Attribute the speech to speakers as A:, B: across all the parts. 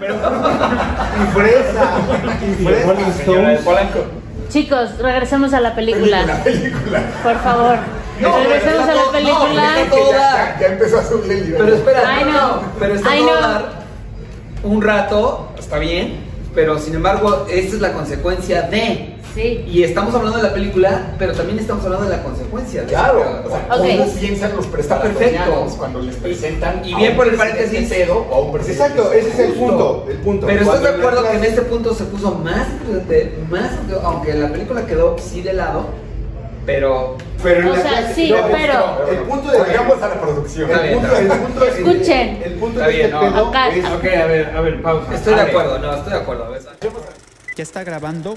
A: Pero, y fresa. Y fresa.
B: Chicos, regresemos a la película.
A: La película.
B: Por favor. regresemos a la
C: no,
B: película.
C: todo
A: Ya,
C: dar.
A: ya, ya empezó a subir el.
C: Pero espera,
B: Ay, no.
C: pero está
B: Ay, no.
C: un rato, está bien, pero sin embargo, esta es la consecuencia de.
B: Sí.
C: Y estamos hablando de la película, pero también estamos hablando de la consecuencia. de
A: Claro, o sea,
B: Ok.
A: ¿cómo piensan los cuando les presentan
C: Y bien
A: un
C: por el paréntesis.
A: pedo o un
D: Exacto, ese es el punto, el punto.
C: Pero estás de acuerdo que en este punto se puso más más, aunque la película quedó sí de lado, pero
D: Pero en
B: O
D: la
B: sea,
D: clase-
B: sí,
D: no,
B: pero-
D: El punto de
A: a la producción.
C: Está
D: El
C: bien,
D: punto, el
B: Escuchen.
D: El punto de este
E: no.
B: Acá.
D: es
E: Ok, a ver, a ver, pausa.
C: estoy de
E: ver.
C: acuerdo, no, estoy de acuerdo. a ver.
F: ¿Ya está grabando?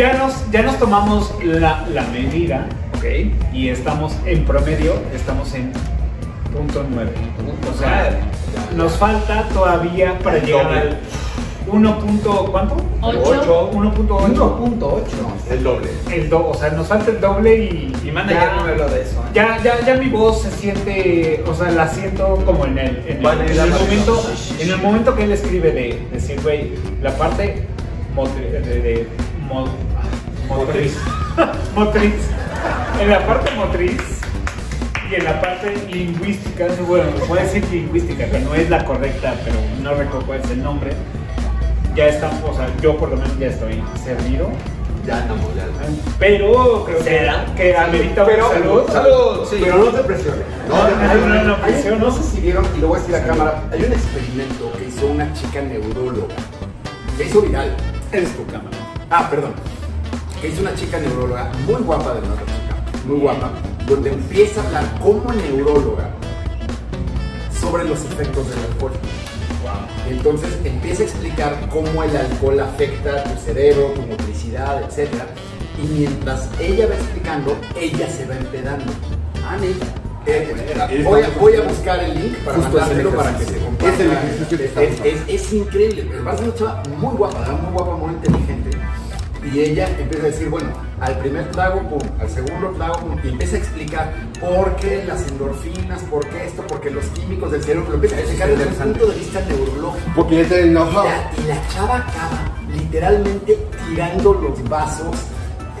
E: Ya nos, ya nos tomamos la, la medida
C: Ok.
E: y estamos en promedio, estamos en punto 9. O sea, nos falta todavía para
A: El
E: llegar
A: doble.
E: al 1. punto- ¿Cuánto?
B: Ocho.
E: 1.8.
C: 1.8.
A: El doble.
E: El do, o sea, nos falta el doble y,
C: Y manda ya no me habló de eso. ¿eh?
E: Ya, ya, ya mi voz se siente, o sea, la siento como en el, en el,
A: Vale,
E: en
A: ya
E: el
A: vale.
E: momento, en el momento que él escribe de decir, güey, la parte de, de- motriz, motriz, en la parte motriz y en la parte lingüística, bueno, voy a decir lingüística, que no es la correcta, pero no recuerdo cuál es el nombre, ya estamos, o sea, yo por lo menos ya estoy servido,
A: Ya estamos, ya.
E: pero creo que,
C: ¿Será?
E: que amerita
A: Pero-
E: un salud.
C: Salud, sí.
A: Pero no te presiones.
E: No, no, no, no,
A: no
E: no.
A: sé si vieron, y lo voy a decir a cámara, hay un experimento que hizo una chica neuróloga. Que hizo viral.
E: Eres tu cámara.
A: Ah, perdón. Que hizo una chica neuróloga, muy guapa de nuestra chica, muy guapa, donde empieza a hablar como neuróloga sobre los efectos del alcohol. Entonces empieza a explicar cómo el alcohol afecta tu cerebro, tu motricidad, etc. Y mientras ella va explicando, ella se va empedando. Ah. Eh, eh, voy, a, voy a buscar el link para
D: es
A: mandárselo para que se comparta.
D: Es
A: Es, es- es increíble. Va a una chava muy guapa, muy guapa, muy inteligente. Y ella empieza a decir, bueno, al primer trago, pum, al segundo trago, pum, y empieza a explicar por qué las endorfinas, por qué esto, porque los químicos del cerebro, lo empieza a explicar desde un punto de vista neurológico.
D: Porque ya te el
A: Y
D: know-how.
A: la, y la chava acaba literalmente tirando los vasos,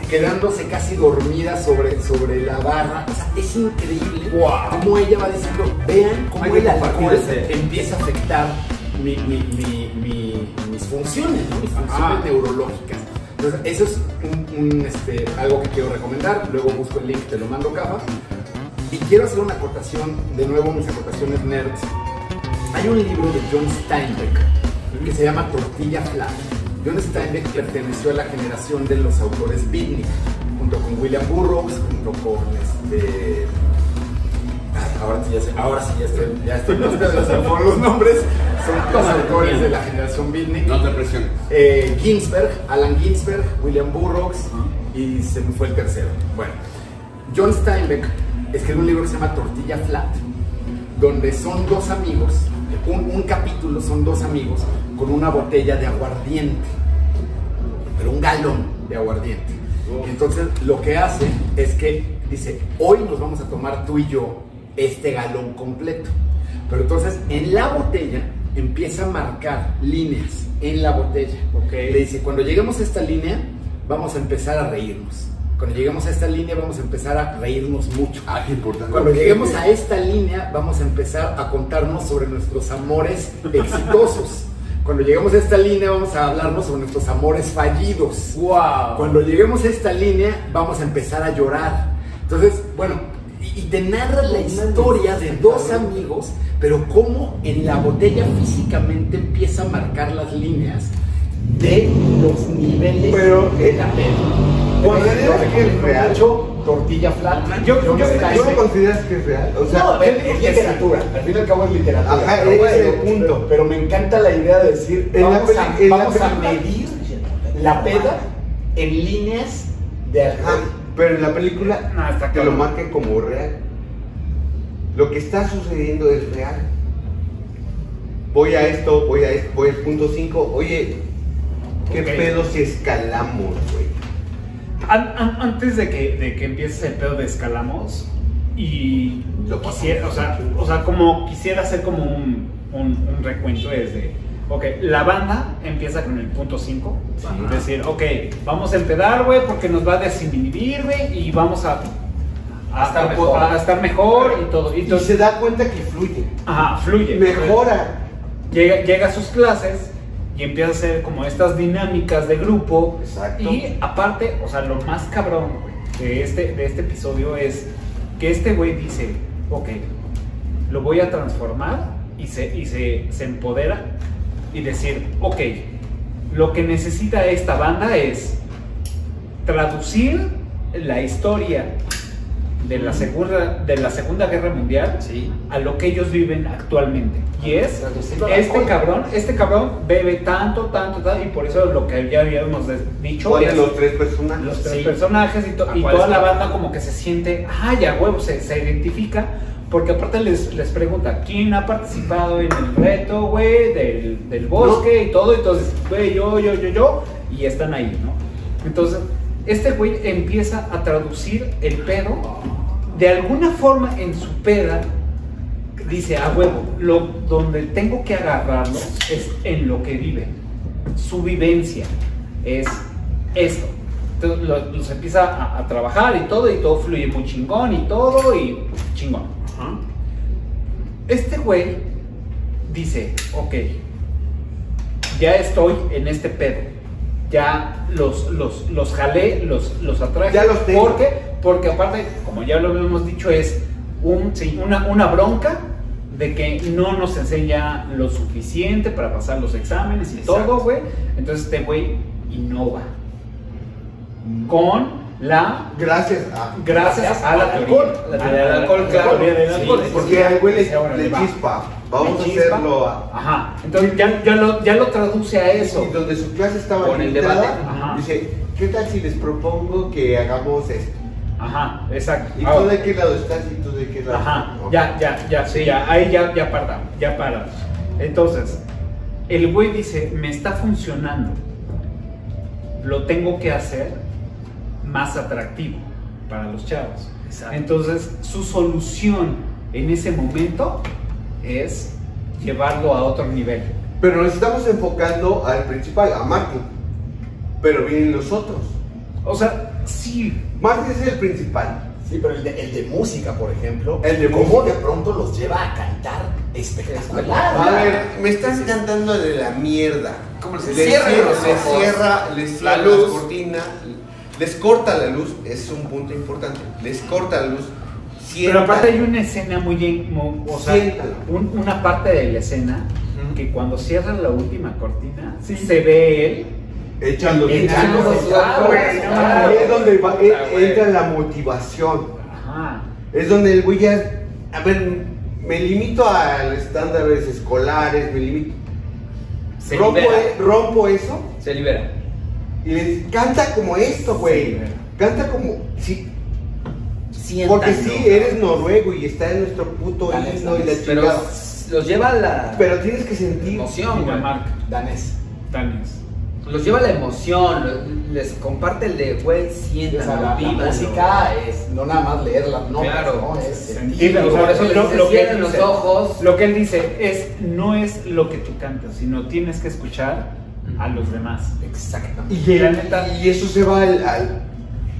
A: quedándose casi dormida sobre, sobre la barra. O sea, es increíble cómo ella va diciendo, vean cómo
C: Hay
A: el alcohol empieza a afectar mi- mi- mi- mi- mis funciones, ¿no? mis funciones
E: Ah.
A: neurológicas. Entonces, eso es este, algo que quiero recomendar. Luego busco el link, te lo mando, Cava. Y quiero hacer una acotación, de nuevo mis acotaciones nerds. Hay un libro de John Steinbeck que se llama Tortilla Flat. John Steinbeck perteneció a la generación de los autores beatnik, junto con William Burroughs, junto con este. Ahora sí ya sé, ahora sí ya estoy, ya estoy, fueron los nombres, son los autores de la generación beatnik.
D: No te presiones.
A: Eh, Ginsberg, Alan Ginsberg, William Burroughs y se me fue el tercero. Bueno, John Steinbeck escribió un libro que se llama Tortilla Flat, donde son dos amigos, un, un capítulo son dos amigos con una botella de aguardiente, pero un galón de aguardiente. Y entonces lo que hace es que dice, hoy nos vamos a tomar tú y yo este galón completo. Pero entonces en la botella empieza a marcar líneas en la botella.
E: Ok.
A: Le dice, cuando lleguemos a esta línea, vamos a empezar a reírnos. Cuando lleguemos a esta línea, vamos a empezar a reírnos mucho.
D: Ah, qué importante.
A: Cuando lleguemos a esta línea, vamos a empezar a contarnos sobre nuestros amores exitosos. Cuando lleguemos a esta línea, vamos a hablarnos sobre nuestros amores fallidos.
E: ¡Wow!
A: Cuando lleguemos a esta línea, vamos a empezar a llorar. Entonces, bueno, y, te narra la historia de dos amigos, pero cómo en la botella físicamente empieza a marcar las líneas de los niveles
D: Pero,
A: de
D: eh,
A: la pena.
D: ¿Consideras que es real?
A: Tortilla Flat.
E: Yo- yo-
A: Steinbeck.
G: ¿Tú no consideras que es real? O sea,
A: no,
E: yo
A: es literatura. Al fin y al cabo es literatura.
G: Ajá,
A: pero
G: ese es el
A: bueno,
G: punto.
A: Pero, pero me encanta la idea de decir, vamos, a, vamos a medir la peda en líneas de alcohol.
G: Pero en la película
E: No, está
G: te lo marcan como real. Lo que está sucediendo es real. Voy a esto, voy a esto, voy al punto 5. Oye, ¿qué pedo si escalamos, güey?
E: An- an- antes de que, de que empiece el pedo de escalamos y
G: Lo
E: quisiera, o sea, o sea, como quisiera hacer como un, un, un recuento desde, ok, la banda empieza con el punto 5, es decir, ok, vamos a empedar, güey, porque nos va a desinhibir, güey, y vamos a, a,
C: estar mejor.
E: a estar mejor y todo. Y
G: se da cuenta que fluye.
E: ajá, fluye.
G: Mejora.
E: Llega, llega a sus clases y empieza a hacer como estas dinámicas de grupo.
G: Exacto.
E: Y aparte, o sea, lo más cabrón güey, de este, de este episodio es que este güey dice, ok, lo voy a transformar y se, y se, se empodera y decir, ok, lo que necesita esta banda es traducir la historia de la segunda, de la segunda guerra mundial
C: Sí.
E: a lo que ellos viven actualmente. Y es, este cabrón, este cabrón bebe tanto, tanto, tanto, y por eso lo que ya habíamos dicho es
G: los tres personajes.
E: los tres
C: Sí.
E: personajes y, to-
C: ¿A
E: y
C: cuál
E: toda la banda como que se siente, ah, ya huevo, se, se identifica, porque aparte les, les pregunta, ¿quién ha participado en el reto, güey, del, del bosque y todo? Entonces, güey, yo, yo, yo, yo, y están ahí, ¿no? Entonces, este güey empieza a traducir el pedo, de alguna forma en su peda, dice, a huevo, lo, donde tengo que agarrarlos es en lo que viven. Su vivencia es esto. Entonces empieza a, a trabajar y todo, y todo fluye muy chingón y todo, y chingón. Este güey dice, ok, ya estoy en este pedo. Ya los, los, los jalé, los, los atraje.
G: Ya los tengo.
E: ¿Por qué? Porque aparte, como ya lo hemos dicho, es un, sí, una, una bronca de que no nos enseña lo suficiente para pasar los exámenes y
G: Exacto.
E: todo, güey. Entonces este güey innova con la
G: Gracias a.
E: gracias a la
A: alcohol.
C: La teoría del alcohol,
E: la
C: claro.
G: Porque al güey
E: Dice,
G: le, chispa. Vamos a hacerlo a.
E: Ajá. Entonces ya, ya, lo, ya lo traduce a eso.
G: Y donde su clase estaba
C: Con el debate.
E: Ajá.
G: dice, ¿qué tal si les propongo que hagamos esto?
E: Ajá, exacto.
G: ¿Y
E: Ahora,
G: tú de qué lado estás y tú de qué lado?
E: Ajá, ya, ya, ya,
C: Sí.
E: ya, ahí ya, ya paramos, ya paramos. Entonces, el güey dice, me está funcionando, lo tengo que hacer más atractivo para los chavos.
C: Exacto.
E: Entonces, su solución en ese momento es llevarlo a otro nivel.
G: Pero nos estamos enfocando al principal, a Martin. Pero vienen los otros.
E: O sea, sí,
G: Martin es el principal.
A: Sí, pero el de, el de música, por ejemplo,
G: El de
A: cómo
G: música.
A: de pronto los lleva a cantar espectacular.
G: A ver, me estás cantando de la mierda.
C: ¿Cómo se cierran
G: cierra,
C: los ojos?
G: cierra, les cierra
C: La
G: la
C: luz.
G: cortina, les corta la luz, es un punto importante. Les corta la luz.
E: pero aparte hay una escena muy, o sea, un- una parte de la escena que cuando cierra la última cortina se ve él
G: echando
E: Echando
G: Ah,
E: mames.
G: es donde va- eh, entra la motivación.
E: Ajá.
G: Es donde el güey ya. A ver, me limito a los estándares escolares, me limito.
C: Se
G: rompo,
C: libera.
G: e- rompo eso
C: Se libera.
G: Y les canta como esto, güey.
E: Sí,
G: canta como. Sí,
C: Siéntanlo.
G: porque sí, eres noruego y está en nuestro puto
A: Danés,
G: himno y la
A: danés.
C: Pero
G: chingada.
C: los lleva a la
G: Pero tienes que sentir.
C: emoción, güey.
A: Danés.
E: Danes.
C: Los lleva a la emoción. Les comparte el de, güey,
A: O sea, la, la música es no nada más leer las notas,
C: Claro.
A: ¿no? Es
E: Sentirla, o sea,
C: Por eso
E: lo-
C: dice,
E: lo que él
C: los
E: dice.
C: ojos.
E: Lo que él dice es, no es lo que tú cantas, sino tienes que escuchar a los demás.
A: Exactamente.
G: Y,
E: La
G: el-
E: neta-
G: y eso se va al, al,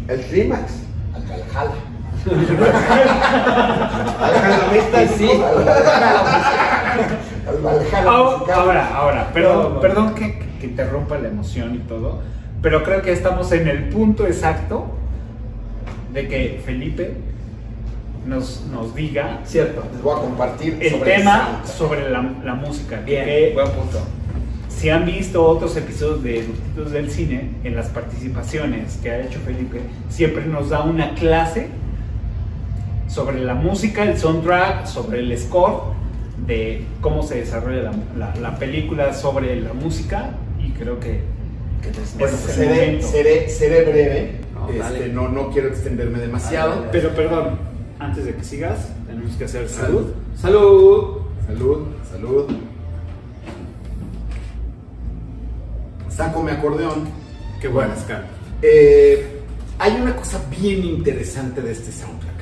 G: al clímax.
A: Al Valhalla.
G: Al.
C: Sí.
A: Al Valhalla.
E: Ahora, ahora, perdón,
A: No.
E: perdón que, que interrumpa la emoción y todo, pero creo que estamos en el punto exacto de que Felipe nos, nos diga
A: Cierto. Les voy a compartir
E: el
A: sobre
E: tema sobre la, la música.
C: Bien,
E: que
C: buen punto.
E: Si han visto otros episodios de Gustitos del Cine, en las participaciones que ha hecho Felipe, siempre nos da una clase sobre la música, el soundtrack, sobre el score, de cómo se desarrolla la, la- la película sobre la música y creo que, que
A: Bueno,
E: es el
A: seré, seré, seré breve.
C: No,
A: Este,
C: dale.
A: no, no quiero extenderme demasiado.
E: Pero perdón, antes de que sigas, tenemos que hacer salud.
C: Salud.
A: Salud, salud. Saco mi acordeón.
E: Qué bueno, Scar.
A: Eh, hay una cosa bien interesante de este soundtrack.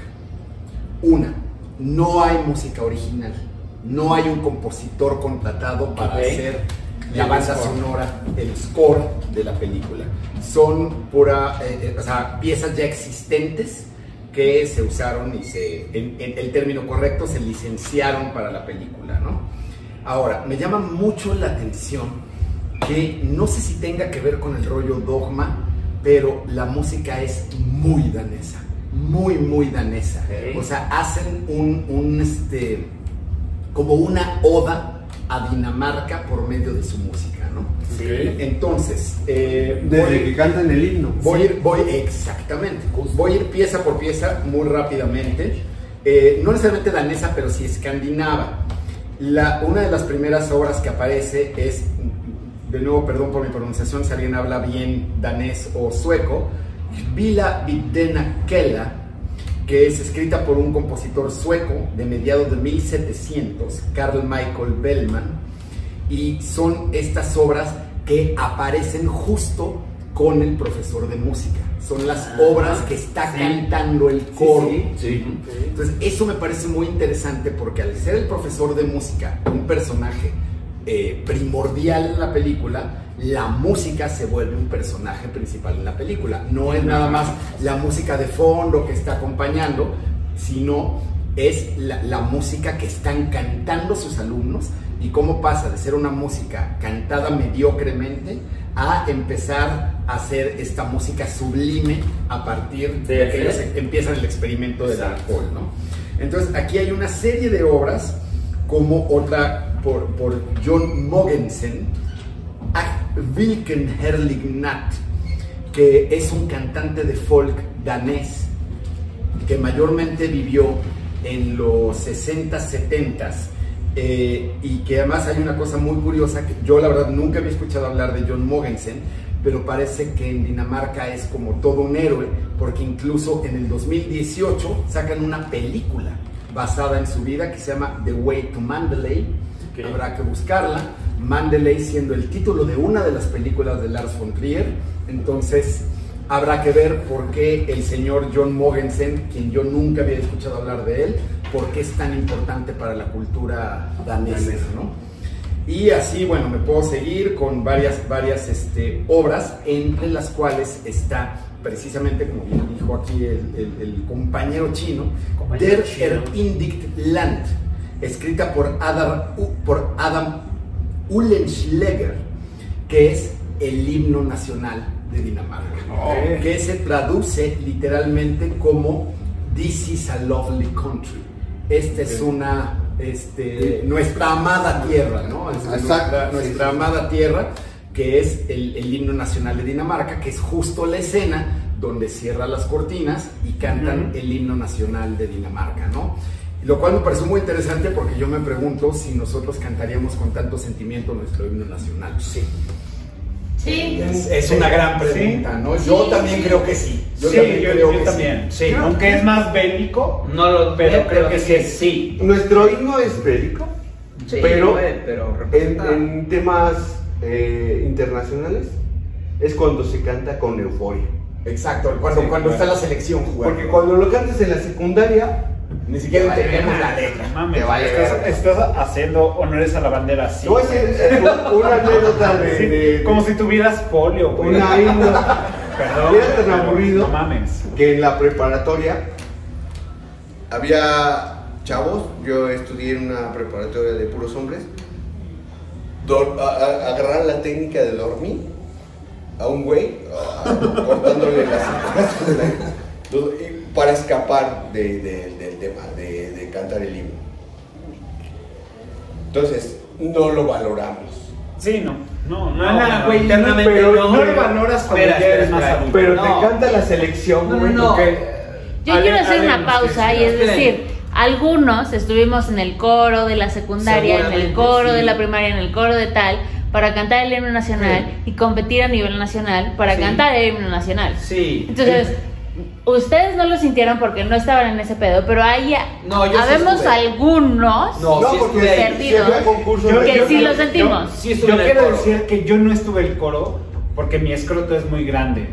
A: Una, no hay música original. No hay un compositor contratado para hacer la banda sonora, el score de la película. Son pura, eh, eh, o sea, piezas ya existentes que se usaron y se, en, en el término correcto, se licenciaron para la película, ¿no? Ahora, me llama mucho la atención que no sé si tenga que ver con el rollo dogma, pero la música es muy danesa, muy, muy danesa. O sea, hacen un, un, este, como una oda a Dinamarca por medio de su música, ¿no?
C: Sí.
A: Entonces, eh,
D: Desde
A: voy-
D: que cantan el himno.
A: Voy a ir, voy, exactamente. Voy a ir pieza por pieza muy rápidamente. Eh, no necesariamente danesa, pero sí escandinava. La, una de las primeras obras que aparece es, de nuevo, perdón por mi pronunciación, si alguien habla bien danés o sueco, Vila Videna Kela, que es escrita por un compositor sueco de mediados de 1700, Carl Michael Bellman, y son estas obras que aparecen justo con el profesor de música. Son las obras que está cantando el coro.
C: sí.
A: Entonces, eso me parece muy interesante porque al ser el profesor de música un personaje eh, primordial en la película, la música se vuelve un personaje principal en la película. No es nada más la música de fondo que está acompañando, sino es la, la música que están cantando sus alumnos y cómo pasa de ser una música cantada mediocremente a empezar a hacer esta música sublime a partir de
C: De
A: que ellos empiezan el experimento del alcohol, ¿no? Entonces aquí hay una serie de obras como otra por, por John Mogensen, Wilken Herlig Nat, que es un cantante de folk danés que mayormente vivió en los 60, 70 eh, y que además hay una cosa muy curiosa que yo la verdad nunca había escuchado hablar de John Mogensen, pero parece que en Dinamarca es como todo un héroe, porque incluso en el 2018 sacan una película basada en su vida que se llama The Way to Mandalay. Habrá que buscarla. Mandalay siendo el título de una de las películas de Lars von Trier. Entonces, habrá que ver por qué el señor John Mogensen, quien yo nunca había escuchado hablar de él, por qué es tan importante para la cultura danesa, ¿no? Y así, bueno, me puedo seguir con varias, varias este, obras, entre las cuales está precisamente, como bien dijo aquí el, el- el compañero chino,
E: Compañero
A: Der. Ertindigt Land, escrita por Adam, por Adam Uhlenschläger, que es el himno nacional de Dinamarca, que se traduce literalmente como This is a lovely country. Esta es una, este, nuestra amada tierra, ¿no? Es
D: Exacto,
A: nuestra, nuestra amada tierra, que es el, el himno nacional de Dinamarca, que es justo la escena donde cierra las cortinas y cantan
E: Ujú.
A: el himno nacional de Dinamarca, ¿no? Lo cual me pareció muy interesante porque yo me pregunto si nosotros cantaríamos con tanto sentimiento nuestro himno nacional. Sí.
B: Sí.
G: Es, es una gran
E: Sí.
G: pregunta, ¿no? Yo
B: Sí,
G: también
B: sí.
G: creo que sí.
A: Yo
E: sí,
A: también
E: yo,
A: creo
E: yo
A: que
E: también.
G: sí.
E: Sí, aunque es más bélico,
C: No lo
E: pero
C: pero
E: creo que
C: que
E: sí.
C: sí.
D: Nuestro himno es bélico,
C: Sí,
D: pero
C: puede, pero
D: en, temas eh, internacionales es cuando se canta con euforia.
A: Exacto, cuando,
E: Sí,
A: cuando
E: claro.
A: está la selección jugando.
D: Porque cuando lo cantas en la secundaria,
A: Ni siquiera entendemos la letra.
E: Mames,
D: Te vale
E: estás, estás haciendo honores a la bandera así.
D: te voy a decir eh, una anécdota de,
E: Sí,
D: de-
E: como si tuvieras polio, güey.
D: una
E: Perdón.
D: Era tan aburrido.
E: No mames.
D: que en la preparatoria había chavos, yo estudié en una preparatoria de puros hombres, agarrar la técnica de dormir a un güey, cortándole las para escapar de- de- del tema, de, de cantar el himno. Entonces, no lo valoramos.
E: Sí, no. No, no,
C: No,
E: no,
G: pero
C: no.
E: no lo valoras cuando
C: Espera,
E: ya eres más adulto.
G: Pero
C: No.
G: te canta la selección,
C: No, no,
G: güey.
C: no.
G: porque-
B: Yo
E: Ale-
B: quiero hacer
E: Ale,
B: una pausa y es decir, algunos estuvimos en el coro de la secundaria, en el coro de la primaria, en el coro de tal, para cantar el himno nacional y competir a nivel nacional para
C: Sí.
B: cantar el himno nacional.
C: Sí.
B: Entonces, ustedes no lo sintieron porque no estaban en ese pedo, pero hay,
C: No, yo sí
B: habemos
C: estuve.
B: algunos
C: No,
D: No,
C: sí
D: porque
C: estuve ahí.
B: perdidos
E: Yo-
B: que
E: yo-
B: sí
E: yo-
B: lo sentimos.
C: Sí
E: Yo quiero decir que yo no estuve el coro porque mi escroto es muy grande.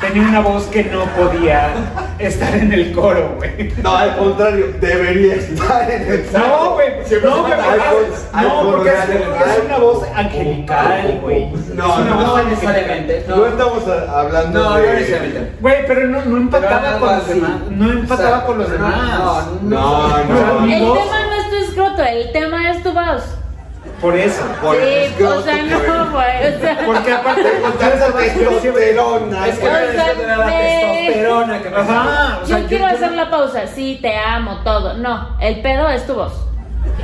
E: Tenía una voz que no podía estar en el coro, güey.
G: No, al contrario, debería estar en el
E: No, güey, no, güey,
G: Al con- al
E: no, porque es, es una voz angelical, güey.
G: No, no,
C: no necesariamente.
G: No,
C: No.
G: estamos a- hablando
C: No,
G: de...
C: no necesariamente.
E: Güey, pero no, no empataba
C: Pero
E: con los demás. No empataba
C: O sea,
E: con los
C: no,
E: demás.
C: No,
G: No,
C: no.
B: El tema no es tu escroto, el tema es tu voz.
E: Por eso.
G: Por
B: sí, o sea, no, güey. O sea,
E: Porque aparte,
G: Tanta testosterona.
C: Es que no de la testosterona que me
E: Ajá, o sea,
B: yo quiero hacer la pausa. Sí, te amo, todo. No, el pedo es tu voz.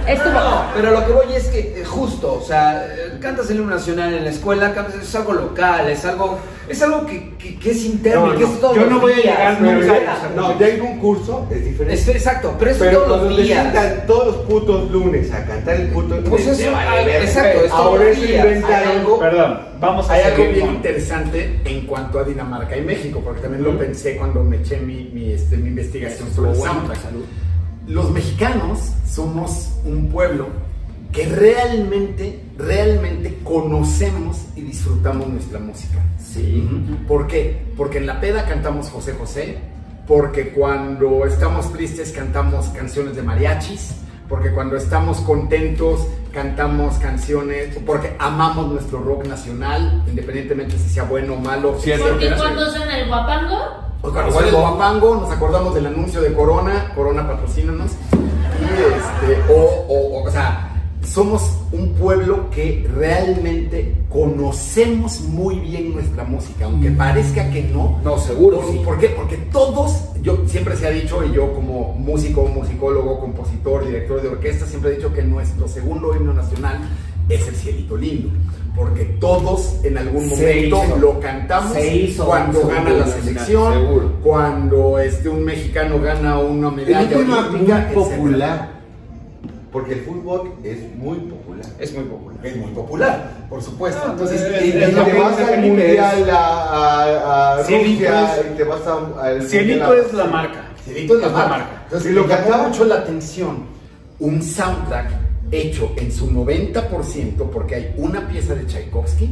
B: Es tu
C: No, pero lo que voy es que eh, justo, o sea, eh, cantas el himno nacional en la escuela, cantas, es algo local, es algo, es algo que, que, que es interno,
G: No,
C: que
G: no,
C: es todos
E: yo no voy a
C: días,
E: llegar
G: Pero
E: nunca.
G: ya- no, ya hay concurso, es diferente.
C: Es- exacto, pero es
G: Pero
C: todos
G: cuando
C: los
G: te
C: días.
G: todos los putos lunes a cantar el puto
C: Pues
G: te
C: eso,
G: vale
C: ah, exacto, es
G: Ahora eso inventaron.
C: Algo-
E: Perdón, vamos a
A: Hay algo bien
E: con-
A: interesante en cuanto a Dinamarca y México, porque también lo pensé cuando me eché mi, mi, este, mi investigación sobre el soundtrack. Los mexicanos somos un pueblo que realmente, realmente conocemos y disfrutamos nuestra música. Sí. ¿Por qué? Porque en la peda cantamos José José, porque cuando estamos tristes cantamos canciones de mariachis, porque cuando estamos contentos cantamos canciones, porque amamos nuestro rock nacional, independientemente si sea bueno o malo.
G: Cierto.
B: Porque cuando suena el guapango,
A: Pues cuando sale el guapango, nos acordamos del anuncio de Corona, Corona patrocínanos. Y este, o, o, o, o sea, somos un pueblo que realmente conocemos muy bien nuestra música, aunque parezca que no.
C: No, seguro,
A: ¿Por,
C: sí.
A: ¿por qué? Porque todos, yo siempre se ha dicho, y yo como músico, musicólogo, compositor, director de orquesta, siempre he dicho que nuestro segundo himno nacional es el Cielito Lindo. Porque todos en algún momento lo cantamos
C: Se hizo,
A: cuando
C: seguro,
A: gana la selección,
C: seguro.
A: cuando este, un mexicano gana una
G: Es
A: medalla
G: un tema muy
A: etcétera.
G: Porque el fútbol es muy popular.
C: Es muy popular.
A: Es muy popular, por supuesto.
E: Ah,
A: Entonces,
G: Y,
E: es-
G: y
E: es lo
G: te
E: que
G: vas al mundial a, a, a Rusia
E: es-
G: y te vas a, al
E: Cielito es la marca.
A: Cielito es la
E: Es la
A: marca.
E: marca.
A: Entonces,
G: Y lo
A: llamó
G: cantaba.
A: mucho la atención un soundtrack hecho en su 90% porque hay una pieza de Tchaikovsky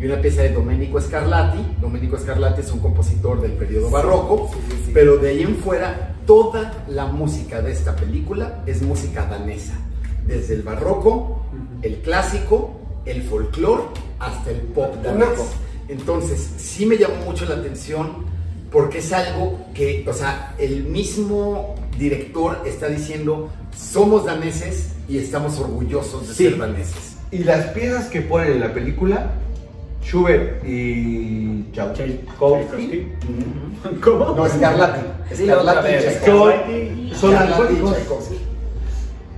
A: y una pieza de Domenico Scarlatti. Domenico Scarlatti es un compositor del periodo barroco, pero de ahí en fuera toda la música de esta película es música danesa, desde el barroco, el clásico, el folclore hasta el pop danés. Entonces, sí me llamó mucho la atención porque es algo que, o sea, el mismo director está diciendo, somos daneses y estamos orgullosos de
G: Sí.
A: ser daneses.
G: Y las piezas que ponen en la película, Schubert y Tchaikovsky.
E: ¿Cómo?
A: No, Scarlatti. Scarlatti.
G: son, son alcohólicos.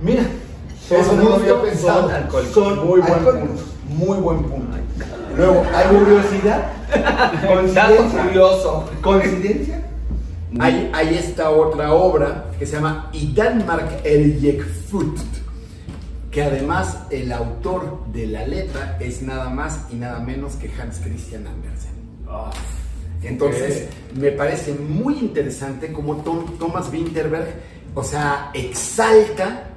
G: Mira,
A: Eso no lo había pensado.
G: son. Son
A: Muy buen punto. Muy buen punto. Luego,
G: ¿Hay curiosidad?
C: Dato
G: ¿Coincidencia?
C: curioso.
G: ¿Coincidencia?
A: hay, hay esta otra obra que se llama I Danmark er Fut, que además el autor de la letra es nada más y nada menos que Hans Christian Andersen. Entonces, me parece muy interesante cómo Tom- Thomas Winterberg, o sea, exalta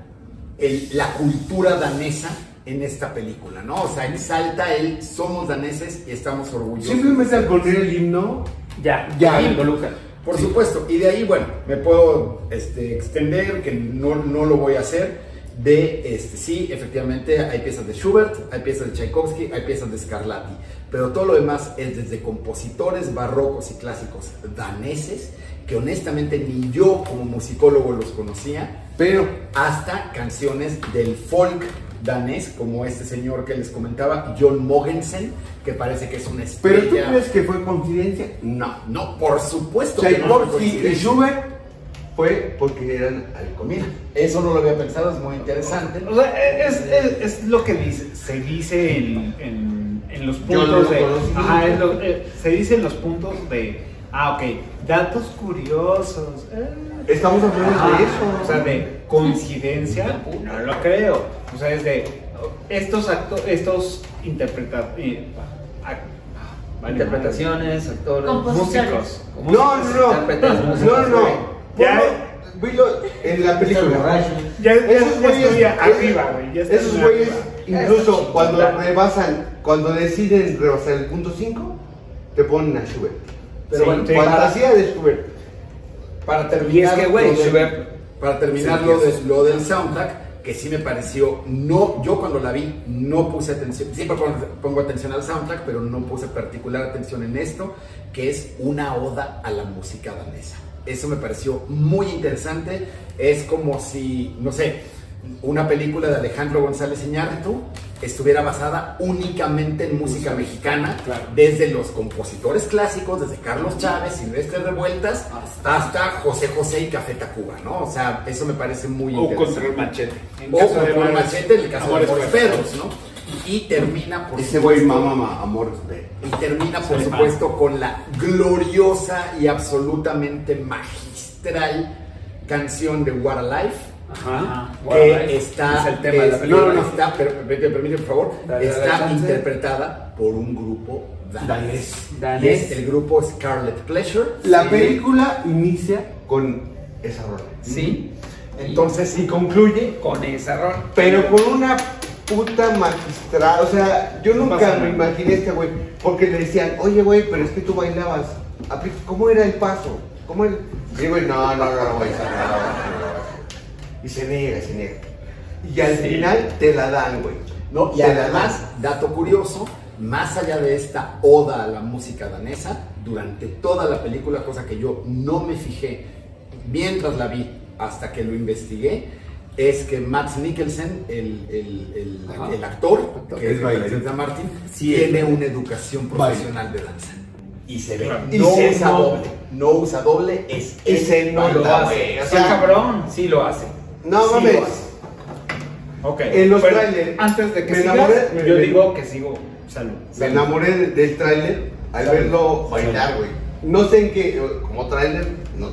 A: el- la cultura danesa en esta película, ¿no? O sea, exalta el somos daneses y estamos orgullosos.
G: Simplemente al poner el himno,
E: Ya,
A: Ya.
E: ya involucra.
A: Por supuesto, y de ahí, bueno, me puedo este, extender, que no, no lo voy a hacer, de, este, sí, efectivamente, hay piezas de Schubert, hay piezas de Tchaikovsky, hay piezas de Scarlatti, pero todo lo demás es desde compositores barrocos y clásicos daneses, que honestamente ni yo como musicólogo los conocía,
G: pero
A: hasta canciones del folk danés, como este señor que les comentaba, John Mogensen, que parece que es una estrella.
G: ¿Pero tú crees que fue coincidencia?
A: No, no, por supuesto que no fue
G: Tchaikovsky y. Schubert fue porque eran.
A: Mira, eso no lo había pensado, es muy interesante.
E: O sea, es, es- es lo que dice, se dice en, en- en los puntos
G: lo
E: de. Ajá, es lo- eh, se dice en los puntos de. Ah, ok, datos curiosos. eh.
G: Estamos hablando de eso.
E: O sea, de coincidencia, no lo creo. O sea, es de estos actos, estos interpretados.
C: Interpretaciones, actores.
E: Músicos.
G: No, no, no. No, no.
E: Ya.
G: Velo en la película.
E: Ya, ya,
G: Esos güeyes,
E: arriba, güey.
G: esos güeyes, incluso cuando rebasan, cuando deciden rebasar el punto 5, te ponen a Schubert.
A: Pero
E: Sí,
A: bueno,
E: sí.
A: para,
G: Fantasía de Schubert.
A: para
C: Y
A: terminar,
C: es que, güey,
A: lo
C: Schubert-
A: para terminar
C: Sí,
A: lo,
C: es-
A: de- lo del soundtrack, que sí me pareció, no, yo cuando la vi no puse atención, siempre pongo, pongo atención al soundtrack, pero no puse particular atención en esto, que es una oda a la música danesa. Eso me pareció muy interesante, es como si, no sé, una película de Alejandro González Iñárritu estuviera basada únicamente en música mexicana, desde los compositores clásicos, desde Carlos Chávez, Silvestre Revueltas, hasta José José y Café Tacuba, ¿no? O sea, eso me parece muy
E: O
A: interesante.
E: contra el machete. En
A: O contra el machete, en el caso
E: Amores
A: de
E: Perros.
A: Perros, ¿no? Y termina, por
G: Ese güey
A: supuesto,
G: mamá, amor de.
A: y termina, por supuesto, con la gloriosa y absolutamente magistral canción de What a Life.
E: Ajá.
A: que está
C: Es el tema de la
A: es-
C: película.
A: no, no, no, está, pero permite por favor,
C: Dale,
A: está interpretada por un grupo danés.
C: Danés.
A: Y es el grupo Scarlet Pleasure.
G: La
A: Sí.
G: película inicia con esa rola.
C: Sí.
A: Entonces,
G: Y concluye,
C: Con esa rol.
G: pero con una puta magistral. O sea, yo nunca me imaginé este güey. Porque le decían, oye, güey, pero es que tú bailabas. ¿Cómo era el paso? ¿Cómo era? Y el güey, no, no, no, no, güey, no, no, no, no. Y se niega, se niega. Y al
C: Sí.
G: final te la dan, güey.
A: ¿no? Y además, dato curioso, más allá de esta oda a la música danesa, durante toda la película, cosa que yo no me fijé mientras la vi hasta que lo investigué, es que Max Mikkelsen, el, el- el-
C: Ajá.
A: el actor, que es representa a Martin,
G: Sí,
A: tiene una educación profesional de danza. Y se ve.
G: Y
A: no
G: se
A: usa doble. No usa doble, es
G: Y se
A: bailar.
C: Lo hace.
G: güey. O sea,
C: cabrón. Sí lo hace.
G: No
A: Sí
G: mames.
A: lo hace.
E: Ok.
G: En los
E: pero
G: trailers,
E: Antes de que
G: me
E: sigas,
G: enamoré-
E: yo
G: me-
E: digo que sigo. Salud.
G: Me enamoré de- del tráiler al
A: Salud.
G: verlo bailar, güey. No sé en qué, como tráiler, no,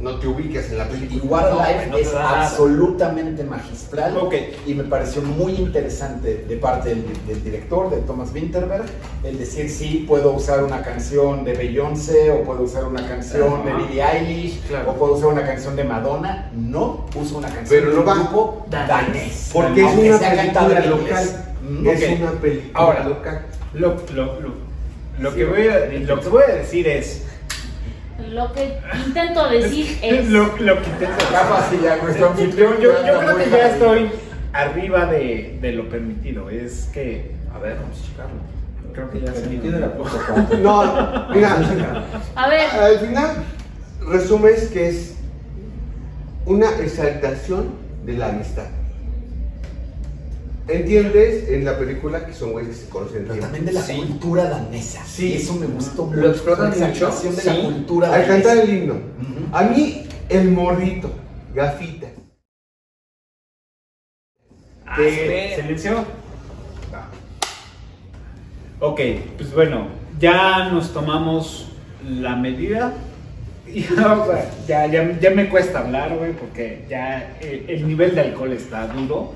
G: no te ubicas en la
A: Y
G: película.
E: No,
A: Life
E: no
A: es absolutamente magistral
E: Ok.
A: y me pareció muy interesante de parte del, del director, de Thomas Winterberg, el decir sí, puedo usar una canción de Beyoncé o puedo usar una canción de. Billie Eilish
E: Claro.
A: o puedo usar una canción de Madonna. No, uso una canción
G: Pero
A: de un grupo danés.
G: Porque es una película local.
A: Mm,
G: Es una película
E: Ahora,
G: local.
E: Lo, lo, lo, lo que voy a, lo que voy a decir es.
B: Lo que intento decir es.
E: Lo, lo que intento
A: fácil ya, nuestro anfitrión
E: Yo, yo creo
A: muy
E: que ya estoy arriba de, de lo permitido. Es que.
C: A ver, vamos a checarlo.
E: Creo que ya se
C: Permitido la.
G: No, mira,
B: A ver,
G: al final resumes que es una exaltación de la amistad. ¿Entiendes en la película que son güeyes que se conocen
A: Pero también de la
C: Sí.
A: cultura danesa.
G: Sí.
A: Y eso me gustó
C: Lo explotan mucho,
A: de
C: sí.
A: la cultura
G: Al
A: danesa.
G: cantar el himno. A mí, el morrito, gafitas.
E: Ah. Ok, pues bueno, ya nos tomamos la medida. Ya, ya, ya me cuesta hablar, güey, porque ya el, el nivel de alcohol está duro.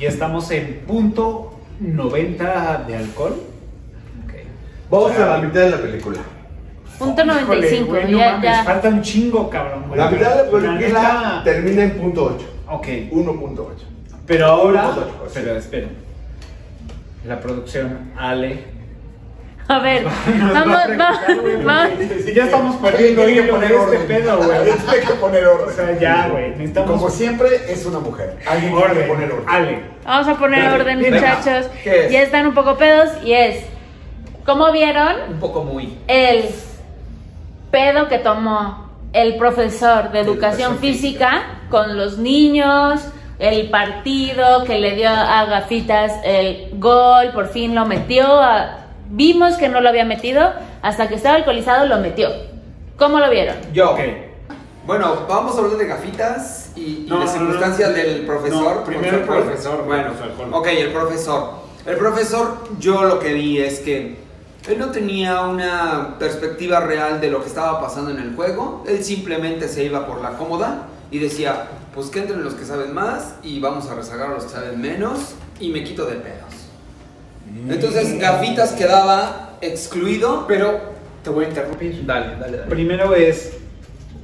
E: Y estamos en punto 90 de alcohol. Ok.
G: Vamos a la mitad de la película.
B: punto
E: Híjole,
B: 95.
E: güey, no
B: ya,
E: mames,
B: ya.
E: falta un chingo, cabrón. güey.
G: La mitad de la película
E: neta-
G: termina en punto 8.
E: Ok,
A: 1.8.
E: pero ahora.
A: Punto ocho, sí.
E: Pero espera. La producción, Ale.
B: A ver, vamos, vamos.
E: porque Si ya estamos perdiendo
A: Tiene que poner
E: este
A: orden.
E: pedo, güey.
A: Tiene que poner orden.
E: O sea, ya, güey. Necesitamos.
A: Como siempre, es una mujer. Alguien tiene que
E: orden.
A: poner orden.
E: Ale.
B: Vamos a poner orden,
E: venga.
B: muchachos.
C: ¿Qué es?
B: Ya están un poco pedos y es. ¿Cómo vieron
C: Un poco muy.
B: el pedo que tomó el profesor de educación
A: educación
B: física con los niños? El partido que le dio a Gafitas el gol, por fin lo metió. a- Vimos que no lo había metido, hasta que estaba alcoholizado lo metió. ¿Cómo lo vieron?
C: Yo.
E: Ok.
C: Bueno, vamos a hablar de gafitas y, y
E: No,
C: de
E: no,
C: circunstancias
E: no,
C: del profesor.
E: no, primero el profesor,
C: Bueno,
E: su alcohol.
C: ok, el profesor. El profesor, yo lo que vi es que él no tenía una perspectiva real de lo que estaba pasando en el juego. Él simplemente se iba por la cómoda y decía, pues que entren los que saben más y vamos a rezagar a los que saben menos y me quito de pedos. Entonces, Gafitas quedaba excluido.
E: Pero te voy a interrumpir.
C: Dale, dale, dale.
E: Primero es,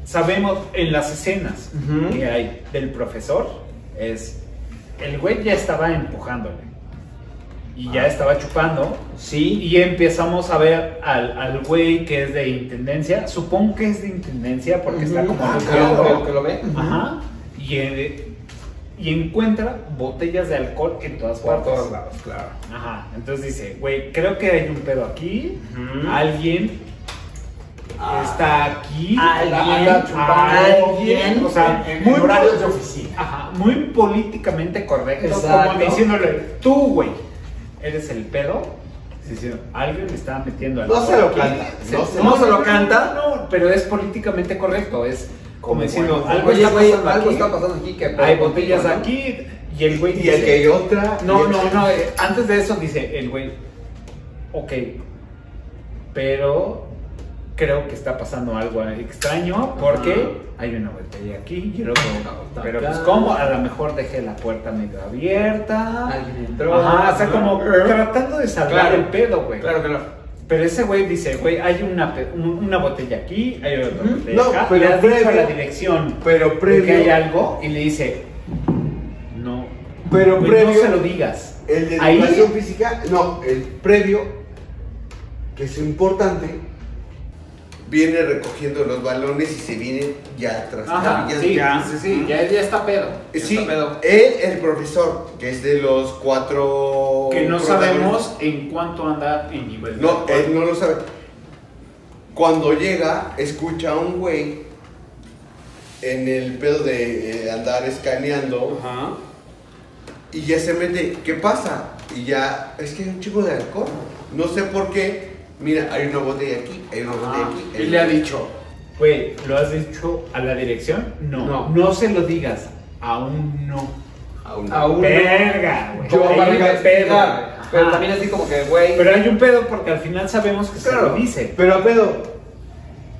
E: sabemos en las escenas que hay del profesor, es, el güey ya estaba empujándole. Y ya estaba chupando.
C: Sí.
E: Y empezamos a ver al, al güey que es de intendencia. Supongo que es de intendencia porque está como
C: Ah, claro, que lo ve.
E: Ajá. Y, eh, y encuentra botellas de alcohol en todas
C: Por
E: partes.
C: todos lados, claro.
E: Ajá. Entonces dice, güey, creo que hay un pedo aquí. Alguien está aquí.
C: Alguien.
A: Anda chupando.
E: Alguien. O sea,
A: en,
E: muy
A: horarios de oficina.
E: Ajá, muy políticamente correcto,
C: Exacto.
E: como diciéndole, tú, güey, eres el pedo. Sí, sí, alguien le está metiendo al
G: No se lo canta, no se-
C: no se lo canta.
E: No, pero es políticamente correcto, es como diciendo, algo
C: Oye,
E: está
C: güey,
E: pasando
C: algo
E: aquí,
C: está pasando aquí que
E: hay botellas
C: ¿no?
E: aquí y el güey
G: Y el que hay otra.
E: no, no, no, eh, antes de eso dice el güey, ok, pero creo que está pasando algo extraño porque hay una botella aquí y pero pues como a lo mejor dejé la puerta medio abierta.
C: Alguien entró.
E: Ajá, o sea, como tratando de salvar
C: Claro.
E: el pedo, güey.
C: Claro, claro.
E: Pero ese güey dice, güey, hay una, una botella aquí, hay otra botella
G: No,
E: acá,
G: pero
E: le has dicho a
G: previo-
E: la dirección
G: Pero previo.
E: que hay algo y le dice, no,
G: Pero
E: güey,
G: previo-
E: no se lo digas.
G: El de
E: Ahí-
G: educación física, no, el previo, que es importante,
D: Viene recogiendo los balones y se viene ya atrás.
E: Ajá,
D: Ya-
E: sí,
D: ya-
E: sí, sí, ya, ya está pedo.
C: Ya
D: Sí,
C: está pedo.
D: él, el profesor, que es de los cuatro.
E: Que no sabemos en cuánto anda en nivel
D: No, él no lo sabe. Cuando llega, escucha a un güey en el pedo de eh, andar escaneando
C: Ajá.
D: y ya se mete, ¿qué pasa? Y ya, es que hay un chico de alcohol. No sé por qué. Mira, hay una botella aquí, hay una botella
E: Ah,
D: aquí.
E: y
D: hay
E: le ha dicho, güey, ¿lo has dicho a la dirección? No,
C: No.
E: no, se lo digas, aún no.
D: Aún.
C: Aún no.
E: Verga, güey.
C: Yo investigar.
E: pedo.
C: Pero también así como que, güey.
E: Pero hay un pedo porque al final sabemos que se lo dice.
G: Pero a pedo,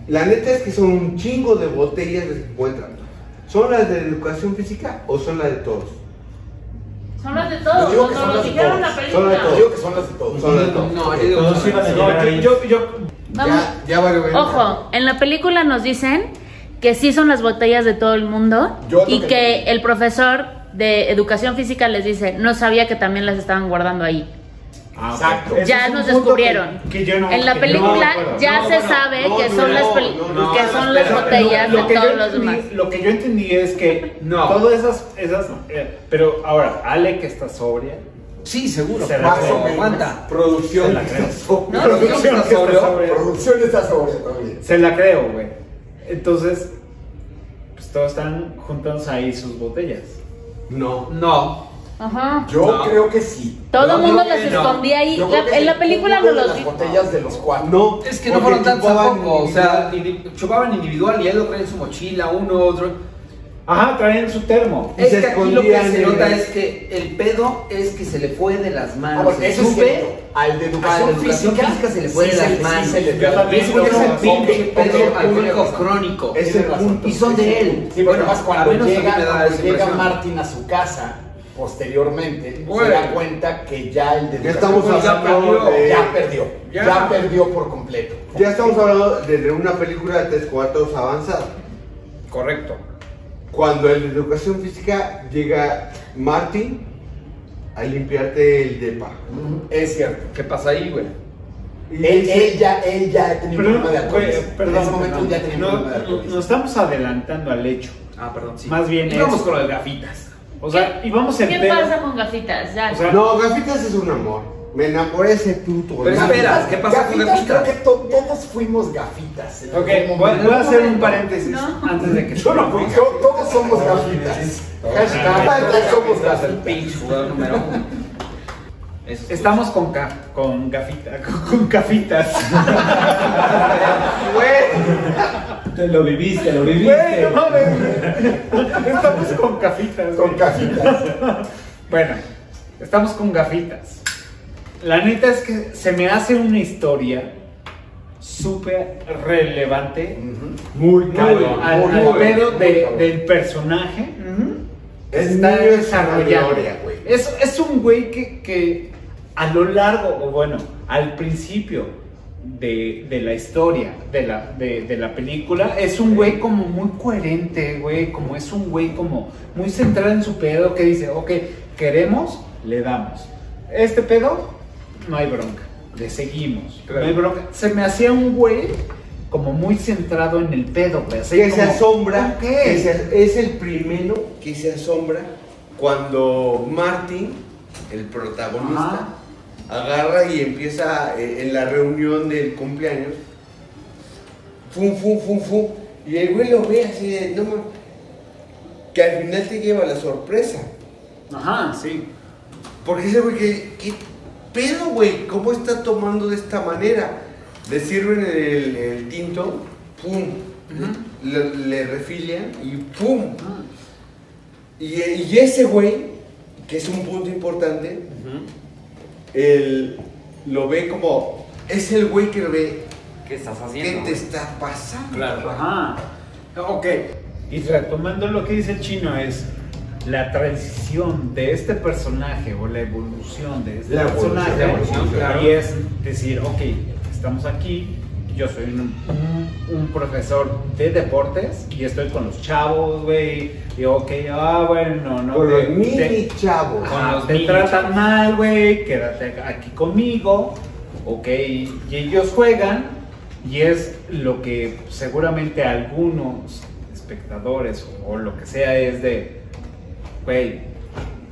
G: la neta es que son un chingo de botellas que se encuentran. ¿Son las de educación física o son las de todos?
B: Son las de
A: Yo
B: todos, cuando
A: son
B: nos
A: las de
B: dijeron
A: todos.
B: la
G: Son las de
B: película.
A: Yo digo que son las de todos.
G: Son las de todos.
C: No, yo digo que son las-
E: ahí. yo, yo,
B: Vamos.
A: Ya, ya.
B: Ojo, en la película nos dicen que sí son las botellas de todo el mundo
A: Yo
B: y
A: que-
B: que el profesor de educación física les dice, no sabía que también las estaban guardando ahí.
E: Ah.
A: Exacto.
B: Ya nos descubrieron.
E: que- que yo no-
B: en la película
E: no
B: ya
G: No,
B: se
G: bueno,
B: sabe
G: no,
B: que son las
G: no,
B: pel-
G: no, no,
B: que
G: no,
B: son las botellas
E: lo
B: de todos los
E: entendí-
B: demás.
E: Lo que yo entendí es que
C: No.
E: todas esas, esas eh, pero ahora, Ale que está sobria,
C: Sí, seguro.
E: Se la.
C: Aguanta.
G: Producción.
E: Se la creo.
B: ¿No?
E: producción está sobria.
A: Producción está sobre todavía.
E: Se la creo, güey. Entonces, pues todos están juntándose ahí sus botellas.
G: No.
C: No.
B: Ajá.
A: Yo
C: No.
A: creo que sí.
B: Todo el mundo las
A: no.
B: escondía ahí. La- en la
A: el
B: película
A: de
B: los
A: las
B: di-
A: botellas de los cuatro.
G: No.
C: Es que no fueron
G: chupaban
C: tampoco. O sea, chupaban individual y él lo trae en su mochila, uno, otro.
E: Ajá, traen su termo.
G: Y
C: Es
G: se
C: que aquí lo que se nota es que el pedo es que se le fue de las
A: Ah,
C: manos.
A: bueno,
C: El
A: eso es. Al de educación,
C: educación
A: física,
C: física se le fue
A: sí
C: de las manos.
A: Es
E: sí.
A: pinche pedo
C: alcohólico crónico.
G: Es el punto.
C: Y son de él.
A: Sí, bueno, cuando llega. Martín a su casa, posteriormente, se da cuenta que ya el de
G: Ya estamos
A: educación
G: hablando de-
A: ya perdió.
C: Ya.
A: Ya. perdió por completo.
G: Ya estamos hablando de una película de tres cuartos avanzada.
C: Correcto.
G: Cuando el de educación física llega Martin a limpiarte el depa.
A: Es cierto.
C: ¿Qué pasa ahí, güey?
A: Él, él ya, él ya tenía un problema de alcoholismo.
E: güey, perdón,
A: en ese momento
E: perdón.
A: ya tenía un
E: No,
A: problema de
E: no,
A: alcoholismo.
E: nos estamos adelantando al hecho.
C: Ah, perdón, sí.
E: Más bien
C: vamos
E: es-
C: con de gafitas.
E: O sea, íbamos en
B: ¿Qué
E: pedo.
B: pasa con gafitas? Ya.
E: O sea,
G: No, Gafitas es un amor. Me enamoré de ese puto.
C: Pero
G: ¿no?
C: espera, ¿qué pasa con
A: gafitas? Creo
C: gafitas?
A: que to- todos fuimos gafitas. en
E: Ok,
A: algún
E: voy,
A: momento.
E: voy a hacer un paréntesis
B: No.
E: antes de que
A: Yo no fui, yo- todos somos gafitas. Hashtag, todos somos
C: el
A: gafitas.
C: pinche jugador número uno. Eso es
E: Estamos con, ca- con gafita, con, con gafitas.
G: Güey.
H: Te lo viviste, lo viviste.
E: no mames. Estamos con gafitas.
A: Con
E: güey.
A: cajitas.
E: Bueno, estamos con gafitas. La neta es que se me hace una historia súper relevante
G: Muy
E: al, al-
A: muy
E: al
A: cabrón,
E: pedo
A: muy
E: de-
A: cabrón.
E: del personaje.
G: Es
E: está
G: niño de
E: desarrollando.
G: gloria, güey.
E: Es, es un güey que, que a lo largo, o bueno, al principio de, de la historia de la, de, de la película, es un güey como muy coherente, güey, como es un güey como muy centrado en su pedo que dice, ok, queremos, le damos. Este pedo, no hay bronca, le seguimos.
A: Claro.
E: No hay bronca. Se me hacía un güey como muy centrado en el pedo, güey. así
G: que se asombra,
E: ok.
G: que se- es el primero que se asombra cuando Martin, el protagonista, agarra y empieza eh, en la reunión del cumpleaños, fum, fum, fum, fum, y el güey lo ve así de, no mames, que al final te lleva la sorpresa.
E: Ajá, sí.
G: Porque ese güey, ¿qué, qué pedo, güey? ¿Cómo está tomando de esta manera? Le sirven el, el tinto, pum, le, le refilian y pum. Y, y ese güey, que es un punto importante, él lo ve como, es el güey que ve,
C: ¿Qué estás
G: ¿qué
C: haciendo?
G: te está pasando?
C: Claro.
E: Ajá. Ok. Y retomando lo que dice el chino es la transición de este personaje o la evolución de este
G: La evolución,
E: personaje.
G: la evolución, claro.
E: Y es decir, ok, estamos aquí, yo soy un, un- un profesor de deportes y estoy con los chavos, güey. Y ok, ah, bueno, no.
G: Con
E: te-
G: los mini
E: te-
G: chavos.
E: Ajá,
C: los
E: te
C: mini
E: tratan mal, güey, quédate aquí conmigo, ok, y ellos juegan, y es lo que seguramente algunos espectadores o lo que sea es de, güey,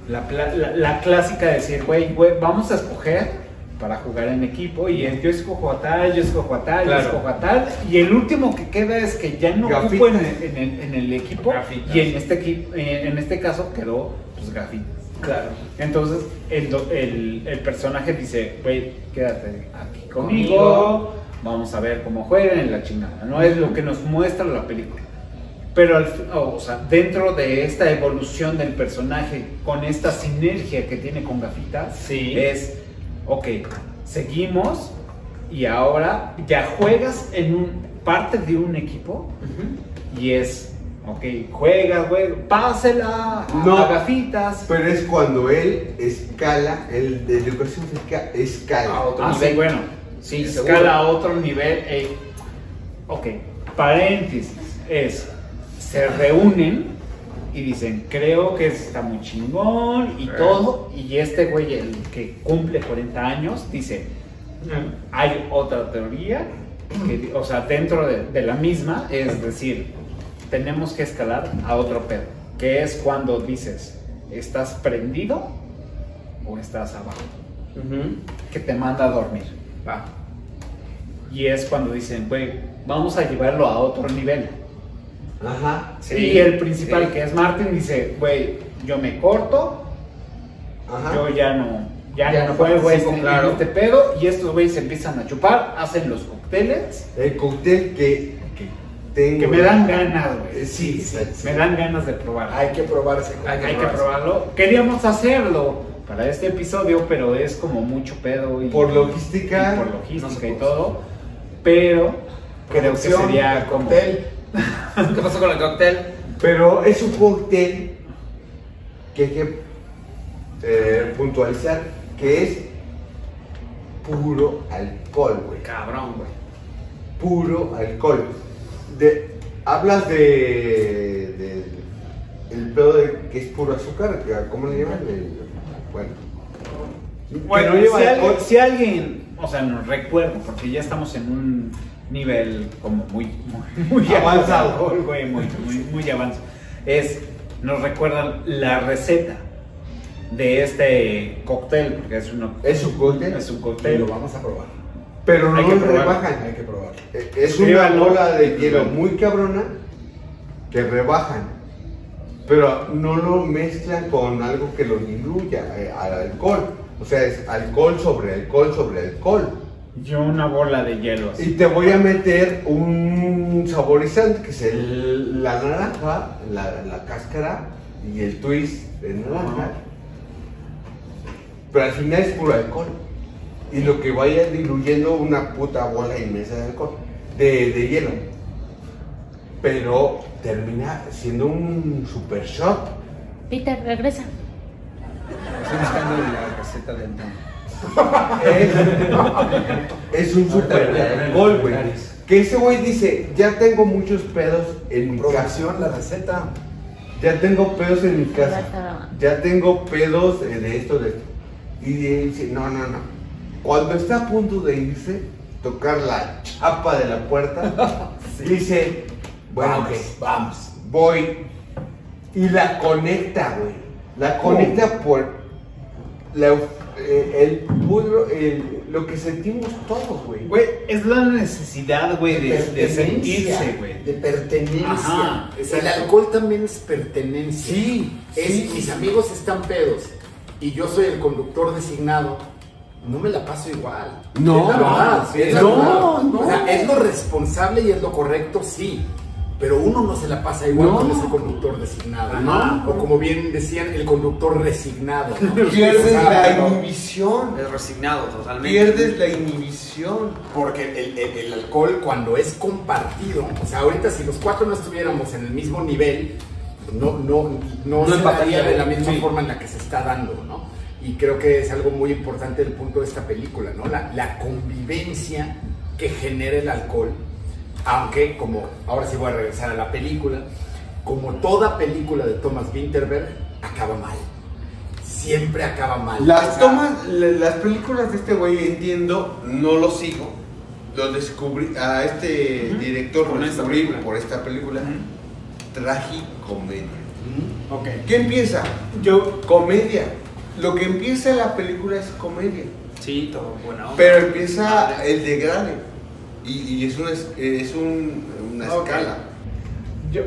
E: la, la- la clásica de decir, güey, güey, vamos a escoger para jugar en equipo y es yo escojo a tal, yo escojo a tal,
C: Claro.
E: yo escojo a tal y el último que queda es que ya no ocupo en, en el, en el equipo y en este equipo en este caso quedó pues gafitas
C: Claro.
E: entonces el, el, el personaje dice, güey, quédate aquí conmigo,
C: Conmigo.
E: vamos a ver cómo juegan en la chingada. No es lo que nos muestra la película. Pero al fi- o sea, dentro de esta evolución del personaje, con esta sinergia que tiene con Gafitas,
C: Sí.
E: es, ok, seguimos y ahora ya juegas en un, parte de un equipo y es, ok, juegas, güey, pásela
G: No.
E: a Gafitas.
G: Pero es cuando él escala, el de educación física escala.
C: A otro
E: Ah,
C: nivel.
E: sí, bueno, sí,
C: Sí,
E: escala
C: seguro.
E: a otro nivel. eh, ok, paréntesis, es, se reúnen y dicen, creo que está muy chingón y todo, y este güey, el que cumple 40 años, dice, hay otra teoría, que, o sea, dentro de, de la misma, es decir, tenemos que escalar a otro pedo, que es cuando dices, ¿estás prendido o estás abajo? que te manda a dormir.
C: Va.
E: Y es cuando dicen, güey, vamos a llevarlo a otro nivel.
G: Ajá.
E: y el principal,
C: sí.
E: que es Martin, dice, güey, yo me corto,
G: Ajá.
E: yo ya no, ya
C: Ya
E: no
C: no
E: juego este,
C: claro.
E: este pedo. Y estos güeyes se empiezan a chupar, hacen los cócteles,
G: El cóctel que, que tengo.
E: que me dan ganas, güey.
G: Eh, sí, sí, sí.
E: Me dan ganas de probar.
A: Hay que probar ese
E: Hay, hay que probarlo. Queríamos hacerlo para este episodio, pero es como mucho pedo y
G: Por logística,
E: y por
C: no
E: logística
C: se
E: y todo. Pero creo que sería como
A: cóctel.
C: ¿Qué pasó con el cóctel?
G: Pero es un cóctel que hay que eh, puntualizar que es puro alcohol, güey.
C: Cabrón, güey.
G: Puro alcohol. De, hablas de, de- el pedo de que es puro azúcar, ¿cómo le llaman? El- bueno.
E: Bueno,
G: no
E: si, alguien, si alguien, o sea, nos recuerda, porque ya estamos en un nivel como muy, muy, muy
G: Avanzado.
E: güey, muy, muy, muy avanzado. Es, nos recuerdan la receta de este cóctel, porque es, uno,
G: Es un cóctel,
E: es un
A: Y
E: cóctel.
A: lo vamos a probar.
G: pero no
E: Hay que
G: rebajan.
A: Hay que probarlo.
G: Eh, Es una bola de hielo muy cabrona que rebajan, pero no lo mezclan con algo que lo diluya eh, al alcohol. O sea, es alcohol sobre alcohol sobre alcohol.
E: Yo una bola de hielo. así.
G: Y te voy a meter un saborizante que es el- la naranja, la, la cáscara y el twist de naranja. Pero al final es puro alcohol. Y lo que vaya diluyendo una puta bola inmensa de alcohol, de, de hielo. Pero termina siendo un super shot.
B: Peter, regresa.
C: Estoy buscando la receta del
G: Es, es un super alcohol, güey. Que ese güey dice, ya tengo muchos pedos en mi casa.
A: La receta.
G: Ya tengo pedos en mi casa. Ya tengo pedos de esto, de esto. Y dice, no, no, no. Cuando está a punto de irse, tocar la chapa de la puerta, dice, bueno,
A: vamos, vamos.
G: voy. Y la conecta, güey. La conecta por la el pudro, el- lo que sentimos todos, güey.
E: Güey, es la necesidad, güey, de, de sentirse, güey.
A: De pertenencia.
E: Ajá,
A: el alcohol también es pertenencia.
G: Sí,
A: Es,
G: sí.
A: Mis amigos están pedos y yo soy el conductor designado. No me la paso igual.
G: No,
A: Es la verdad,
G: no,
A: es la
G: no,
A: verdad.
G: no.
A: O sea, es lo responsable y es lo correcto, sí. Pero uno no se la pasa igual
G: No.
A: cuando es el conductor designado.
E: Ajá.
A: O como bien decían, el conductor resignado. ¿no?
G: Pierdes
A: O sea,
G: la
A: no.
G: inhibición.
C: Es resignado totalmente.
G: Pierdes la inhibición.
A: Porque el, el- el alcohol cuando es compartido, o sea, ahorita si los cuatro no estuviéramos en el mismo nivel, no, no, no,
C: No
A: se daría de la misma
C: sí.
A: forma en la que se está dando, ¿no? Y creo que es algo muy importante el punto de esta película, ¿no? La, la convivencia que genera el alcohol, aunque como, ahora sí voy a regresar a la película, como toda película de Thomas Winterberg, acaba mal. Siempre acaba mal.
G: Las tomas, la- las películas de este güey entiendo, no lo sigo. Lo descubrí, a este director lo
C: esta
G: descubrí
C: película.
G: por esta película. Tragicomedia.
E: Ok.
G: ¿Qué empieza?
E: Yo,
G: Comedia. Lo que empieza la película es comedia.
C: Sí, todo bueno.
G: Pero empieza el degrade. Y, y es una, es- es un- una escala.
E: yo,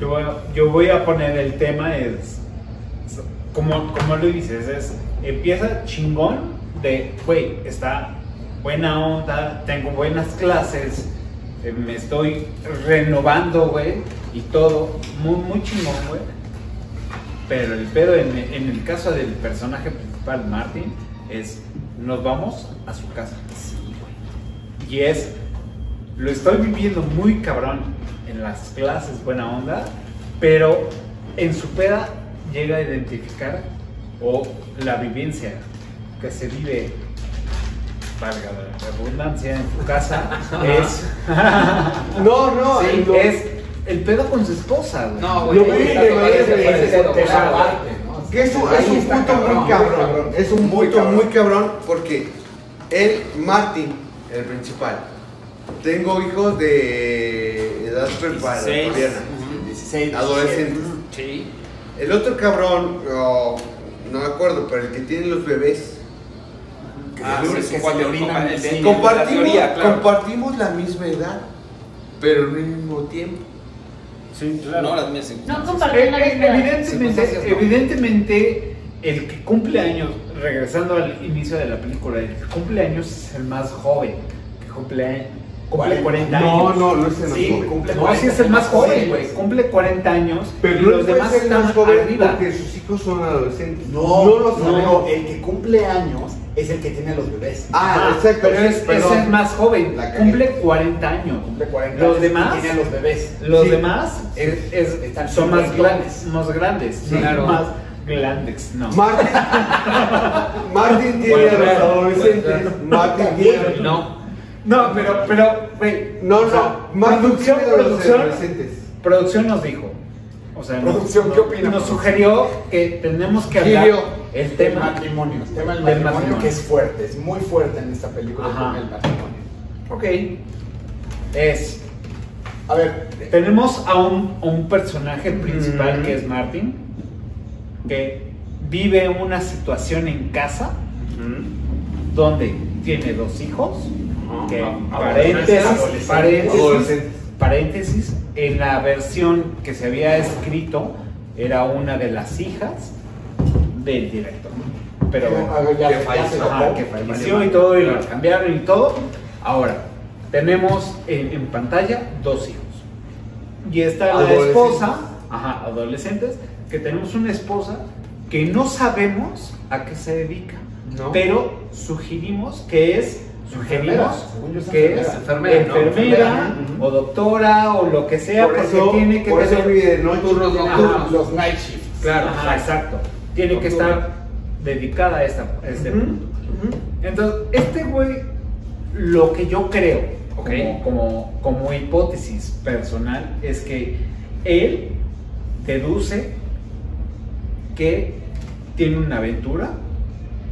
E: yo, voy a- yo voy a poner el tema, es, es- como, como lo dices, es, empieza chingón de, güey, está buena onda, tengo buenas clases, eh, me estoy renovando, güey, y todo, muy, muy chingón, güey. Pero el pedo en, en el caso del personaje principal, Martin, es, nos vamos a su casa. Y es, lo estoy viviendo muy cabrón en las clases, buena onda, pero en su peda llega a identificar o la vivencia que se vive, valga la redundancia, en tu casa, es,
G: No, no,
E: sí,
G: lo-
E: es el pedo con su esposa, güey.
C: No,
G: Lo
C: güey.
G: vi
C: esa
G: de manera. Que es un, es un punto
A: cabrón,
G: muy cabrón.
A: cabrón.
G: Es un punto muy cabrón porque él, Martin, el principal, tengo hijos de edad
C: 16.
G: preparatoria,
C: Ujú.
A: 16,
G: adolescentes.
C: Sí.
G: El otro cabrón, oh, no me acuerdo, pero el que tiene los bebés.
C: Ah,
A: el
C: sí,
A: que se orinan
C: el-
G: Compartimos,
C: la teoría, claro.
G: compartimos la misma edad, pero no al mismo tiempo.
E: Sí,
C: No, las mías
B: No comparten la
E: Eh,
B: misma.
E: evidentemente,
C: no.
E: evidentemente, el que cumple años, regresando al inicio de la película, el que cumple años es el más joven, que cumple, cumple 40
G: No,
E: años.
G: no, no es el más
E: Sí,
G: joven.
A: cumple
E: No,
A: 40,
E: sí es el más joven, güey. Cumple 40 años
G: Pero
E: y
G: no
E: los demás
G: ser
E: están
G: más joven
E: arriba.
G: porque sus hijos son adolescentes.
A: No,
G: no lo
A: no,
G: sabemos.
A: el que cumple años es el que tiene a los bebés.
G: Ah, exacto.
E: Pero es, es el más joven, cumple 40 años.
A: Cumple 40
E: Los
A: años
E: demás,
A: y tiene a los bebés.
E: los
G: Sí.
E: demás es- es-
A: Están
E: son más grandes, más grandes,
G: Sí,
C: claro.
E: más grandes, no.
G: Martin, Martin tiene a los adolescentes. Martin tiene.
C: No.
E: No, pero, pero, güey.
G: No, no. Martin
E: producción,
G: tiene a los
E: producción,
G: adolescentes.
E: producción nos dijo. O sea, nos-
A: Producción, ¿qué opina?
E: Nos sugirió que tenemos que hablar el tema.
A: matrimonio, el tema del
E: Del
A: matrimonio,
E: matrimonio.
A: que es fuerte, es muy fuerte en esta película el
E: Ajá.
A: del matrimonio.
E: Ok. Es.
A: A ver,
E: Tenemos a un, a un personaje principal
G: Ujú.
E: que es Martin, que vive una situación en casa donde tiene dos hijos, que
A: Ajá.
E: paréntesis,
A: Adolescentes.
E: paréntesis,
G: Adolescentes.
E: paréntesis, en la versión que se había escrito era una de las hijas del director. pero
A: Que- ah, ya-
E: que
A: ya
E: falleció,
A: se
E: ajá,
A: tocó.
E: que falleció y todo, y lo cambiaron y todo. Ahora, tenemos en, en pantalla dos hijos. Y está la esposa, ajá, adolescentes, que tenemos una esposa que no sabemos a qué se dedica,
G: No.
E: pero sugerimos que es,
A: Enfermera,
E: sugerimos
A: según yo es
E: que
A: enfermera.
C: Enfermera, ¿no?
E: enfermera
A: Enfermera,
E: o doctora o lo que sea,
G: Por
E: porque
G: eso-
E: tiene que
G: por eso
E: tener-
G: vive
C: turnos
G: tiene-
C: nocturnos.
A: Los night shifts.
E: Claro, ajá, exacto. Tiene que estar dedicada a, esta, a este
G: Ujú,
E: punto.
G: ujú.
E: Entonces, este güey, lo que yo creo,
C: Ok.
E: como, como, como hipótesis personal, es que él deduce que tiene una aventura,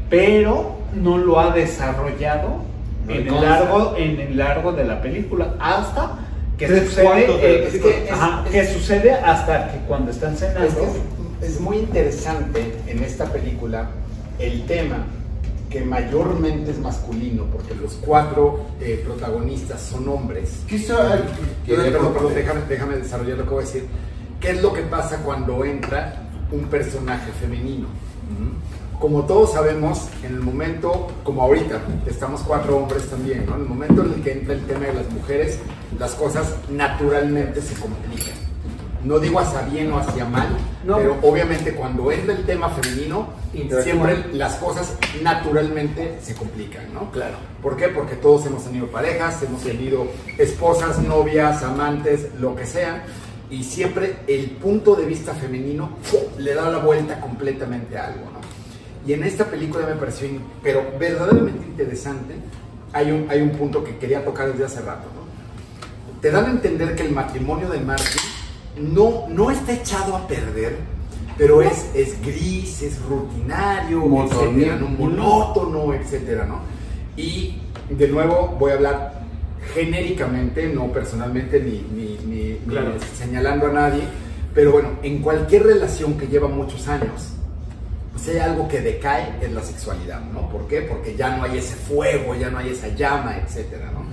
E: pero no lo ha desarrollado
C: No
E: en, el largo, en el largo de la película, hasta que
G: Tres
E: sucede, eh, es que- ajá, que sucede hasta que cuando están cenando.
A: Es, muy interesante en esta película el tema que mayormente es masculino, porque los cuatro eh, protagonistas son hombres.
G: ¿Qué está-
A: Que- perdón, perdón, déjame, déjame desarrollar lo que voy a decir. ¿Qué es lo que pasa cuando entra un personaje femenino? Como todos sabemos, en el momento, como ahorita, estamos cuatro hombres también, ¿no? En el momento en el que entra el tema de las mujeres, las cosas naturalmente se complican. No digo hacia bien o hacia mal,
C: No.
A: pero obviamente cuando entra el tema femenino, siempre las cosas naturalmente se complican, ¿no? Claro. ¿Por qué? Porque todos hemos tenido parejas, hemos tenido esposas, novias, amantes, lo que sea, y siempre el punto de vista femenino le da la vuelta completamente a algo, ¿no? Y en esta película me pareció, in- pero verdaderamente interesante, hay un, hay un punto que quería tocar desde hace rato, ¿no? Te dan a entender que el matrimonio de Martin no, no está echado a perder, pero es, es gris, es rutinario,
G: Monótono.
A: etcétera, ¿no? monótono, etcétera, ¿no? Y de nuevo voy a hablar genéricamente, no personalmente ni, ni- ni- ni
E: Claro.
A: señalando a nadie, pero bueno, en cualquier relación que lleva muchos años, pues hay algo que decae es la sexualidad, ¿no? ¿Por qué? Porque ya no hay ese fuego, ya no hay esa llama, etcétera, ¿no?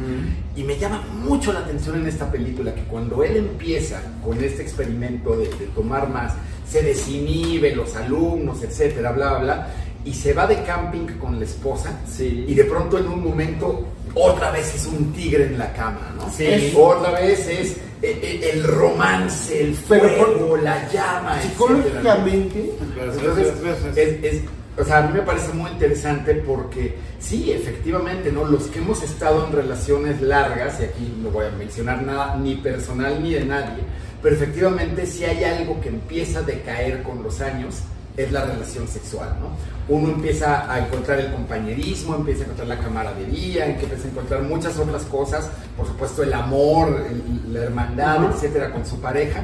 A: Y me llama mucho la atención en esta película que cuando él empieza con este experimento de, de tomar más, se desinhibe los alumnos, etcétera, bla, bla, bla, y se va de camping con la esposa,
C: Sí.
A: y de pronto en un momento otra vez es un tigre en la cama, ¿no?
E: Sí.
A: Es- otra vez es eh, eh, el romance, el
G: Pero
A: fuego, la llama.
G: Psicológicamente,
A: Entonces, es, es- o sea, a mí me parece muy interesante porque sí, efectivamente, ¿no? Los que hemos estado en relaciones largas, y aquí no voy a mencionar nada ni personal ni de nadie, pero efectivamente si hay algo que empieza a decaer con los años, es la relación sexual, ¿no? Uno empieza a encontrar el compañerismo, empieza a encontrar la camaradería, empieza a encontrar muchas otras cosas, por supuesto el amor, el- la hermandad, etcétera, con su pareja,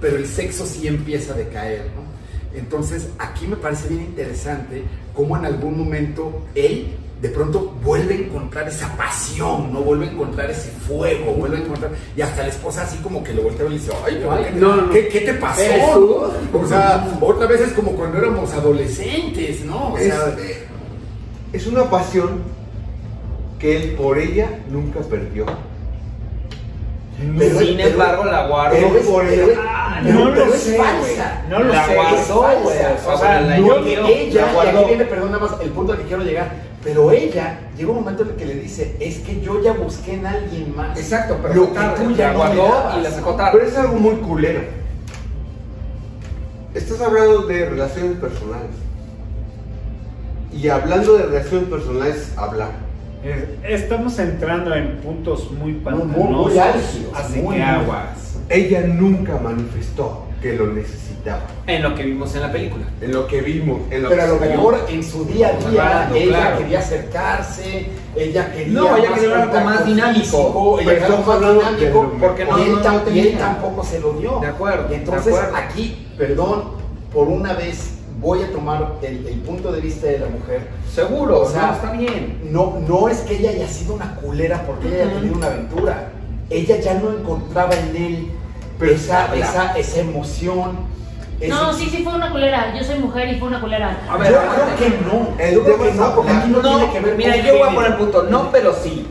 A: pero el sexo sí empieza a decaer, ¿no? Entonces, aquí me parece bien interesante cómo en algún momento él de pronto vuelve a encontrar esa pasión, ¿no? Vuelve a encontrar ese fuego, vuelve a encontrar... Y hasta la esposa así como que lo voltea y le dice, ay, ¿qué,
C: no, no.
A: ¿qué, qué te pasó?
C: ¿Eres tú?
A: O sea, otra vez es como cuando éramos adolescentes, ¿no? O
G: es,
A: sea,
G: es una pasión que él por ella nunca perdió.
A: Pero-
C: Sin
A: pero-
C: embargo, la
G: ella.
E: Ah, no
A: pero
E: lo
A: es
E: sé,
A: falsa.
E: No lo
C: La
E: sé.
C: guardo,
A: es
C: güey.
A: falsa.
C: O sea,
A: O sea,
C: la
A: no,
C: quiero,
A: ella,
C: la
A: y
C: guardo.
A: aquí viene, perdón, nada más el punto al que quiero llegar, pero ella llega un momento en el que le dice, es que yo ya busqué en alguien más.
C: Exacto, pero
A: Lo que tú ya
C: guardó y la sacó tarde.
G: Pero es algo muy culero. Estás hablando de relaciones personales. Y hablando de relaciones personales, hablar.
E: Estamos entrando en puntos muy
A: muy
E: pantanosos, así
A: muy,
E: que
A: muy.
E: aguas.
G: Ella nunca manifestó que lo necesitaba.
C: En lo que vimos en la película.
G: En lo que vimos, en lo
A: Pero a lo mejor en su día a día
C: Claro,
A: ella
C: claro.
A: quería acercarse, ella quería
C: No, ella quería algo más dinámico.
A: físico, ella quería algo más dinámico,
C: porque no-
A: y, él
C: no- no
A: tam- y él tampoco se lo dio.
C: De acuerdo,
A: Y entonces
C: de acuerdo.
A: aquí, perdón, por una vez voy a tomar el, el punto de vista de la mujer.
C: Seguro,
A: O sea,
C: no, está bien.
A: No, no es que ella haya sido una culera porque ella haya tenido una aventura. Ella ya no encontraba en él
G: Pero
A: esa, esa, esa emoción.
B: No, sí, sí fue una culera. Yo soy mujer y fue una culera.
C: A ver,
A: yo creo que no. Yo creo que no, porque aquí no, tiene que ver
C: mira,
A: con
C: yo voy a poner punto. No, pero sí.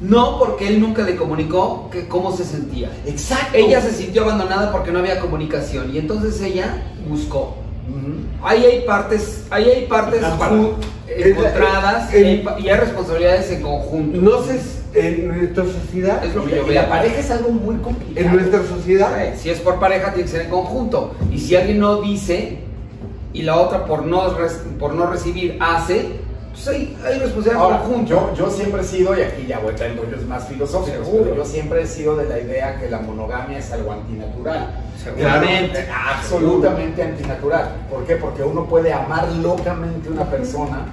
C: No, porque él nunca le comunicó que cómo se sentía.
A: Exacto.
C: Ella se sintió abandonada porque no había comunicación y entonces ella buscó. Ahí hay partes, ahí hay partes
G: Es la-
C: encontradas hay, y hay responsabilidades en conjunto.
G: No sé, en nuestra sociedad,
C: Es lo que yo veo.
A: la pareja es algo muy complicado.
G: en nuestra sociedad,
C: Eh, Si es por pareja, tiene que ser en conjunto. Y si alguien no dice y la otra por no, por no recibir hace, pues hay, hay responsabilidad en
A: Ahora,
C: conjunto.
A: yo, yo siempre he sido, y aquí ya voy a entrar en rollos más filosóficos,
C: Seguro.
A: pero yo siempre he sido de la idea que la monogamia es algo antinatural.
C: Seguramente.
A: Absolutamente antinatural. ¿Por qué? Porque uno puede amar locamente a una persona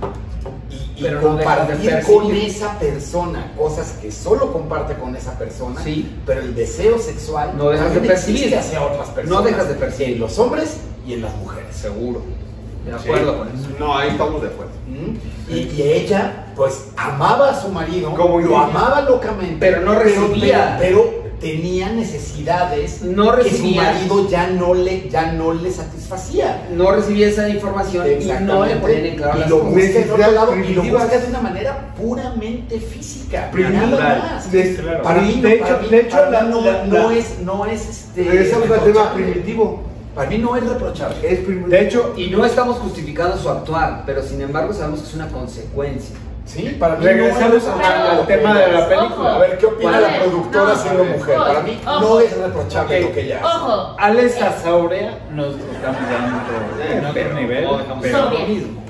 A: y, y
C: Pero no dejas de
A: compartir con esa persona cosas que solo comparte con esa persona,
C: Sí.
A: pero el deseo sexual
C: No dejas de percibir.
A: hacia otras personas.
C: No dejas de percibir.
A: En los hombres y en las mujeres.
C: Seguro. De acuerdo con eso.
D: No, ahí estamos de acuerdo.
A: ¿Mm? Y, y ella, pues, amaba a su marido,
G: Como
A: lo amaba locamente,
C: Pero no recibía.
A: Pero, pero tenía necesidades
C: No
A: que su
C: recibía.
A: marido ya no le, ya no le satisfacía.
C: No recibí esa información y no le ponían en claro
A: y
C: las
A: lo
C: cosas.
A: busca lado y lo de una manera puramente física.
G: Primitiva.
A: Nada más.
G: De-
E: claro.
A: Para mí,
G: de
A: no-
G: hecho-
A: para mí-
G: de hecho,
A: para
G: la-
A: mí no,
G: la-
A: no
G: la-
A: es, no es este.
G: regresamos al tema
A: reprochable.
G: primitivo.
A: Para mí no es reprochable.
G: Es primitivo.
E: De hecho,
C: Y no estamos justificando su actuar, pero sin embargo sabemos que es una consecuencia.
A: Sí, para mí
E: Regresamos
A: no
B: al-
E: tema de la película.
B: Ojo.
A: A ver, ¿qué opina la productora
B: no,
A: siendo mujer?
B: ojo,
A: Para mí
B: ojo.
A: no es reprochable lo que ella hace.
B: Ojo.
E: Alexa Saurea nos estamos ya en otro, en otro
C: pero
E: nivel. pero-
C: lo mismo.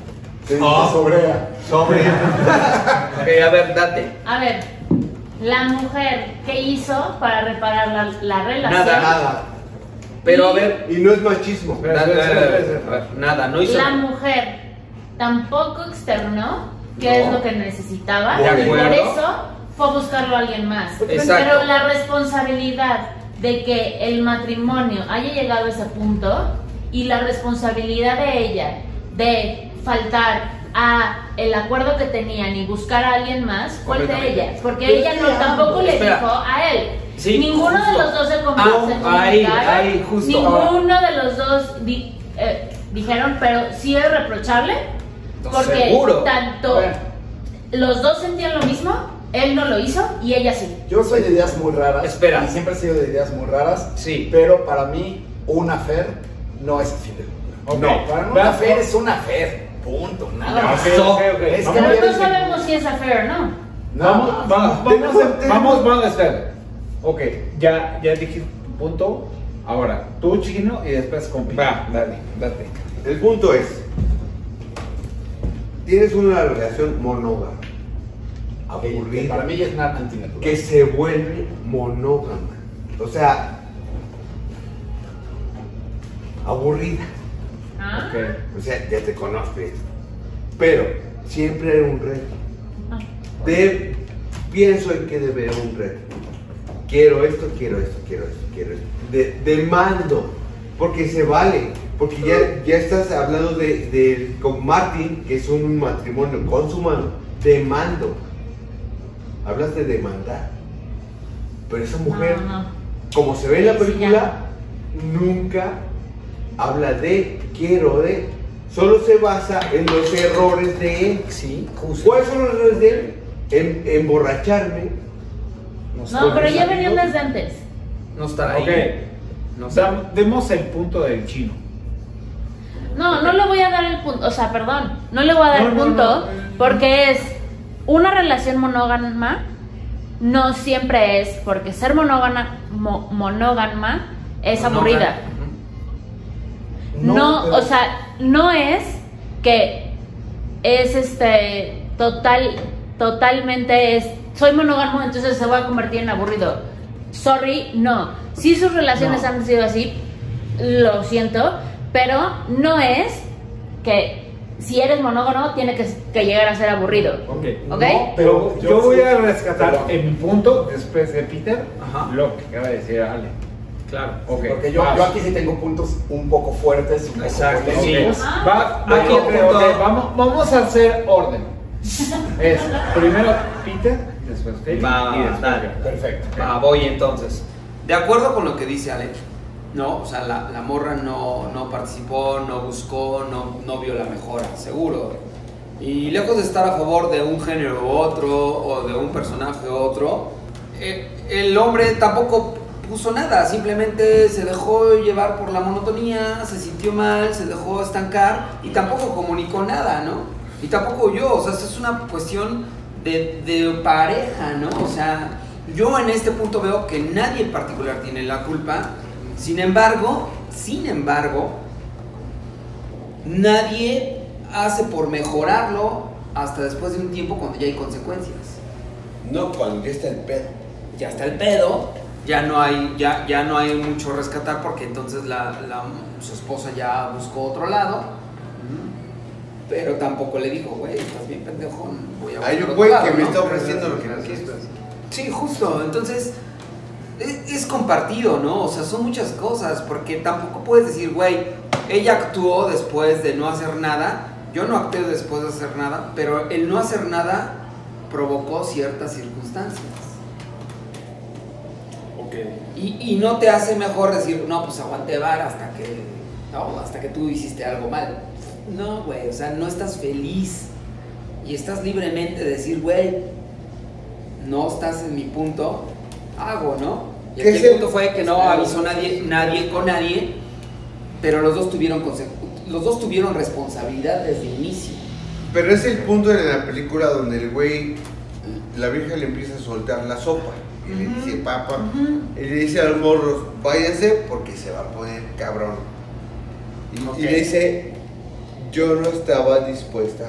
G: Ah.
A: sobrea.
G: Sobre.
C: Ok, a ver, date.
B: A ver, la mujer, ¿qué hizo para reparar la, la relación?
C: Nada.
G: Nada.
C: Pero a ver,
G: Y no es machismo.
E: Espera,
C: date,
E: espera,
C: a ver,
E: espera, espera.
C: a ver, nada, no hizo
B: La
C: nada.
B: mujer tampoco externó qué es lo que necesitaba
C: De
B: y por eso fue a buscarlo a alguien más.
C: Exacto.
B: Pero la responsabilidad de que el matrimonio haya llegado a ese punto y la responsabilidad de ella de faltar a el acuerdo que tenían y buscar a alguien más fue el de ella, porque
A: Pero
B: ella no tampoco le
C: Espera.
B: dijo a él.
C: Sí,
B: Ninguno
C: justo.
B: de los dos se, com-
C: Ah, ahí, ahí, justo.
B: Ninguno de los dos di- eh, dijeron, pero sí es reprochable, porque
C: Seguro.
B: tanto
A: A
B: los dos sentían lo mismo, él no lo hizo y ella sí.
A: Yo soy de ideas muy raras.
C: Espera.
A: Y siempre he sido de ideas muy raras.
C: Sí.
A: Pero para mí, una fer no es fin. No, para mí una fer es una fer. Punto. Nada más.
E: Ok, ok, ok.
A: Es que
B: no sabemos si es affair o no.
A: Nada
E: Vamos, vamos, vamos, vamos, vamos, espera. Ok, ya, ya dijiste tu punto. Ahora, tú chino y después con
C: Va, dale, date.
G: El punto es, tienes una relación monógama,
A: Ok, que
G: aburrida,
A: para mí es nada antinatural.
G: que se vuelve monógama. O sea, aburrida.
B: ¿Ah?
G: O sea, ya te conozco. esto. Pero siempre hay un reto.
B: Ah.
G: De, pienso en que debe haber un reto. Quiero esto, quiero esto, quiero esto, quiero esto. De, demando, porque se vale. Porque ya, ya estás hablando de, de- con Martín, que es un matrimonio consumado, demando. Hablas de demandar. Pero esa mujer,
B: No, no.
G: como se ve en la
B: sí,
G: película, nunca habla de, quiero de. Solo se basa en los errores de él.
C: Sí, justo.
G: ¿Cuáles son los errores de él? En, emborracharme.
B: No, pero ya venían desde antes.
C: No estar ahí.
E: Ok.
C: No
E: O sea, demos el punto del chino.
B: No, no le voy a dar el punto, o sea, perdón, no le voy a dar el
E: no,
B: punto
E: no.
B: porque es una relación monógama, no siempre es, porque ser monógama, mo- monógama es aburrida. No,
A: pero-
B: o sea, no es que es este total, totalmente es, soy monógamo, entonces se va a convertir en aburrido. Sorry, no. Si sus relaciones han sido así, lo siento, pero no es que si eres monógamo tiene que, que llegar a ser aburrido.
E: Ok.
B: ¿Ok?
A: No,
E: Pero
A: pero
E: yo, voy
A: sí-
E: a rescatar
A: perdón.
E: en mi punto, después de Peter,
C: Ajá.
E: lo que acaba de decir Ale.
C: Claro.
E: Ok.
A: Porque yo, yo aquí sí tengo puntos un poco fuertes, un poco
C: Exacto, sí.
A: polémicos.
B: Ah.
E: Va,
C: Aquí
E: ok,
C: el punto-
E: ok, vamos, vamos a hacer orden. Es primero Peter, después
C: Va,
E: y después
C: dale.
E: yo.
A: Perfecto.
C: Va, voy entonces. De acuerdo con lo que dice Ale, no, o sea, la, morra no, no participó, no buscó, no, no vio la mejora, seguro. Y lejos de estar a favor de un género u otro o de un personaje u otro, eh, el hombre tampoco puso nada, simplemente se dejó llevar por la monotonía, se sintió mal, se dejó estancar y tampoco comunicó nada, ¿no? Y tampoco yo, o sea, es una cuestión de, de pareja, ¿no? O sea, yo en este punto veo que nadie en particular tiene la culpa, sin embargo, sin embargo, nadie hace por mejorarlo hasta después de un tiempo cuando ya hay consecuencias
D: No, cuando ya está el pedo.
C: ya está el pedo, ya no hay, ya, ya no hay mucho rescatar porque entonces la, la- su esposa ya buscó otro lado. Pero tampoco le dijo, güey, estás bien pendejo, voy a
D: Hay un güey
C: lado",
D: que me está ofreciendo lo que no quiero.
C: Sí, justo. Entonces, es, es compartido, ¿no? O sea, son muchas cosas, porque tampoco puedes decir, güey, ella actuó después de no hacer nada, yo no actué después de hacer nada, pero el no hacer nada provocó ciertas circunstancias.
E: Ok.
C: Y, y no te hace mejor decir, no, pues aguante bar hasta que, no, hasta que tú hiciste algo mal. No, güey, o sea, no estás feliz y estás libremente de decir, güey, no estás en mi punto, hago, ¿no? Y
D: ¿Qué
C: aquí
D: es
C: el punto fue que no avisó nadie, nadie con nadie, pero los dos tuvieron los dos tuvieron responsabilidad desde el inicio.
D: Pero es el punto de la película donde el güey, la vieja le empieza a soltar la sopa. Y le dice, papá, y le dice a los morros, váyanse porque se va a poner cabrón. Y le dice, yo no estaba dispuesta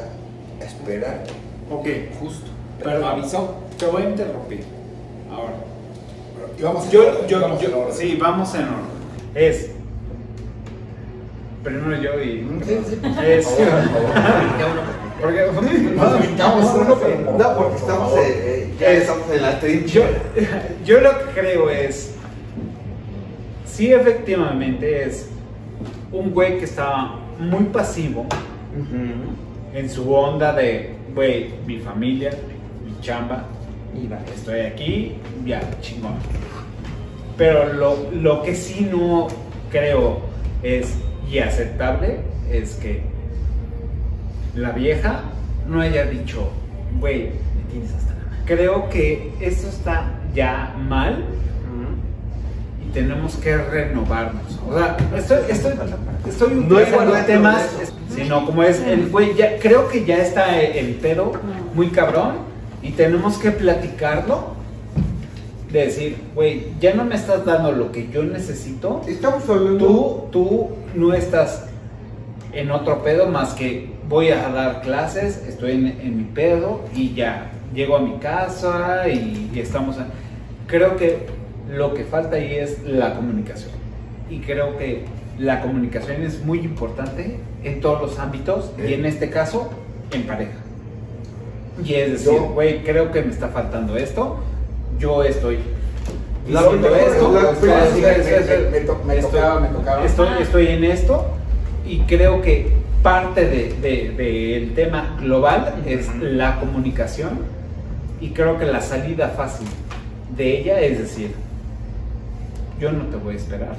D: a esperar.
E: Ok.
C: Justo.
E: Pero
C: Pero avisó.
E: Te voy a interrumpir. Ahora.
A: Y vamos a-
E: Yo, yo,
A: vamos
E: yo-
A: en orden.
E: sí, vamos en orden. Es. Primero yo y. Es. Porque.
D: No, porque estamos, eh, eh, ya estamos en la
E: Yo,
D: trinchera.
E: yo lo que creo es. Sí, efectivamente es un güey que estaba muy pasivo en su onda de, güey, mi familia, mi chamba, estoy aquí, ya, chingón. Pero lo, lo que sí no creo es, y aceptable, es que la vieja no haya dicho, güey, me tienes hasta la madre". Creo que esto está ya mal y tenemos que renovarnos. O sea, estoy, estoy, estoy
D: No igualdad,
E: temas,
D: no
E: sino como es el güey, ya, creo que ya está el pedo muy cabrón y tenemos que platicarlo. De decir, güey, ya no me estás dando lo que yo necesito.
D: Estamos hablando.
E: Tú, tú no estás en otro pedo más que voy a dar clases, estoy en, en mi pedo y ya llego a mi casa y, y estamos. Creo que lo que falta ahí es la comunicación. Y creo que la comunicación es muy importante en todos los ámbitos y en este caso en pareja. Y es decir, güey, creo que me está faltando esto, yo estoy Estoy- en esto y creo que parte del de, del tema global es la comunicación y creo que la salida fácil de ella es decir, yo no te voy a esperar.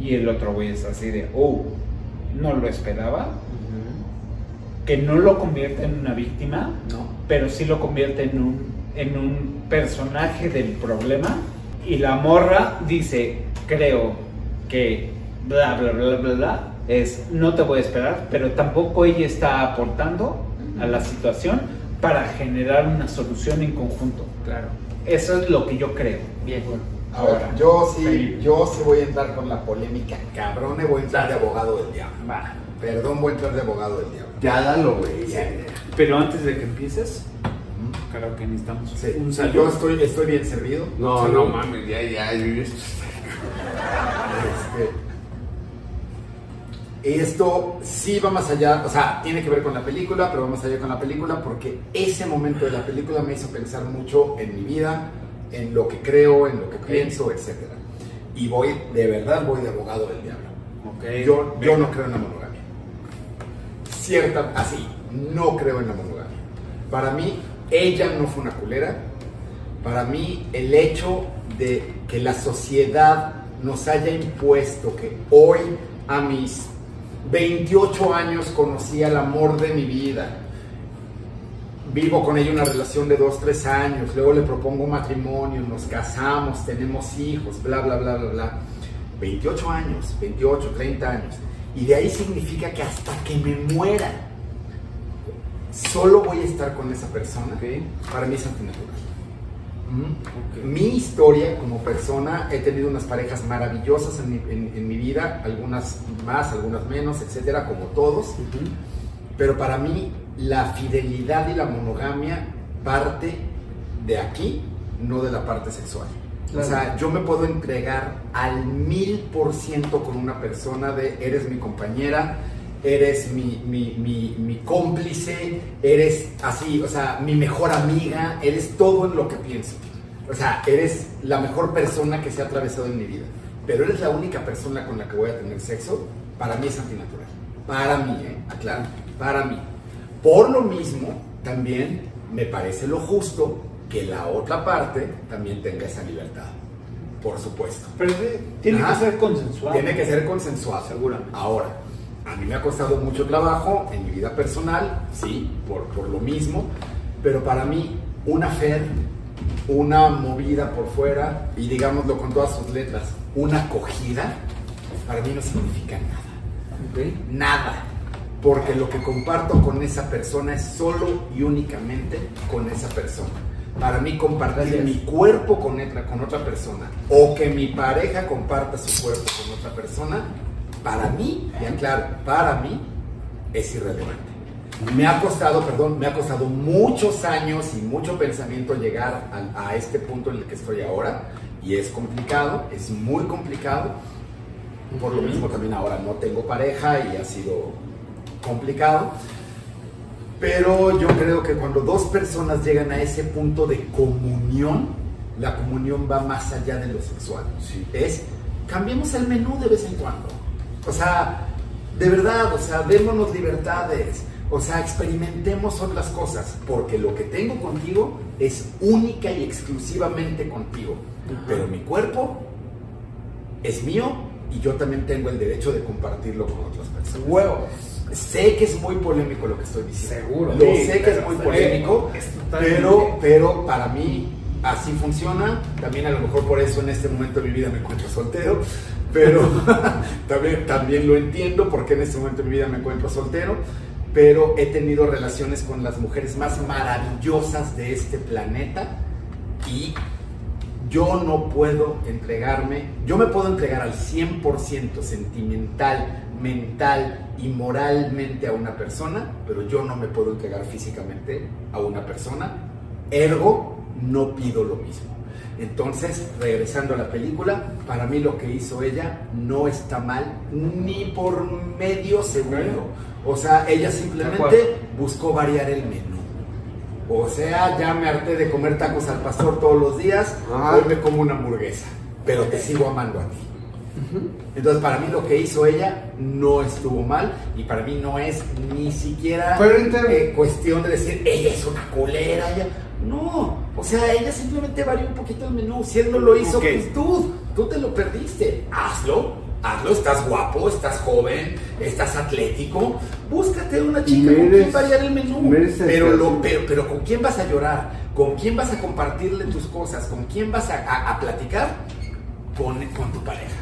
E: Y el otro güey es así de, oh, no lo esperaba. Que no lo convierte en una víctima,
C: No.
E: pero sí lo convierte en un, en un personaje del problema. Y la morra dice, creo que bla, bla, bla, bla, bla, es no te voy a esperar, pero tampoco ella está aportando a la situación para generar una solución en conjunto.
C: Claro.
E: Eso es lo que yo creo.
C: Bien.
A: Ahora, yo sí, yo sí voy a entrar con la polémica, cabrón, voy a entrar de abogado del diablo.
E: Va.
A: Perdón, voy a entrar de abogado del diablo.
D: Ya dalo, güey.
A: Sí.
E: Pero antes de que empieces, creo que necesitamos
A: Sí,
E: un
A: Yo
E: saludo.
A: estoy, estoy bien servido.
D: No, no mames, ya, ya. yo- yo-
A: Este, esto sí va más allá, o sea, tiene que ver con la película, pero va más allá con la película porque ese momento de la película me hizo pensar mucho en mi vida, en lo que creo, en lo que pienso, etc. Y voy, de verdad, voy de abogado del diablo.
E: Ok,
A: Yo, yo no creo en la monogamia. Así, no creo en la monogamia. Para mí, ella no fue una culera. Para mí, el hecho de que la sociedad nos haya impuesto que hoy, a mis 28 años, conocí al amor de mi vida. vivo con ella una relación de dos, tres años, luego le propongo matrimonio, nos casamos, tenemos hijos, bla, bla, bla, bla, bla. 28 años, 28, 30 años. Y de ahí significa que hasta que me muera, solo voy a estar con esa persona. Para mí es antinatural. ¿Mm? Mi historia como persona, he tenido unas parejas maravillosas en mi, en- en mi vida, algunas más, algunas menos, etcétera, como todos. Pero para mí, la fidelidad y la monogamia parte de aquí, no de la parte sexual. O sea, yo me puedo entregar al mil por ciento con una persona de eres mi compañera, eres mi, mi, mi, cómplice, eres así, o sea, mi mejor amiga, eres todo en lo que pienso. O sea, eres la mejor persona que se ha atravesado en mi vida. Pero eres la única persona con la que voy a tener sexo, para mí es antinatural. Para mí, ¿eh? Aclaro, para mí. Por lo mismo, también me parece lo justo que la otra parte también tenga esa libertad. Por supuesto.
E: Pero tiene
A: Ajá.
E: que ser consensuado.
A: Tiene que ser consensuado.
E: Seguramente.
A: Ahora, a mí me ha costado mucho trabajo en mi vida personal, sí, por, por lo mismo, pero para mí una fer, una movida por fuera, y digámoslo con todas sus letras, una acogida, para mí no significa nada. Nada. Porque lo que comparto con esa persona es solo y únicamente con esa persona. Para mí compartir mi cuerpo con otra, con otra persona o que mi pareja comparta su cuerpo con otra persona, para mí, ya claro, para mí es irrelevante. Me ha costado, perdón, me ha costado muchos años y mucho pensamiento llegar a, a este punto en el que estoy ahora y es complicado, es muy complicado. Por lo mismo también ahora no tengo pareja y ha sido complicado. Pero yo creo que cuando dos personas llegan a ese punto de comunión, la comunión va más allá de lo sexual. Es, cambiemos el menú de vez en cuando. O sea, de verdad, o sea, démonos libertades. O sea, experimentemos otras cosas. Porque lo que tengo contigo es única y exclusivamente contigo. Pero mi cuerpo es mío y yo también tengo el derecho de compartirlo con otras personas.
E: Huevos.
A: Sé que es muy polémico lo que estoy diciendo.
E: Seguro.
A: Lo
E: Sí,
A: sé que es muy polémico.
E: Es
A: pero, pero para mí así funciona. También a lo mejor por eso en este momento de mi vida me encuentro soltero. Pero también, también lo entiendo porque en este momento de mi vida me encuentro soltero. Pero he tenido relaciones con las mujeres más maravillosas de este planeta y yo no puedo entregarme, yo me puedo entregar al 100% sentimental, mental y moralmente a una persona, pero yo no me puedo entregar físicamente a una persona, ergo no pido lo mismo. Entonces, regresando a la película, para mí lo que hizo ella no está mal ni por medio segundo. O sea, ella simplemente buscó variar el menú. O sea, ya me harté de comer tacos al pastor todos los días, hoy me como una hamburguesa, pero te sigo amando a ti. Entonces, para mí lo que hizo ella no estuvo mal y para mí no es ni siquiera eh, cuestión de decir, ella es una culera, ella... No, o sea, ella simplemente varió un poquito el menú. Si él no lo hizo, pues tú, tú te lo perdiste. Hazlo, hazlo, estás guapo, estás joven, estás atlético. Búscate una chica con quien variar el menú. Pero, lo, pero, pero ¿con quién vas a llorar? ¿Con quién vas a compartirle tus cosas? ¿Con quién vas a, a- a platicar? Con, con tu pareja.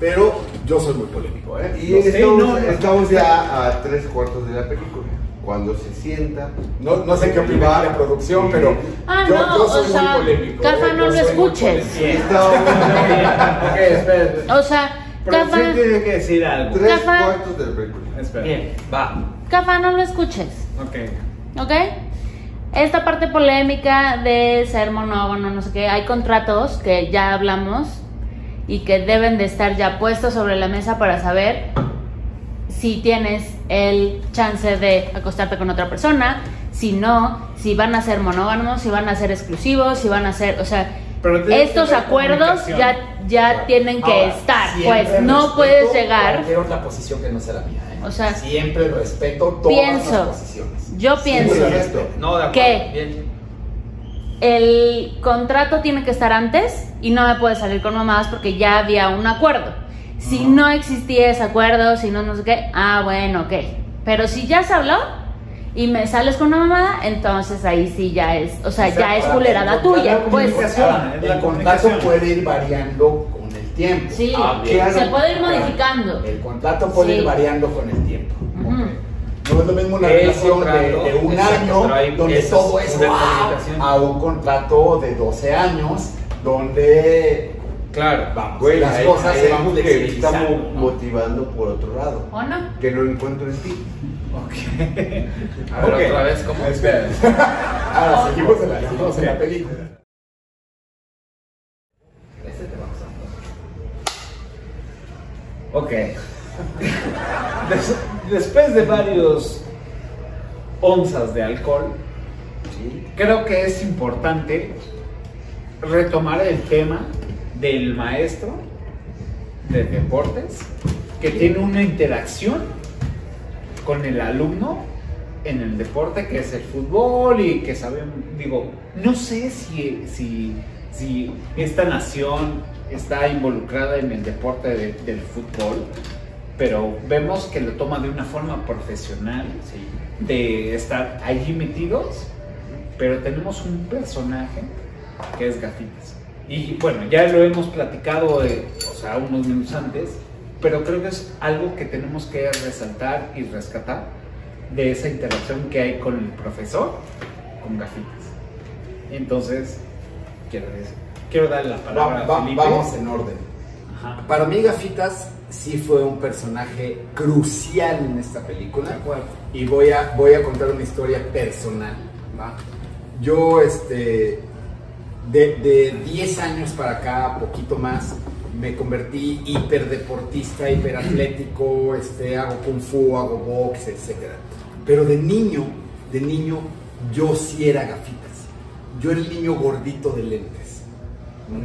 A: Pero yo soy muy polémico, ¿eh?
D: Y
A: sé,
D: estamos,
A: no, no,
D: estamos ya a tres cuartos de la película. Cuando se sienta.
A: No, no sé qué opina la producción, pero
B: Ah,
A: yo,
B: no,
A: yo soy
B: o sea,
A: muy polémico.
B: Cafa,
A: ¿eh?
B: no lo escuches.
E: ok, espera.
B: O sea, Cafa,
E: tiene que decir algo.
D: tres
B: Cafa.
D: cuartos de la película.
E: Espera.
C: Bien, va.
B: Cafa, no lo escuches.
E: Ok.
B: ¿Ok? Esta parte polémica de ser monógamo, no sé qué, hay contratos que ya hablamos y que deben de estar ya puestos sobre la mesa para saber si tienes el chance de acostarte con otra persona, si no, si van a ser monógamos, si van a ser exclusivos, si van a ser, o sea,
E: que
B: estos acuerdos ya, ya tienen que
A: Ahora,
B: estar, pues no puedes llegar.
A: Cualquier otra posición que no sea la mía, ¿eh?
B: O sea,
A: siempre respeto todas
B: pienso,
A: las posiciones.
B: yo pienso
A: Siempre respeto.
C: No, de acuerdo.
B: ¿Qué?
C: Bien.
B: El contrato tiene que estar antes y no me puede salir con mamadas porque ya había un acuerdo. Si no existía ese acuerdo, si no, no sé qué, ah, bueno, ok. Pero si ya se habló y me sales con una mamada, entonces ahí sí ya es, o sea,
E: O sea,
B: ya es culerada tuya,
A: la
B: pues.
A: comunicación.
E: Ah,
A: el
E: comunicación.
A: puede ir variando con el tiempo.
B: Sí,
E: Ah,
B: se puede ir modificando.
A: El contrato puede
B: Sí.
A: ir variando con el tiempo. No es lo mismo una
C: El
A: relación de,
C: contrato,
A: de un
C: exacto,
A: año donde todo
C: es
A: wow, a un contrato de 12 años donde
C: Claro.
A: vamos, las
D: hay-
A: cosas
D: hay
A: se van
D: que
A: ¿no?
D: motivando por otro lado.
B: ¿O no?
D: Que no encuentro en ti.
E: Ok.
C: A ver, otra vez, ¿cómo?
E: Espera.
A: Ahora seguimos en la, seguimos en la película.
E: Ok. Des- después de varios onzas de alcohol, creo que es importante retomar el tema del maestro de deportes que tiene una interacción con el alumno en el deporte que es el fútbol y que sabemos, digo, no sé si, si, si esta nación está involucrada en el deporte de- del fútbol, pero vemos que lo toma de una forma profesional, de estar allí metidos, pero tenemos un personaje que es Gafitas. Y bueno, ya lo hemos platicado, eh, o sea, unos minutos antes, pero creo que es algo que tenemos que resaltar y rescatar de esa interacción que hay con el profesor, con Gafitas. Entonces, quiero, decir- quiero darle la palabra
A: Va- va-
E: a Felipe.
A: vamos en orden.
E: Ajá.
A: Para mí Gafitas sí fue un personaje crucial en esta película. Y voy a, voy a contar una historia personal. Yo, este, de, de 10 años para acá, poquito más, me convertí hiperdeportista, hiperatlético, este, hago kung fu, hago box, etc. Pero de niño, de niño, yo sí era gafitas. Yo era el niño gordito de lentes.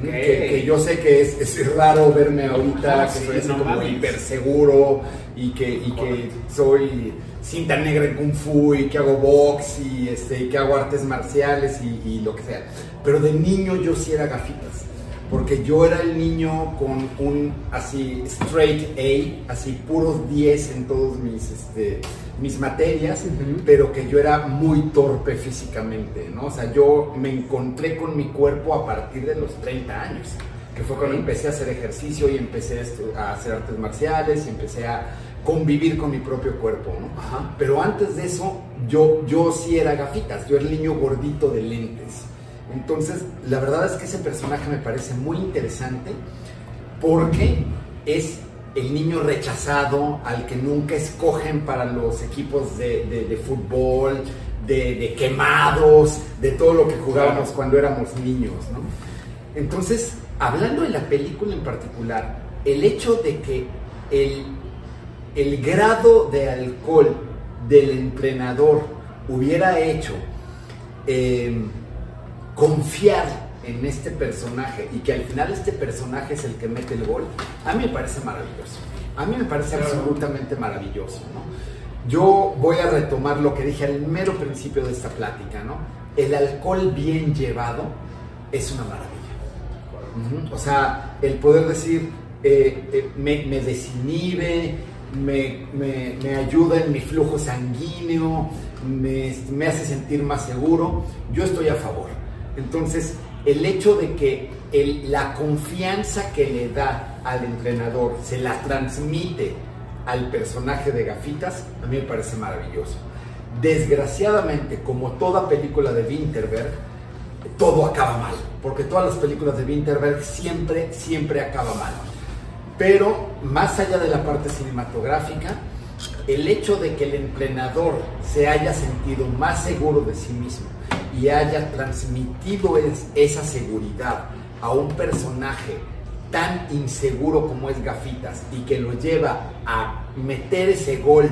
A: Que, que yo sé que es, es raro verme ahorita, que
E: sí,
A: soy así
E: no
A: como
E: mames.
A: hiper seguro y que, y que soy cinta negra en kung fu y que hago box y, este, y que hago artes marciales y, y lo que sea. Pero de niño yo sí era gafitas, porque yo era el niño con un así straight A, así puros 10 en todos mis, este, mis materias, pero que yo era muy torpe físicamente, ¿no? O sea, yo me encontré con mi cuerpo a partir de los 30 años, que fue cuando empecé a hacer ejercicio y empecé a hacer artes marciales y empecé a convivir con mi propio cuerpo, ¿no? Pero antes de eso, yo, yo sí era gafitas, yo era el niño gordito de lentes. Entonces, la verdad es que ese personaje me parece muy interesante porque es el niño rechazado al que nunca escogen para los equipos de, de- fútbol, de, de quemados, de todo lo que jugábamos cuando éramos niños, ¿no? Entonces, hablando de la película en particular, el hecho de que el, el grado de alcohol del entrenador hubiera hecho eh, confiar en este personaje y que al final este personaje es el que mete el gol, a mí me parece maravilloso. A mí me parece absolutamente maravilloso, ¿no? Yo voy a retomar lo que dije al mero principio de esta plática, ¿no? El alcohol bien llevado es una maravilla. O sea, el poder decir, eh, eh, me, me desinhibe, me, me- me ayuda en mi flujo sanguíneo, me, me hace sentir más seguro, yo estoy a favor. Entonces, el hecho de que la confianza que le da al entrenador se la transmite al personaje de gafitas, a mí me parece maravilloso. Desgraciadamente, como toda película de Winterberg, todo acaba mal, porque todas las películas de Winterberg siempre, siempre acaba mal. Pero más allá de la parte cinematográfica, el hecho de que el entrenador se haya sentido más seguro de sí mismo y haya transmitido es- esa seguridad a un personaje tan inseguro como es Gafitas y que lo lleva a meter ese gol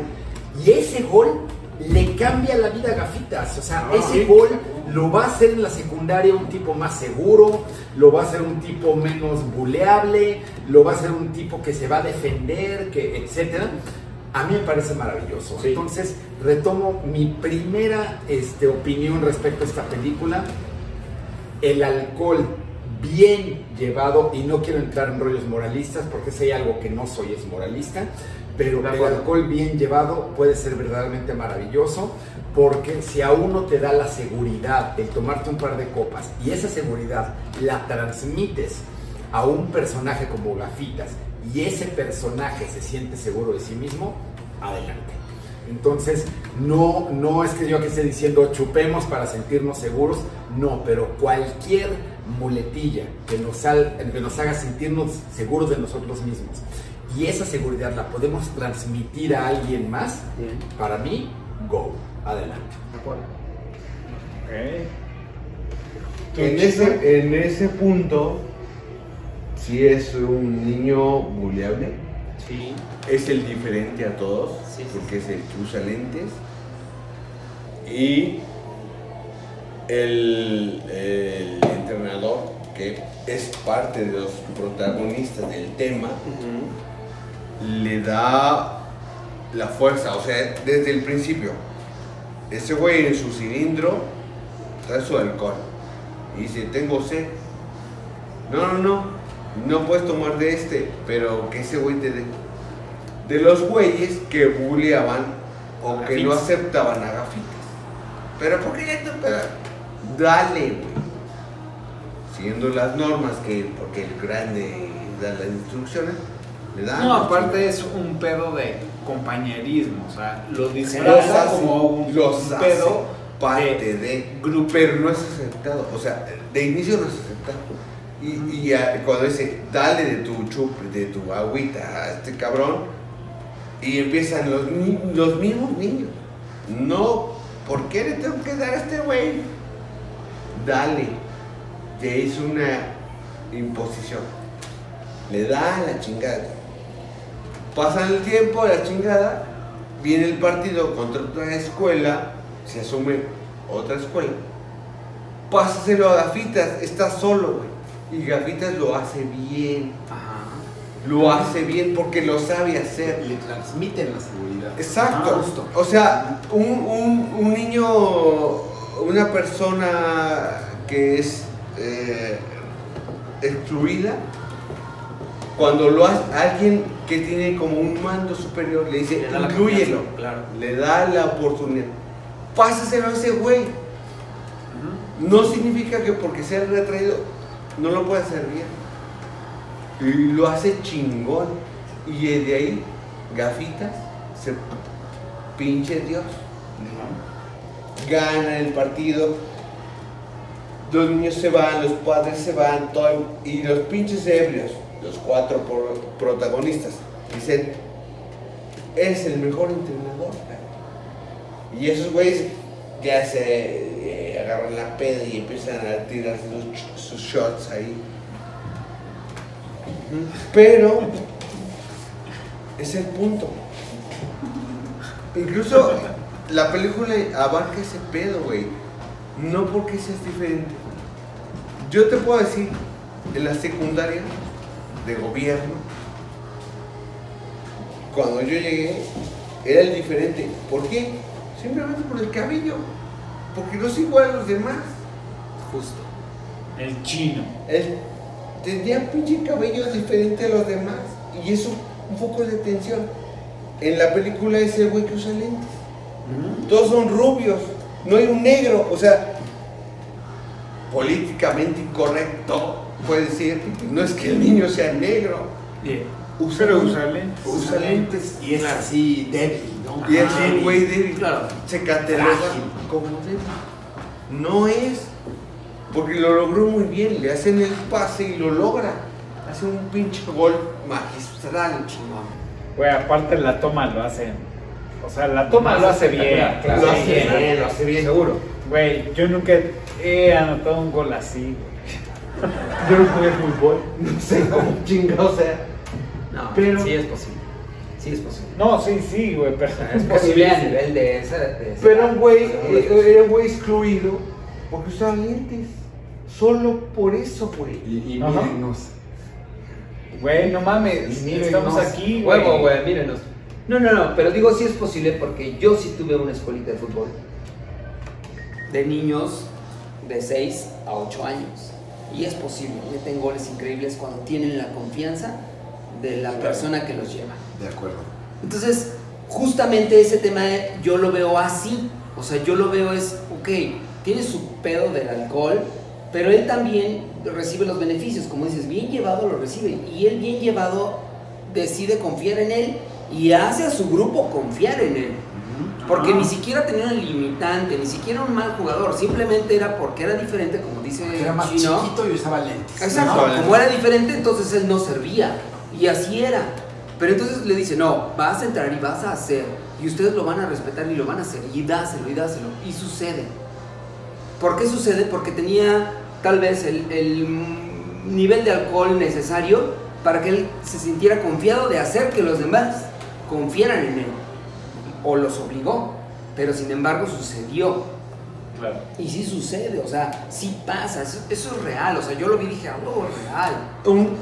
A: y ese gol le cambia la vida a Gafitas, o sea, ese gol lo va a hacer en la secundaria un tipo más seguro, lo va a hacer un tipo menos buleable, lo va a hacer un tipo que se va a defender, que etcétera. A mí me parece maravilloso. Entonces, retomo mi primera este, opinión respecto a esta película. El alcohol bien llevado, y no quiero entrar en rollos moralistas porque si hay algo que no soy es moralista, pero el alcohol bien llevado puede ser verdaderamente maravilloso porque si a uno te da la seguridad el tomarte un par de copas y esa seguridad la transmites a un personaje como Gafitas y ese personaje se siente seguro de sí mismo, adelante. Entonces, no, no es que yo que esté diciendo chupemos para sentirnos seguros, no, pero cualquier muletilla que nos, que nos haga sentirnos seguros de nosotros mismos y esa seguridad la podemos transmitir a alguien más,
C: Bien.
A: para mí, go, adelante.
C: De acuerdo.
E: Ok.
G: En ese, en ese punto, si es un niño buleable,
C: Sí.
G: es el diferente a todos,
C: Sí, sí,
G: porque es el que usa lentes. Y el, el entrenador, que es parte de los protagonistas del tema, le da la fuerza, o sea, desde el principio. Ese güey en su cilindro trae su alcohol. Y dice, tengo sed. No, no, no. No puedes tomar de este, pero que ese güey te dé. De los güeyes que bulleaban o que no aceptaban a gafitas. Pero ¿por qué esto? Pero dale, güey. Siguiendo las normas que, porque el grande da las instrucciones, le dan.
E: No, aparte es un pedo de compañerismo, o sea, lo disfraza como un,
G: los
E: un pedo
G: parte de grupo, pero no es aceptado. O sea, de inicio no es aceptado. Y, y cuando dice, dale de tu chup, de tu agüita a este cabrón, y empiezan los, los mismos niños. No, ¿por qué le tengo que dar a este güey? Dale. Ya hizo una imposición. Le da la chingada. Pasan el tiempo, la chingada, viene el partido contra otra escuela, se asume otra escuela. Pásaselo a Gafitas, está solo, güey. Y Gafitas lo hace bien.
C: Ajá.
G: Lo hace bien porque lo sabe hacer.
A: Le transmiten la seguridad.
G: Exacto.
A: Ah.
G: O sea, un, un- un niño, una persona que es eh, excluida, cuando lo hace, alguien que tiene como un mando superior le dice,
C: Le claro.
G: le da la oportunidad. Pásaselo a ese güey. No significa que porque sea retraído no lo puede hacer bien. Y lo hace chingón. Y de ahí, gafitas, se pinche Dios. Gana el partido. Los niños se van, los padres se van, todo, y los pinches ebrios, los cuatro pro- protagonistas, dicen, es el mejor entrenador. cabrón". Y esos güeyes ya se eh, la peda y empiezan a tirar sus, sus shots ahí. Pero es el punto. Incluso la película abarca ese pedo, güey. No porque seas diferente. Yo te puedo decir, en la secundaria de gobierno, cuando yo llegué, era el diferente. ¿Por qué? Simplemente por el cabello. Porque no es igual a los demás.
C: Justo.
E: El chino.
G: Él tenía pinche cabello diferente a los demás. Y eso, un foco de atención. En la película ese güey que usa lentes. Todos son rubios. No hay un negro. O sea, políticamente incorrecto. Puede decir, no es que el niño sea negro. Usa
E: Pero usa lentes.
G: Usa lentes.
A: Y es así débil.
G: Y es un güey débil.
C: Claro.
G: Se cataloga como débil. No es. Porque lo logró muy bien. Le hacen el pase y lo logra. Hace un pinche gol magistral.
E: Güey, aparte la toma lo hace. O sea, la toma lo hace bien.
A: Claro,
G: Lo hace
A: sí,
G: bien,
A: lo hace bien.
G: Seguro.
E: Güey, yo nunca he anotado un gol así, güey.
G: Yo no jugué fútbol. No sé cómo chingado sea.
C: No,
G: Pero-
C: sí es posible. Sí es posible.
E: No, sí, sí, güey, pero.
C: Es posible a nivel de esa. de esa-
G: Pero un güey, eh, era un güey excluido porque usaba lentes. Solo por eso, güey.
A: Y, y
E: Ajá.
A: mírennos.
E: Güey, no mames.
A: Mírenos.
E: Estamos aquí, güey.
C: Huevo, güey, mírenos. No, no, no, pero digo sí es posible porque yo sí tuve una escuelita de fútbol de niños de 6 a 8 años. Y es posible, meten goles increíbles cuando tienen la confianza de la persona que los lleva.
A: De acuerdo.
C: Entonces, justamente ese tema yo lo veo así. O sea, yo lo veo es, ok, tiene su pedo del alcohol, pero él también recibe los beneficios. Como dices, bien llevado lo recibe. Y él bien llevado decide confiar en él y hace a su grupo confiar en él. Porque ni siquiera tenía un limitante, ni siquiera un mal jugador, simplemente era porque era diferente, como dice
A: Era más
C: Chino.
A: chiquito y usaba lentes.
C: Exacto,
D: No,
C: como era diferente, entonces él no servía. Y así era. Pero entonces le dice, no, vas a entrar y vas a hacer. Y ustedes lo van a respetar y lo van a hacer. Y dáselo, y dáselo. Y sucede. ¿Por qué sucede? Porque tenía tal vez el, el nivel de alcohol necesario para que él se sintiera confiado de hacer que los demás confiaran en él. O los obligó. Pero sin embargo sucedió.
E: Claro.
C: Y sí sucede, o sea, sí pasa, eso, eso es real, o sea, yo lo vi y dije, ah, huevo, es real.
G: Un-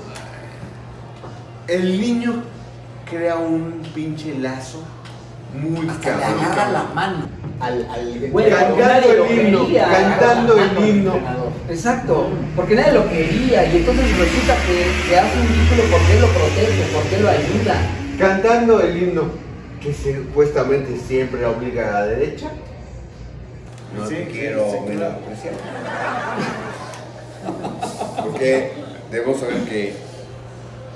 G: el niño crea un pinche lazo muy
A: Hasta le
G: cabrón.
A: agarra la mano al, al
C: Güey,
G: Cantando el himno,
C: quería.
G: cantando el himno.
C: Exacto, porque nadie lo quería y entonces resulta que, que hace un vínculo porque él lo protege, porque él lo ayuda.
G: Cantando el himno que supuestamente siempre obliga a la derecha. No
E: Sí,
G: te quiero
E: sí.
G: Porque debemos saber que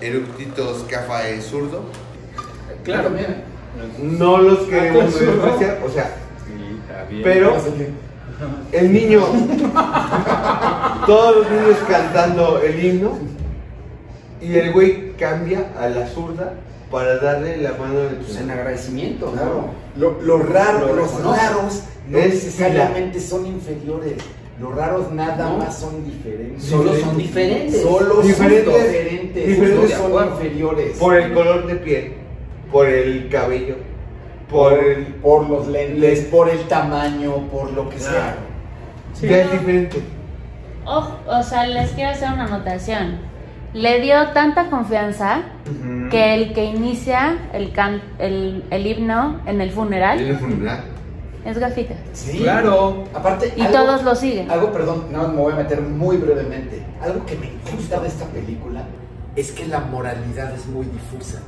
G: Eructitos Cafa es zurdo.
E: Claro,
A: mira.
G: No los queremos
E: Ah, zurdo.
G: menospreciar, o sea,
E: Sí, está bien.
G: Pero- el niño, todos los niños cantando el himno y el güey cambia a la zurda para darle la mano al
C: Pues en agradecimiento.
A: Claro. Lo, lo raro,
G: Lo
A: los raros no
G: Es
A: necesariamente son inferiores. Los raros nada
C: No.
A: más son diferentes.
C: Solo son diferentes.
A: Solo
G: Diferentes.
A: son diferentes.
G: Diferentes.
A: Son inferiores.
G: Por el color de piel, por el cabello, por el...
A: por los lentes, por el tamaño, por lo que sea.
G: Ya es diferente.
B: Ojo, o sea, les quiero hacer una anotación. Le dio tanta confianza que el que inicia el, can- el, el himno en el funeral
G: En el funeral.
B: Es Gafita.
A: Sí.
E: Claro.
A: Aparte,
B: Y
A: algo-
B: todos lo siguen.
A: Algo, perdón, no me voy a meter muy brevemente. Algo que me gusta de esta película es que la moralidad es muy difusa.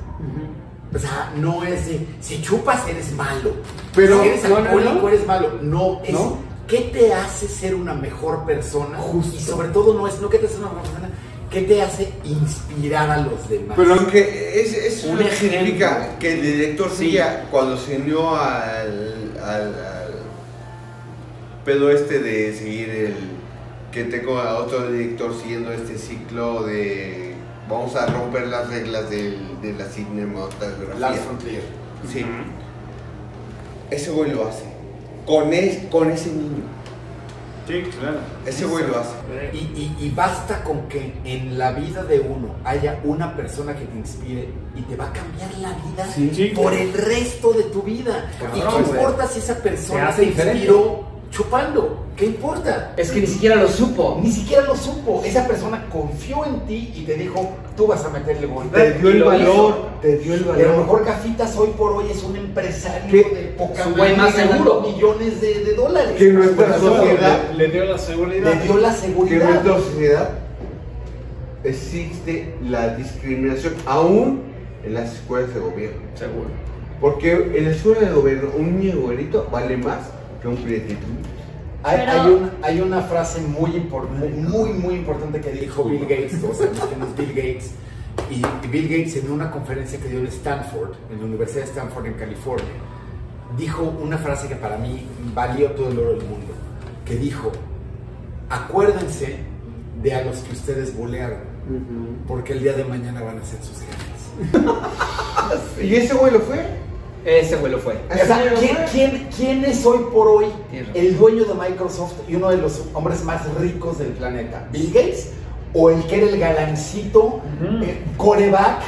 A: O sea, no es de si chupas eres malo.
G: Pero-
A: si eres
G: no, no,
A: alcohólico
G: no.
A: eres malo. No, es
G: No.
A: qué te hace ser una mejor persona. Y sobre todo no es no qué te hace una mejor persona, qué te hace inspirar a los demás.
G: Pero aunque es, es
C: Un
G: una
C: ejemplo.
G: significa que el director
C: Sí.
G: seguía cuando se unió al, al, al pedo este de seguir el que tengo a otro director siguiendo este ciclo de vamos a romper las reglas del- de la cinematografía.
A: Lars von Trier.
G: Sí. Ese güey lo hace. Con, es- con ese niño.
E: Sí, claro.
G: Ese güey lo hace.
A: Y, y- y basta con que en la vida de uno haya una persona que te inspire y te va a cambiar la vida
E: Sí,
A: por el resto de tu vida. ¿Y
C: Cabrón, güey.
A: importa si esa persona
C: Te hace
A: te
C: diferente.
A: inspiró chupando? ¿Qué importa?
C: Es que ni siquiera lo supo.
A: Ni siquiera lo supo. Esa persona confió en ti y te dijo, tú vas a meterle gol.
G: Te dio el
A: lo
G: valor. Te dio el
A: Y a lo
G: valor.
A: mejor Gafitas hoy por hoy es un empresario
G: ¿Qué?
A: de poca
C: güey más seguro.
A: millones de, de dólares.
G: Que nuestra sociedad-
E: Le, le dio la seguridad.
A: le dio la
G: que
A: seguridad.
G: nuestra sociedad existe la discriminación aún en las escuelas de gobierno.
E: Seguro.
G: Porque en la escuela de gobierno un niño vale más
A: Hay,
B: Pero-
A: hay una, hay una frase muy, muy, muy, muy importante que dijo Bill Gates, todos sabemos quién es Bill Gates, y, y Bill Gates en una conferencia que dio en Stanford, en la Universidad de Stanford en California, dijo una frase que para mí valió todo el oro del mundo, que dijo, acuérdense de a los que ustedes bolearon, porque el día de mañana van a ser sus jefes.
G: ¿Y ese güey lo fue?
C: Ese güey lo fue.
A: O sea, ¿quién, quién, quién es hoy por hoy el dueño de Microsoft y uno de los hombres más ricos del planeta? ¿Bill Gates? ¿O el que era el galancito eh, coreback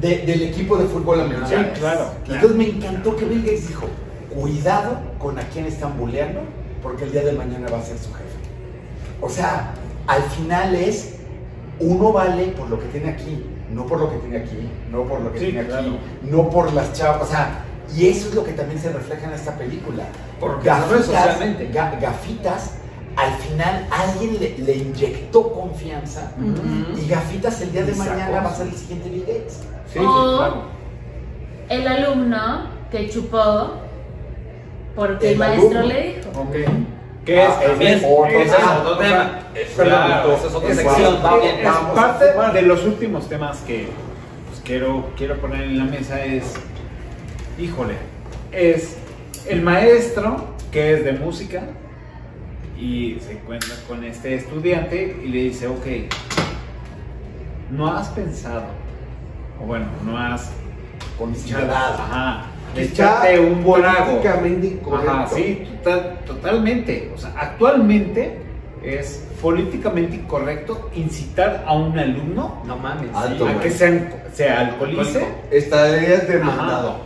A: de- del equipo de fútbol americano?
E: Sí, claro,
A: Entonces me encantó que Bill Gates dijo, cuidado con a quién están bulleando, porque el día de mañana va a ser su jefe. O sea, al final es, uno vale por lo que tiene aquí, no por lo que tiene aquí, no por lo que
E: Sí,
A: tiene aquí,
E: claro.
A: no por las chavas, o sea, y eso es lo que también se refleja en esta película.
C: Porque socialmente.
A: ga- gafitas, al final alguien le, le inyectó confianza y gafitas el día de mañana va a ser el siguiente Bill Gates.
G: Sí,
B: O-
E: claro.
B: el alumno que chupó porque el,
A: El
B: maestro
A: alumno.
B: le dijo.
E: Ok. ¿Qué es?
A: Ah,
E: es,
A: otro tema.
E: parte
A: fumar.
E: de los últimos temas que pues, quiero, quiero poner en la mesa es, híjole, es el maestro que es de música y se encuentra con este estudiante y le dice, ok, no has pensado, o bueno, no has
A: Considerado.
E: Ajá,
G: Está
E: echarte un trago.
G: políticamente incorrecto.
E: Ajá, sí, total- totalmente. O sea, actualmente es políticamente incorrecto incitar a un alumno
C: No mames.
D: Alto,
E: a que se, se alcoholice,
D: Estarías demandado.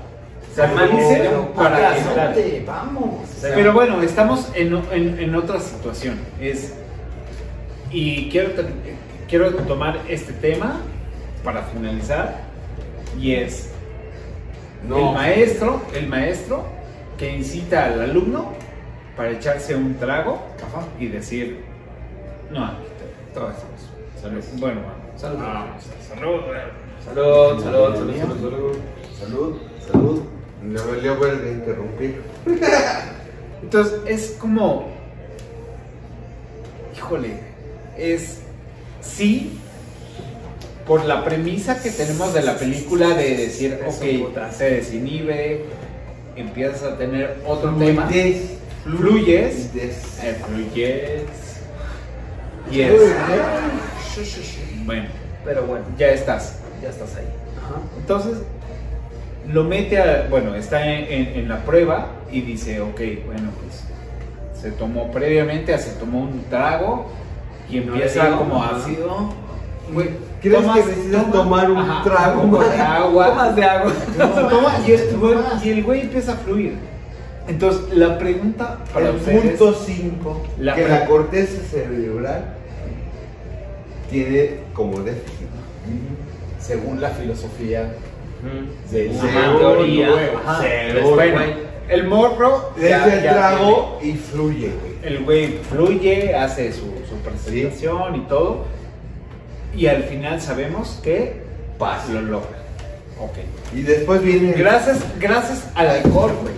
E: se alcoholice
A: Pero,
E: para evitar.
A: vamos.
E: Pero bueno, estamos en, en- en otra situación. Es, y quiero, quiero tomar este tema para finalizar. Y es
D: No.
E: el maestro, el maestro que incita al alumno para echarse un trago
A: Ajá.
E: y decir, no,
C: Todo eso.
E: salud. Bueno,
C: Salud.
E: salud.
C: Salud, salud, salud, salud, salud.
D: Salud, valió ver de interrumpir.
E: Entonces es como, híjole, es sí por la premisa que tenemos de la película de decir, ok, se desinhibe, empiezas a tener otro tema,
D: Fluyes.
E: fluyes, eh, fluyes, y es, bueno,
C: Pero bueno,
E: ya estás.
C: ya estás ahí.
E: Entonces, lo mete a, bueno, está en, en- en la prueba y dice, ok, bueno, pues se tomó previamente, se tomó un trago y empieza como ácido.
D: Güey, ¿crees que necesitas tomar un trago más?
E: de agua?
C: Tomas de agua.
E: Toma, y, el, güey, y el güey empieza a fluir. Entonces, la pregunta para
D: el
E: ustedes...
D: punto 5,
E: La
D: que la corteza cerebral tiene como déficit.
A: Según la filosofía del
D: Según
A: ser
C: teoría.
E: Ajá,
C: Según,
E: bueno,
C: güey.
E: el morro...
D: Echa el
E: ya
D: trago y fluye, güey.
E: el güey fluye, hace su, su presentación y todo. Y al final sabemos que
D: Pasa.
E: lo logra. Ok.
D: Y después viene
E: Gracias, gracias al alcohol, güey.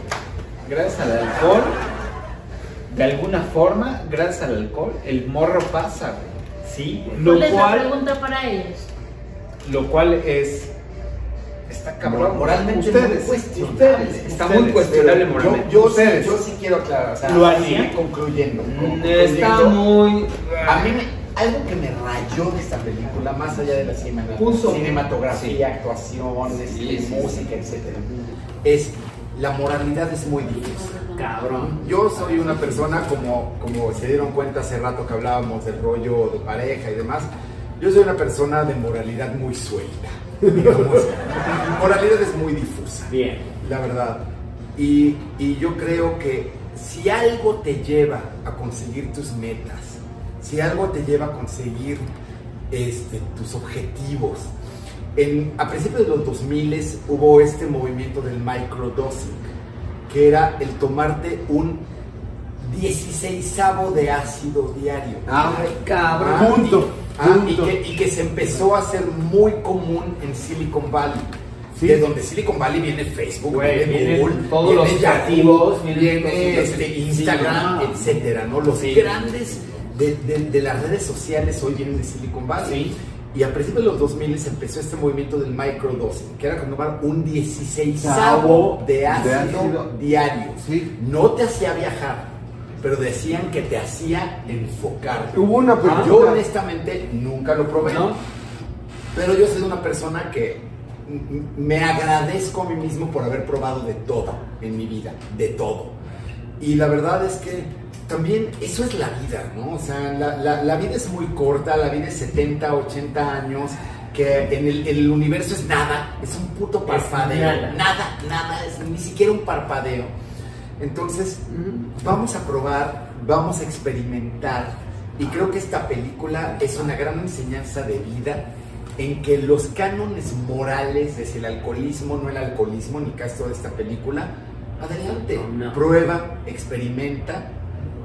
E: Gracias al alcohol. De alguna forma, gracias al alcohol, el morro pasa, güey. Sí, lo
B: ¿Cuál es la
E: cual,
B: pregunta para ellos?
E: lo cual es. Está cabrón.
A: Moralmente
E: ustedes,
A: muy cuestionable.
E: ustedes,
C: Está
E: ustedes.
C: muy cuestionable moralmente.
A: Yo, yo, sí,
E: Ustedes.
A: yo sí quiero aclarar. O sea,
E: ¿Lo harían?
A: concluyendo. con-
C: Está
A: concluyendo,
C: muy.
A: A mí me- algo que me rayó de esta película, más allá de la
C: Puso-
A: cinematografía, actuaciones,
C: Sí, sí,
A: música, etcétera, es la moralidad es muy difícil. Cabrón. Yo soy una persona, como, como se dieron cuenta hace rato que hablábamos del rollo de pareja y demás, yo soy una persona de moralidad muy suelta. moralidad es muy difusa
E: Bien.
A: la verdad. Y, y yo creo que si algo te lleva a conseguir tus metas, si algo te lleva a conseguir este, tus objetivos, en, a principios de los 2000 hubo este movimiento del microdosing, que era el tomarte un 16 de ácido diario.
C: Ay, cabrón.
A: Ah,
D: Punto,
A: y- ah, y,
D: punto.
A: que, y que se empezó a hacer muy común en Silicon Valley.
D: Sí.
A: De donde Silicon Valley viene Facebook, viene Google,
C: todos
A: viene
C: los
A: Yahoo, viene este,
C: sí,
A: Instagram,
C: no.
A: etcétera, ¿no? Los
C: Sí.
A: grandes de, de- de las redes sociales hoy vienen de Silicon Valley.
E: Sí.
A: Y a principios de los 2000 empezó este movimiento del microdosing, que era tomar un 16
D: Savo
A: de
D: de
A: ácido,
D: ácido.
A: diario.
D: Sí.
A: No te hacía viajar, pero decían que te hacía enfocar.
D: Hubo una
A: Ah, yo honestamente nunca lo probé.
C: ¿No?
A: Pero yo soy una persona que me agradezco a mí mismo por haber probado de todo en mi vida, de todo. Y la verdad es que también eso es la vida, ¿no? O sea, la, la- la vida es muy corta, la vida es 70, 80 años, que en el, el universo es nada, es un puto parpadeo.
B: nada.
A: nada, nada, es ni siquiera un parpadeo. Entonces, vamos a probar, vamos a experimentar. Y creo que esta película es una gran enseñanza de vida en que los cánones morales de si el alcoholismo, no el alcoholismo, ni caso de esta película, adelante,
C: No, no.
A: prueba, experimenta,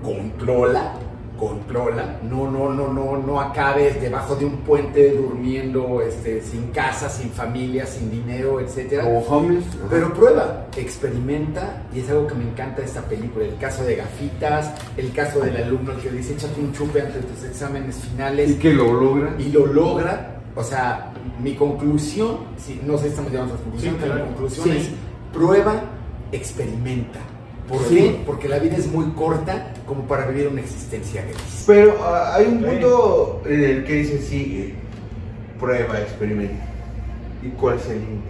A: controla, controla, no, no, no, no, no acabes debajo de un puente durmiendo este, sin casa, sin familia, sin dinero, etcétera.
G: Homeless. ajá.
A: Pero prueba, experimenta, y es algo que me encanta de esta película. El caso de Gafitas, el caso del alumno que dice échate un chupe antes de tus exámenes finales
G: y que lo logra.
A: y lo logra. O sea, mi conclusión, si, no sé si estamos llegando a nuestra conclusión,
E: Sí,
A: pero
E: claro.
A: mi conclusión
G: Sí.
A: es prueba, experimenta. ¿Por
G: Sí.
A: qué? Porque la vida es muy corta como para vivir una existencia gris.
G: Pero ah, hay un
E: Sí.
G: punto en el que dice sí, prueba, experimenta. ¿Y cuál es el límite?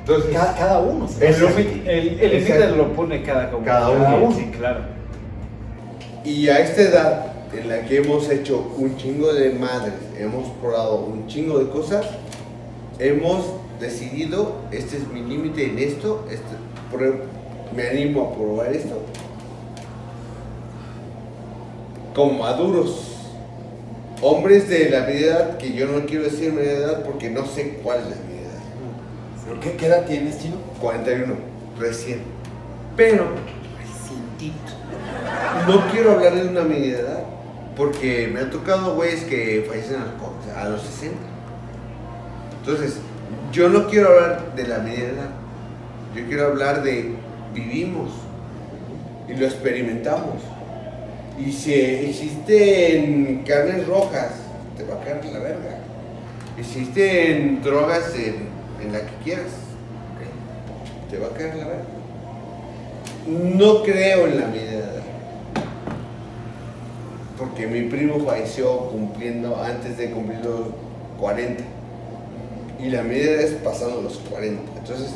G: Entonces,
A: Cada, cada uno.
E: El límite- el el lo pone cada uno.
G: Cada uno.
E: Sí, claro.
G: y a esta edad en la que hemos hecho un chingo de madres, hemos probado un chingo de cosas, hemos decidido, este es mi límite en esto, este, me animo a probar esto. Como maduros, hombres de la media edad, que yo no quiero decir media edad porque no sé cuál es la media edad.
A: ¿Qué, qué edad tienes, Chino?
G: 41, recién. Pero, no quiero hablar de una media edad, porque me ha tocado güeyes que fallecen a los, co- a los 60. Entonces, yo no quiero hablar de la media edad, yo quiero hablar de vivimos y lo experimentamos. Y si existen carnes rojas, te va a caer la verga. Existen drogas en, en la que quieras, te va a caer la verga. No creo en la edad. Porque mi primo falleció cumpliendo, antes de cumplir los 40. Y la media edad es pasando los 40. Entonces,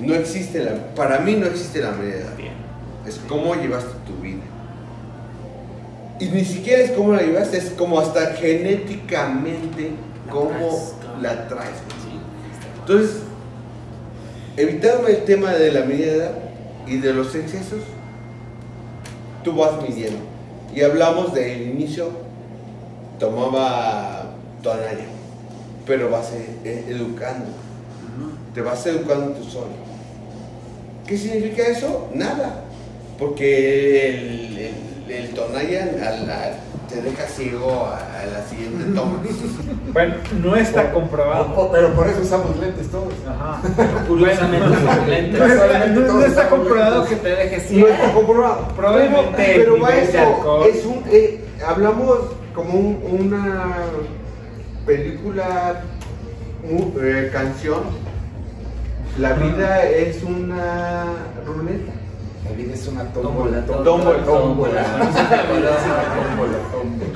G: no existe la, para mí no existe la media edad. Es cómo llevaste tu vida. Y ni siquiera es cómo la llevaste, es como hasta genéticamente cómo la traes. Entonces, evitando el tema de la media edad y de los excesos, tú vas midiendo. Y hablamos del inicio, tomaba tonalla, pero vas e- e- educando, te vas educando tú solo. ¿Qué significa eso? Nada, porque el, el, la- te deja ciego a, a la siguiente toma.
E: Bueno, no está comprobado.
A: Pero por eso usamos lentes todos.
E: Ajá.
C: Curiosamente, con lentes.
E: No está, no- no comprobado
A: lentes.
E: que te dejes
G: No
E: ciego.
G: está comprobado.
E: Probablemente
G: Pero, va eso, es un, eh, hablamos como un- una película, eh, canción. La vida es una ruleta.
A: La vida es una
C: Tómbola,
A: tómbola.
G: tómbola.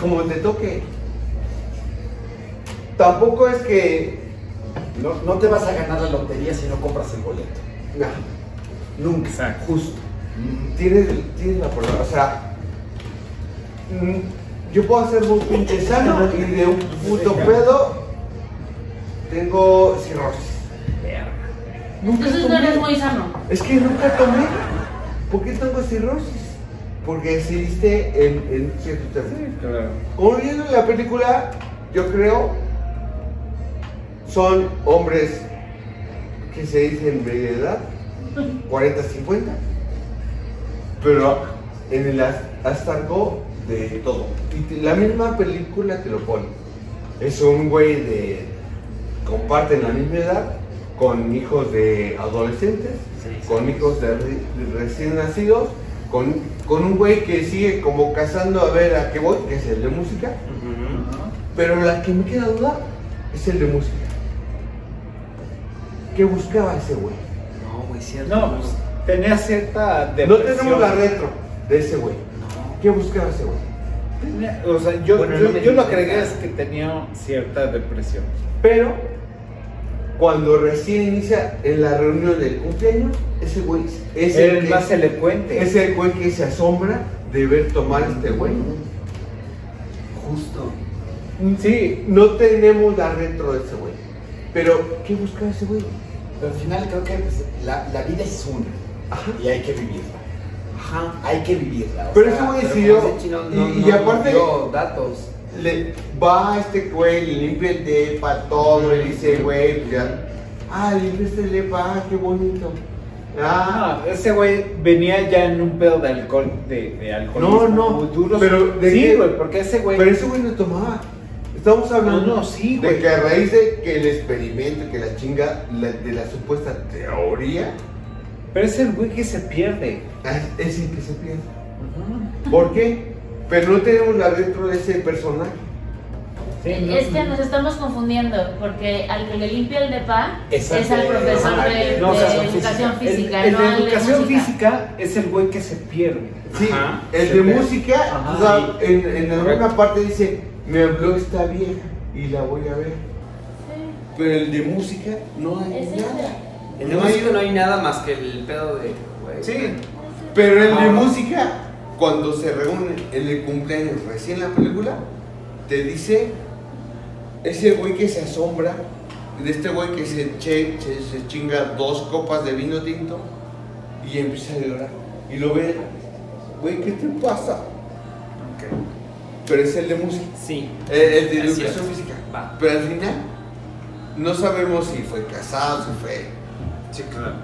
G: Como te toque. Tampoco es que.
A: No, no te vas a ganar la lotería si no compras el boleto.
G: nah,
A: Nunca.
E: Exacto.
G: justo. Tienes, tienes la palabra. O sea, mm, yo puedo ser muy pinche sano y de un puto pedo tengo cirrosis. Nunca
B: Entonces no eres muy sano.
G: Es que nunca tomé. ¿Por qué tengo cirrosis? Porque decidiste en, en cierto término.
E: Claro.
G: Como viendo en la película, yo creo, son hombres que se dicen media edad, 40, 50, pero en el as- astargo de todo. Y la misma película te lo pone. Es un güey de. comparten la misma edad, con hijos de adolescentes, con hijos de, re- de recién nacidos, con, con un güey que sigue como cazando a ver a qué voy, que es el de música. Pero la que me queda duda es el de música. ¿Qué buscaba ese güey?
C: No, güey, cierto.
E: No, pues, tenía cierta
G: No
E: depresión.
G: tenemos la retro de ese güey. ¿Qué buscaba ese güey?
E: Tenía- O sea, yo,
C: Bueno,
E: yo,
C: no
E: yo lo que es que tenía cierta depresión.
G: Pero cuando recién inicia en la reunión del cumpleaños, ese güey es el,
E: el
G: que,
E: más elocuente.
G: es el güey que se asombra de ver tomar a este güey.
C: Justo.
E: Sí,
G: No tenemos la retro de ese güey. Pero, ¿qué buscaba ese güey?
A: Pero al final creo que pues, la, la vida es una
G: Ajá.
A: y hay que vivirla.
G: Ajá.
A: Hay que vivirla.
G: Pero
A: sea,
G: ese güey decidió.
C: ese chino
G: y,
C: no-
G: y
C: no
G: aparte,
C: datos.
G: Le va a este güey, le limpia el depa, todo, le dice, güey, ya. Ah, limpia este depa, ah, qué bonito. Ah,
E: No, ese güey venía ya en un pedo de alcohol, de, de alcoholismo.
G: No, no,
E: muy duro.
G: pero ¿de
E: sí, güey, porque ese güey.
G: pero ese güey no tomaba. Estamos hablando
E: No, no, sí,
G: de que a raíz de que el experimento, que la chinga, la- de la supuesta teoría,
E: Pero es el güey que se pierde.
G: ah, es el que se piensa. ¿Por qué? Pero no tenemos la retro de ese personaje.
E: Sí, no,
B: Es que
E: no.
B: nos estamos confundiendo, porque al que le limpia el depa es al profesor
G: Ajá,
B: de,
E: No, o
B: de
E: sea,
B: educación física,
E: El,
B: no
E: de
B: de
E: educación
B: música.
E: física es el güey que se pierde.
G: Sí,
C: Ajá.
G: el de música,
E: Ajá,
G: o sea,
E: sí.
G: en, en alguna
E: Correcto.
G: parte dice, me habló esta vieja y la voy a ver. Pero el de música no hay
B: Es
G: nada.
B: ese.
C: En el
G: No hay-
C: músico no hay nada más que el pedo de. güey.
G: Sí, pero el de música, cuando se reúnen en el cumpleaños recién la película, te dice ese güey que se asombra de este güey que se, che- se, se chinga dos copas de vino tinto y empieza a llorar. Y lo ve, güey, ¿qué te pasa? Pero es el de música,
C: Sí.
G: el, el de educación física.
C: Va.
G: Pero al final, no sabemos si fue casado, si fue.
C: Sí, claro.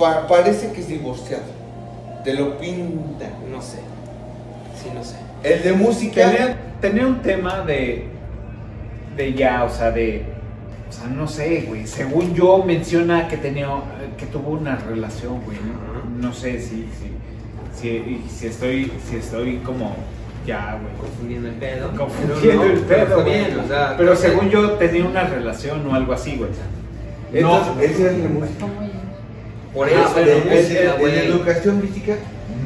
G: Pa- parece que es divorciado. Te lo pinta.
C: No sé. Sí, no sé.
G: El de música.
E: Tenía, tenía un tema de. de ya, o sea, de. O sea, no sé, güey. Según yo menciona que tenía. que tuvo una relación, güey. No, No sé si. si, si, si estoy. si estoy como. ya, güey.
C: Confundiendo el pedo.
E: Confundiendo
C: no,
E: el pedo,
C: bien, o sea,
E: Pero según yo tenía una relación o algo así, güey.
G: No,
E: Entonces-
G: ese es el de
C: Por
G: Ah,
C: eso
G: pero
C: música,
G: de
C: güey.
G: educación física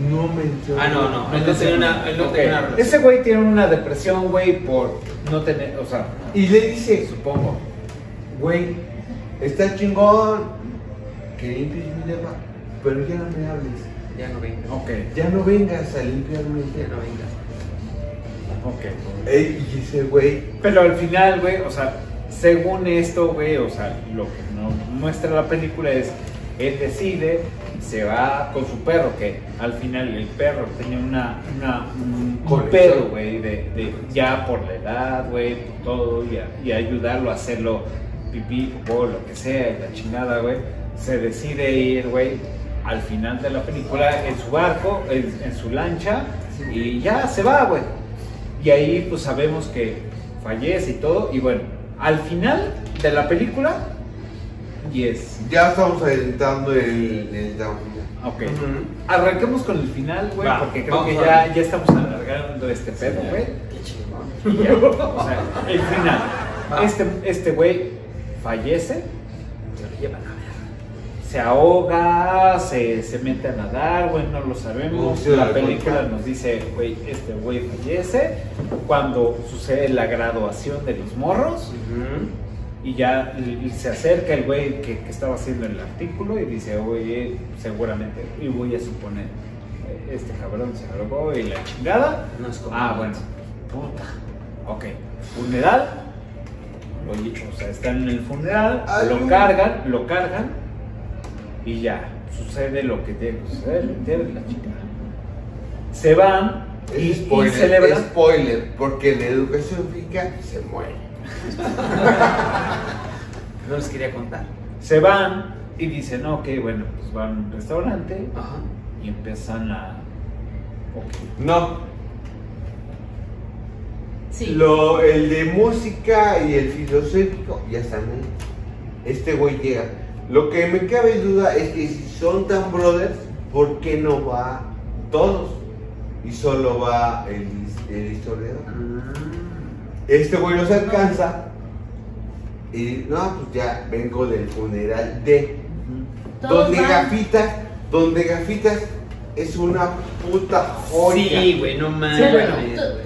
G: no menciona.
C: Ah, no, no. Él no tenía una, él no
E: Ok,
C: tenía una relación.
E: Ese güey tiene una depresión, güey, por no tener. O sea,
G: Y le dice,
E: supongo.
G: güey, está chingón que limpies mi depa, pero ya no me hables.
C: Ya no venga.
E: Ok,
G: Ya no vengas a limpiarme
C: Ya no venga.
E: ok.
G: Ey, y ese güey,
E: Pero al final, güey, o sea, según esto, güey, o sea, lo que nos muestra la película es, él decide, se va con su perro, que al final el perro tenía una, una un, un pedo, güey, de, de ya por la edad, güey, por todo, y, a- y ayudarlo a hacerlo pipí, o lo que sea, y la chingada, güey, se decide ir, güey, al final de la película en su barco, en, en su lancha, y ya se va, güey. Y ahí pues sabemos que fallece y todo. Y bueno, al final de la película, yes.
G: ya estamos adelantando el, el down.
E: Ok. Arranquemos con el final, güey,
C: Va,
E: porque creo que ya, ya estamos alargando este pedo, güey.
C: Qué chingón.
E: Y ya, O sea, el final.
C: Va.
E: Este este güey fallece,
C: Se lo llevan a ver.
E: se ahoga, se, se mete a nadar, güey, no lo sabemos.
G: Uh,
E: la película nos dice, güey, este güey fallece cuando sucede la graduación de los morros. Y ya y- se acerca el güey que, que estaba haciendo el artículo y dice, oye, seguramente, y voy a suponer, eh, este cabrón se drogó y la chingada.
C: No es como
E: Ah, bueno, puta. Ok, funeral. Oye, o sea, están en el funeral,
G: Ay,
E: lo cargan, lo cargan y ya, sucede lo que tiene que suceder. La chingada. Se van y,
G: Es
E: y
G: spoiler,
E: celebran.
G: spoiler, porque la educación física se muere.
C: No les quería contar.
E: Se van y dicen, ok, bueno, pues van a un restaurante
C: Ajá.
E: y empiezan a...
G: No,
B: Sí.
G: Lo, el de música y el filosófico ya están ahí. Este güey llega. Lo que me cabe duda es que si son tan brothers, ¿por qué no va todos? Y solo va el, el historiador. Este güey los alcanza. Y no, pues ya vengo del funeral de. Donde. Gafitas, donde Gafitas es una puta joya.
C: Sí, güey, no mames.
E: Bueno.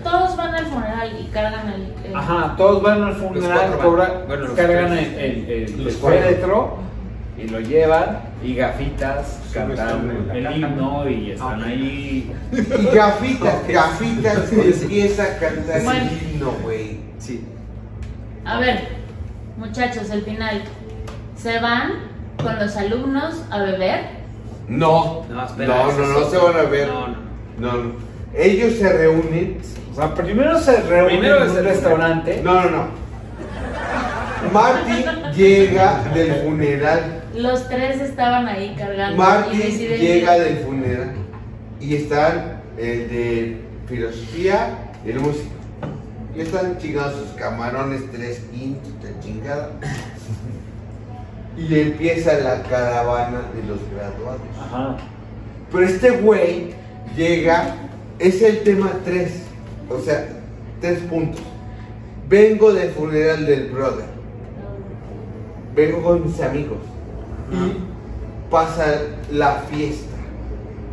B: todos van al funeral y cargan el. el-
E: Ajá, todos van al funeral,
C: cuatro van.
E: cobra-
C: Bueno, los
E: cargan
C: tres.
E: el, el, el- féretro y lo llevan y gafitas cantando el himno y están
C: Ah,
E: ahí.
G: Y Gafitas, Gafitas empieza a cantar
B: Bueno.
G: el himno, güey.
C: Sí.
B: A ver, muchachos, el final. Se van con los alumnos a beber.
G: No,
C: No, espera,
G: no, no, no se van a ver.
C: No, no.
G: No, no. Ellos se reúnen.
E: O sea, primero se reúnen
C: Primero
E: en un
C: el
E: restaurante.
G: No, no, no. Marty llega del funeral
B: Los tres estaban ahí cargando. deciden
G: llega del funeral y están el de filosofía y el músico. Y están chingados sus camarones, tres quintos, chingada. Y empieza la caravana de los graduados.
E: Ajá.
G: Pero este güey llega, es el tema 3, o sea, tres puntos. Vengo del funeral del brother. Vengo con mis amigos. Y pasa la fiesta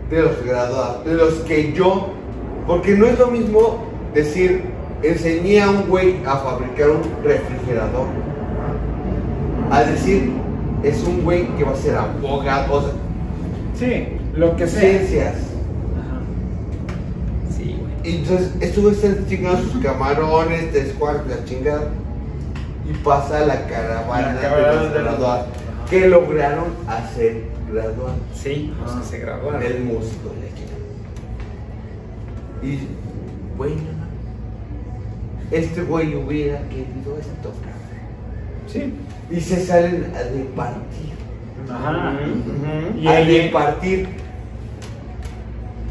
G: de los graduados, de los que yo, porque no es lo mismo decir, enseñé a un güey a fabricar un refrigerador, a decir, es un güey que va a ser abogado, o sea,
E: Sí, lo que sea.
G: ciencias.
E: Ajá.
C: Sí, güey.
G: Y entonces, güeyes están chingando sus camarones, tres cuartos, la chingada. Y pasa la caravana,
E: La caravana
G: de los- graduados. Que lograron hacer graduados
C: Sí, los que se graduaron.
G: del músico de aquí. Y, güey, no mames. este güey hubiera querido esto.
E: Sí.
G: Y se salen a departir.
E: Ajá. Y
G: a departir.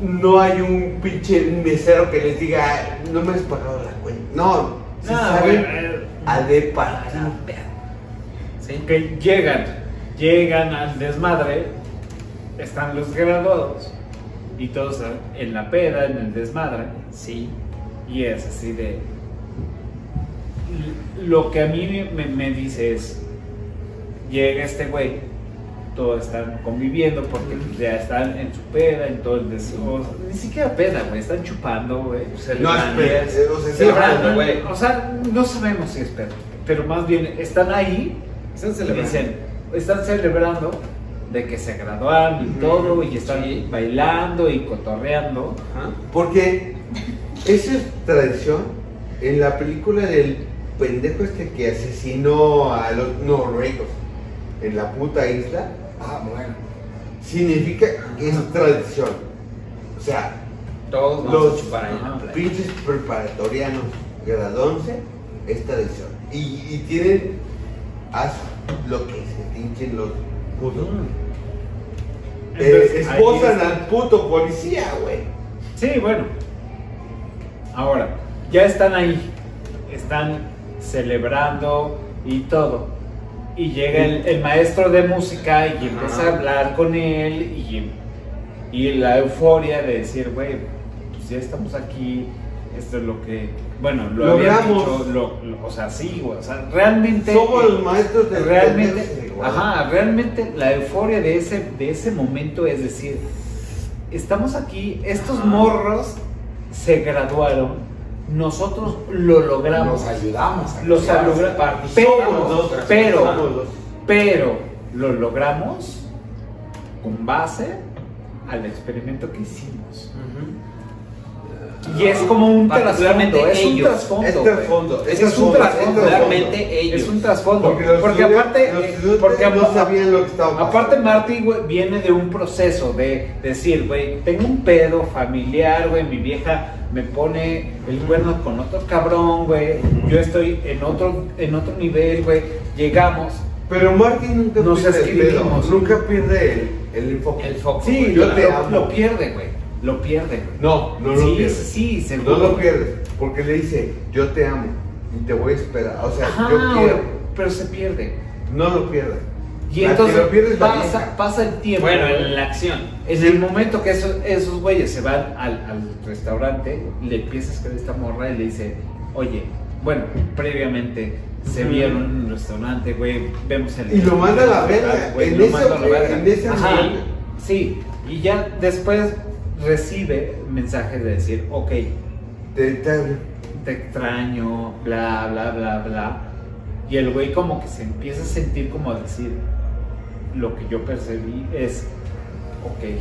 G: No hay un pinche mesero que les diga, "Ay, no me has pagado la cuenta. No, se
E: No,
G: salen
E: güey, eh,
G: a departir.
C: Sí.
E: que llegan, llegan al desmadre, están los graduados y todos en la peda, en el desmadre,
C: Sí.
E: y es así de... Lo que a mí me, me dice es, llega este güey, todos están conviviendo porque ya están en su peda, en todo el des... o- ni siquiera peda, güey, están chupando, güey.
G: No, sea,
E: Sí,
C: Celebrando,
E: no,
C: güey.
E: O sea, no sabemos si es pedo, pero más bien están ahí
C: Están
E: y
C: celebrando.
E: dicen, están celebrando de que se graduaron y todo, y están
C: Sí.
E: bailando y cotorreando.
C: Ajá.
G: Porque esa es tradición en la película del pendejo este que asesinó a los noruegos en la puta isla.
A: Ah, bueno.
G: Significa que es tradición. O sea,
C: Todos vamos
G: los
C: a chupar ahí en la
G: pinches preparatorianos graduándose es tradición. Y, y tienen haz lo que los putos. Eh,
E: Entonces, ahí
G: esposan al puto policía, güey.
E: Sí, bueno. Ahora, ya están ahí, están celebrando y todo. Y llega el, el maestro de música y empieza a hablar con él y, y la euforia de decir, güey, pues ya estamos aquí, esto es lo que, bueno, lo
G: Logramos.
E: dicho, lo- lo- o sea, sí, güey, o sea, realmente...
G: Somos los maestros del
E: realmente, ajá, realmente la euforia de ese, de ese momento es decir, estamos aquí, estos morros se graduaron, nosotros lo logramos,
A: Nos ayudamos. a
E: los logramos, pero, pero, pero lo logramos con base al experimento que hicimos. Y es como un
C: Particularmente
E: trasfondo, es un trasfondo.
G: Es
E: güey.
G: trasfondo, es
E: Es un
G: trasfondo.
C: Particularmente ellos.
E: Es un trasfondo.
G: Porque los
E: Porque
G: estudiantes-
E: aparte,
G: los
E: eh, porque
G: no
E: apa-
G: sabían lo que estaba pasando.
E: Aparte Marty güey, viene de un proceso de decir, güey, tengo un pedo familiar, güey, mi vieja me pone el cuerno con otro cabrón, güey, yo estoy en otro en otro nivel, güey, llegamos.
G: Pero Martin nunca
E: Nos
G: pierde el pedo, nunca pierde el, el enfoque.
C: El foco.
E: Sí,
G: yo
E: lo,
G: te
E: lo-
G: amo.
E: lo pierde, güey. Lo pierde.
G: No, no lo
E: sí,
G: pierdes.
E: sí, seguro.
G: No lo pierdes, porque le dice, yo te amo y te voy a esperar. O sea,
E: Ajá,
G: yo quiero.
E: pero se pierde.
G: No lo pierdas.
E: Y
G: La
E: entonces
G: pierdes
E: pasa, pasa el tiempo.
C: Bueno, en la acción.
E: En el momento que esos, esos güeyes se van al, al restaurante, le empieza a escribir esta morra y le dice, oye, bueno, previamente se vieron en un restaurante, güey, vemos el...
G: Y lo manda a la verga,
E: güey,
G: en
E: lo
G: ese-
E: manda a la verga.
G: en ese
E: Ajá, sí, y ya después recibe mensajes de decir, ok,
G: Te, te-
E: te extraño, bla, bla, bla, bla. Y el güey como que se empieza a sentir como a decir, lo que yo percibí es, ok,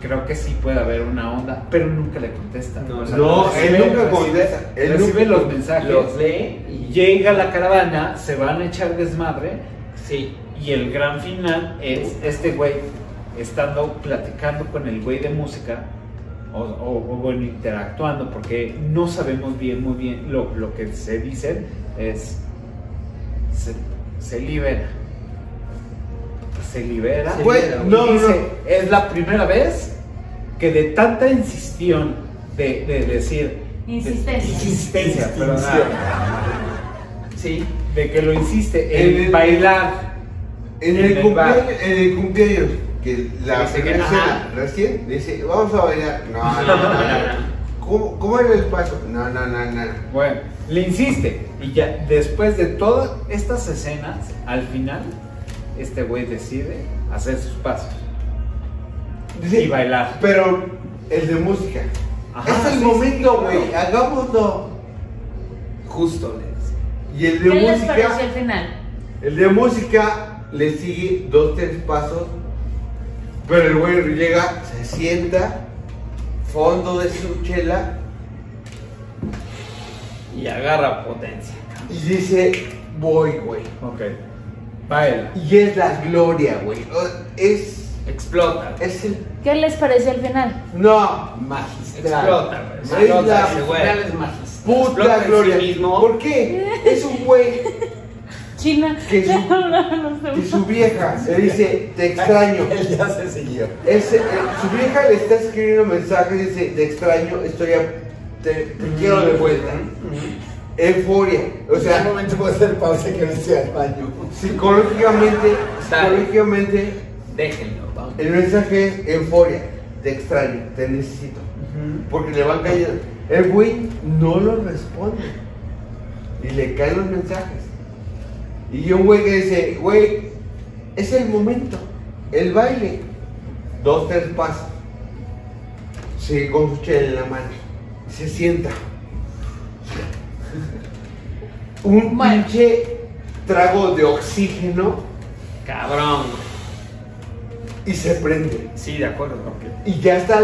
E: creo que sí puede haber una onda, pero nunca le contesta.
C: No,
E: O sea,
G: no, él nunca contesta. Él
E: recibe
G: nunca-
E: los mensajes,
C: Los lee y
E: llega la caravana, se van a echar desmadre
C: Sí.
E: y el gran final es este güey estando platicando con el güey de música o, o- o, bueno, interactuando, porque no sabemos bien, muy bien, lo, lo que se dice es, se, se libera. se libera.
C: Se
G: Güey,
C: libera,
E: Y
G: no, no,
E: dice, es la primera vez que de tanta insistión de, de decir... de-
B: Insistencia.
E: insistencia, perdón.
C: Sí.
E: De que lo insiste
G: En
E: en
G: el-
E: bailar.
G: En
E: En
G: el,
E: el
G: cumpleaños, en el cumpleaños, que la escena, recién, dice, vamos a bailar. No, no, no, no. ¿Cómo, ¿Cómo era el paso? No, no, no, no.
E: Bueno, le insiste. Y ya después de todas estas escenas, al final, este güey decide hacer sus pasos.
G: Dice,
E: Y bailar.
G: Pero el de música.
E: Ajá,
G: es el
E: sí,
G: momento,
E: sí,
G: güey.
E: claro.
G: Hagámoslo.
C: Justo le dice.
G: Y el de
B: ¿Qué les
G: música.
B: pareció el final?
G: El de música le sigue dos, tres pasos. Pero el güey llega, se sienta, fondo de su chela
C: Y agarra potencia.
G: y dice, voy, güey.
E: Ok. Baila.
G: Y es la gloria, güey. Es.
C: Explota.
G: Es el.
B: ¿Qué les pareció el final?
G: No,
C: Magistral. Explota, güey.
G: Es
C: Explota güey.
A: Final es magistral.
G: puta
C: Explota en sí
G: gloria.
C: mismo.
G: ¿Por qué? Es un güey
B: China.
G: Que su-
B: No, no, no sé.
G: y su vieja le dice, te extraño.
A: Él ya se siguió.
G: Ese, eh, su vieja le está escribiendo mensajes y dice, te extraño, estoy a, te, te quiero de vuelta. Euforia. O
A: sea,
G: sea,
A: un momento puede hacer pausa que no esté al baño.
G: psicológicamente, psicológicamente,
C: Déjenlo, vamos.
G: el mensaje es euforia. Te extraño, te necesito. Porque le van cayendo. El güey no lo responde. Y le caen los mensajes. Y un güey que dice, güey, es el momento. El baile. Dos, tres pasos. Sigue con su chela en la mano. Se sienta. Un pinche trago de oxígeno
C: Cabrón.
G: y se prende.
C: Sí, de acuerdo.
G: y ya está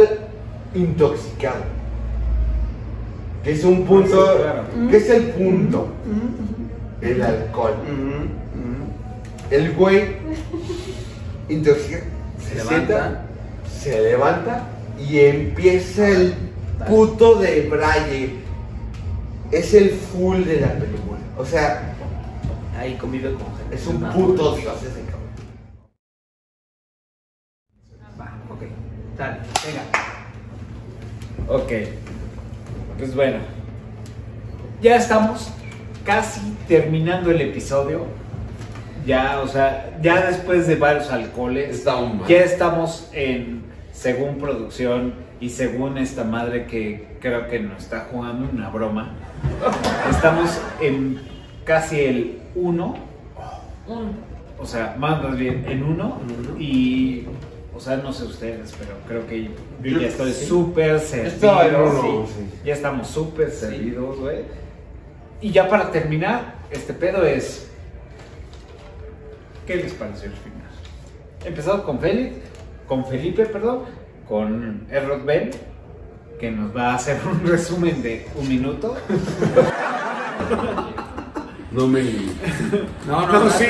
G: intoxicado. Que es un punto,
E: Sí, claro.
G: que es el punto, el alcohol. El güey intoxica, se,
C: Se
G: sienta,
C: levanta.
G: se levanta y empieza el puto de Braille. Es el full de la película. O sea,
C: Ahí convive con gente.
G: es un
C: Ah,
G: puto dios ese cabrón.
C: Va, ok. Dale, venga.
E: Ok. Pues bueno. Ya estamos casi terminando el episodio. Ya, o sea, ya después de varios alcoholes.
G: Estamos.
E: Ya estamos en, según producción y según esta madre que creo que nos está jugando una broma. Estamos en casi el 1
B: Un-
E: o sea, más más bien en uno y, o sea, no sé ustedes, pero creo que yo ya estoy súper servido. Sí.
G: sí.
E: Ya estamos súper servidos, güey. Y ya para terminar, este pedo es, ¿qué les pareció el final? Empezamos con Félix, con Felipe, perdón, con Errol Ben, que nos va a hacer un resumen de un minuto.
G: No me.
C: No, no,
E: No,
C: no,
E: sí.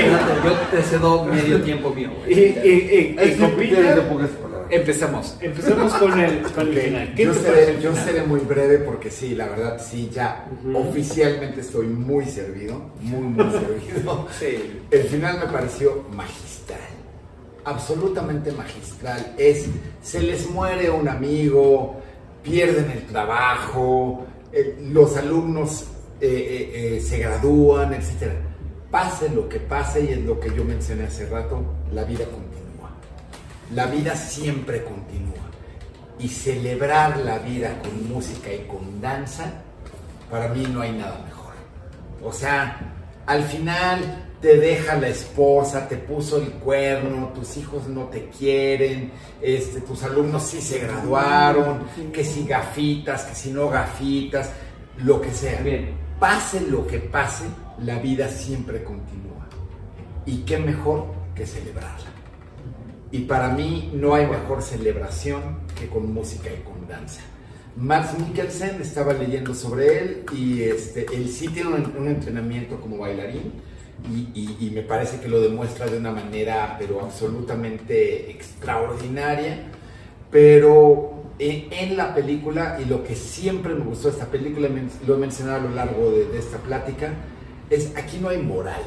C: yo te cedo medio tiempo mío,
E: Y,
C: güey.
E: y, y- y
G: Es
E: con empezamos. Empecemos con el, con el final. ¿Qué
A: Yo seré, yo seré muy breve porque sí, la verdad sí, ya oficialmente estoy muy servido, muy, muy servido.
C: Sí.
A: El final me pareció magistral, absolutamente magistral. Es, se les muere un amigo, pierden el trabajo, eh, los alumnos eh, eh, eh, se gradúan, etc. Pase lo que pase, y es lo que yo mencioné hace rato, la vida continúa. La vida siempre continúa. Y celebrar la vida con música y con danza, para mí no hay nada mejor. O sea, al final te deja la esposa, te puso el cuerno, tus hijos no te quieren, este, tus alumnos sí se graduaron, que si gafitas, que si no gafitas, lo que sea.
C: Bien.
A: Pase lo que pase, la vida siempre continúa. Y qué mejor que celebrarla. Y para mí no hay mejor celebración que con música y con danza. Max Mikkelsen estaba leyendo sobre él y este, él sí tiene un, entrenamiento como bailarín y, me parece que lo demuestra de una manera pero absolutamente extraordinaria. Pero en, en la película, y lo que siempre me gustó esta película, lo he mencionado a lo largo de, de esta plática, es aquí no hay moral.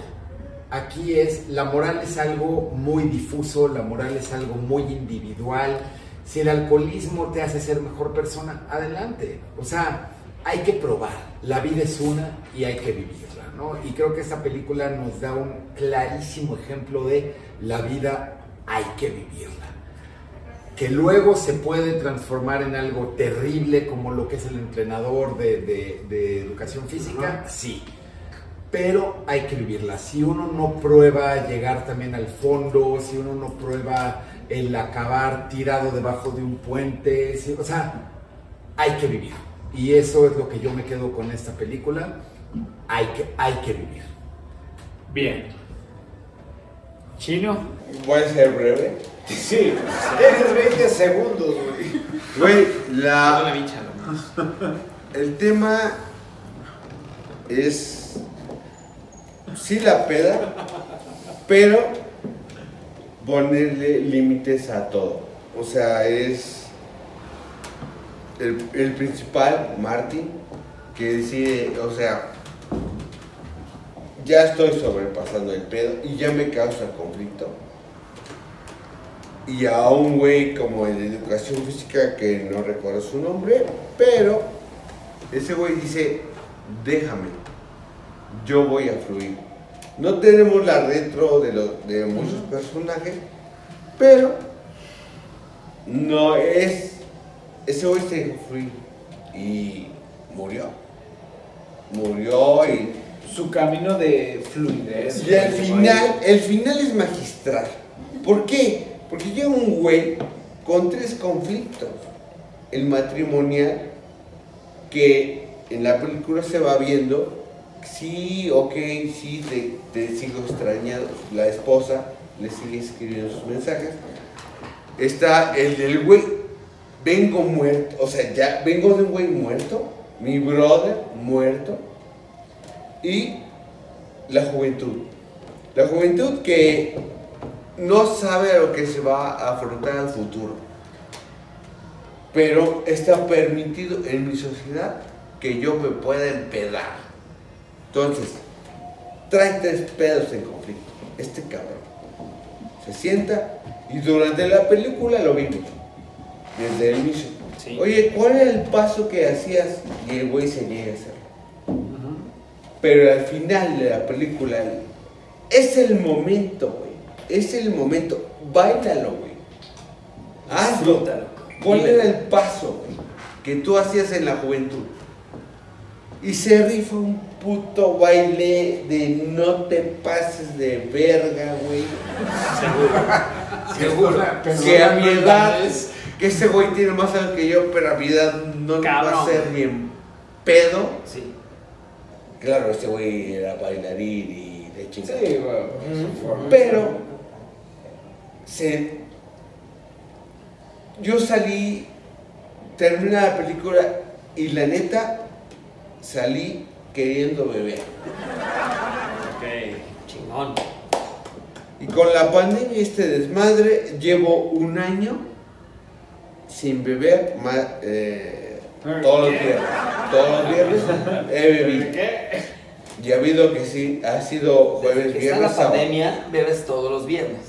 A: Aquí es, la moral es algo muy difuso, la moral es algo muy individual. Si el alcoholismo te hace ser mejor persona, adelante. O sea, hay que probar. La vida es una y hay que vivirla, ¿no? Y creo que esta película nos da un clarísimo ejemplo de la vida hay que vivirla. Que luego se puede transformar en algo terrible como lo que es el entrenador de, de- de educación física, sí. Pero hay que vivirla. Si uno no prueba llegar también al fondo, si uno no prueba el acabar tirado debajo de un puente, si- o sea, hay que vivir. Y eso es lo que yo me quedo con esta película. Hay que, hay que vivir.
I: Bien. Chino.
G: Voy a ser breve.
E: Sí, tienes 20 segundos, güey.
G: Güey,
C: la
G: la,
C: bicha, nomás.
G: el tema es. Sí, la peda, pero ponerle límites a todo. O sea, es. El, principal, Martin, que decide, o sea, ya estoy sobrepasando el pedo y ya me causa conflicto. Y a un güey como el de educación física, que no recuerdo su nombre, pero ese güey dice, déjame, yo voy a fluir. No tenemos la retro de, los de muchos personajes, pero no es, ese güey se dejó fluir y murió. Murió y
E: Su camino de fluidez.
G: y al final, el final es magistral. ¿Por qué? Porque llega un güey con tres conflictos. El matrimonial, que en la película se va viendo, sí, ok, sí, te, te sigo extrañando. La esposa le sigue escribiendo sus mensajes. Está el del güey, vengo muerto, o sea, ya vengo de un güey muerto, mi brother muerto, y la juventud. La juventud que no sabe a lo que se va a afrontar al futuro. Pero está permitido en mi sociedad que yo me pueda empedar. Entonces, trae tres pedos en conflicto. Este cabrón se sienta y durante la película lo vimos. Desde el inicio.
I: Sí.
G: Oye, ¿cuál era el paso que hacías? Y el güey se niega a hacerlo. Pero al final de la película es el momento, güey. Es el momento. Báilalo, güey. Hazlo. ¿Cuál era el paso que tú hacías en la juventud? Y se rifa un puto baile de no te pases de verga, güey.
A: Seguro.
G: Que a mi edad, que ese güey tiene más años que yo, pero a mi edad no va a hacer ni en pedo.
C: Sí.
G: Claro, este güey era bailarín y de chingada.
E: Sí, güey.
G: Pero se, yo salí, terminé la película y la neta salí queriendo beber.
I: Ok.
C: Chingón.
G: Y con la pandemia y este desmadre llevo un año sin beber ma- eh, todos los viernes. Todos los viernes he bebido.
I: ¿Qué?
G: Y ha habido que sí, ha sido jueves,
C: Está
G: viernes,
C: la
G: sábado.
C: pandemia, bebes todos los viernes.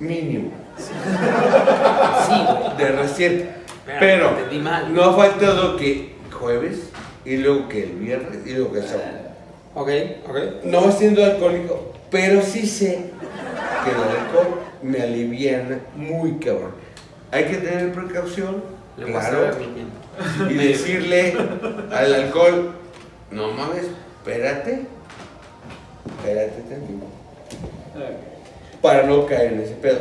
G: Mínimo.
C: Sí.
G: De reciente. Pero no ha faltado que jueves y luego que el viernes y luego que el sábado.
C: Ok, ok.
G: No siendo alcohólico, pero sí sé que el alcohol me aliviana muy cabrón. Hay que tener precaución,
C: Le
G: claro, y decirle al alcohol, no mames, espérate, espérate tantito, para no caer en ese pedo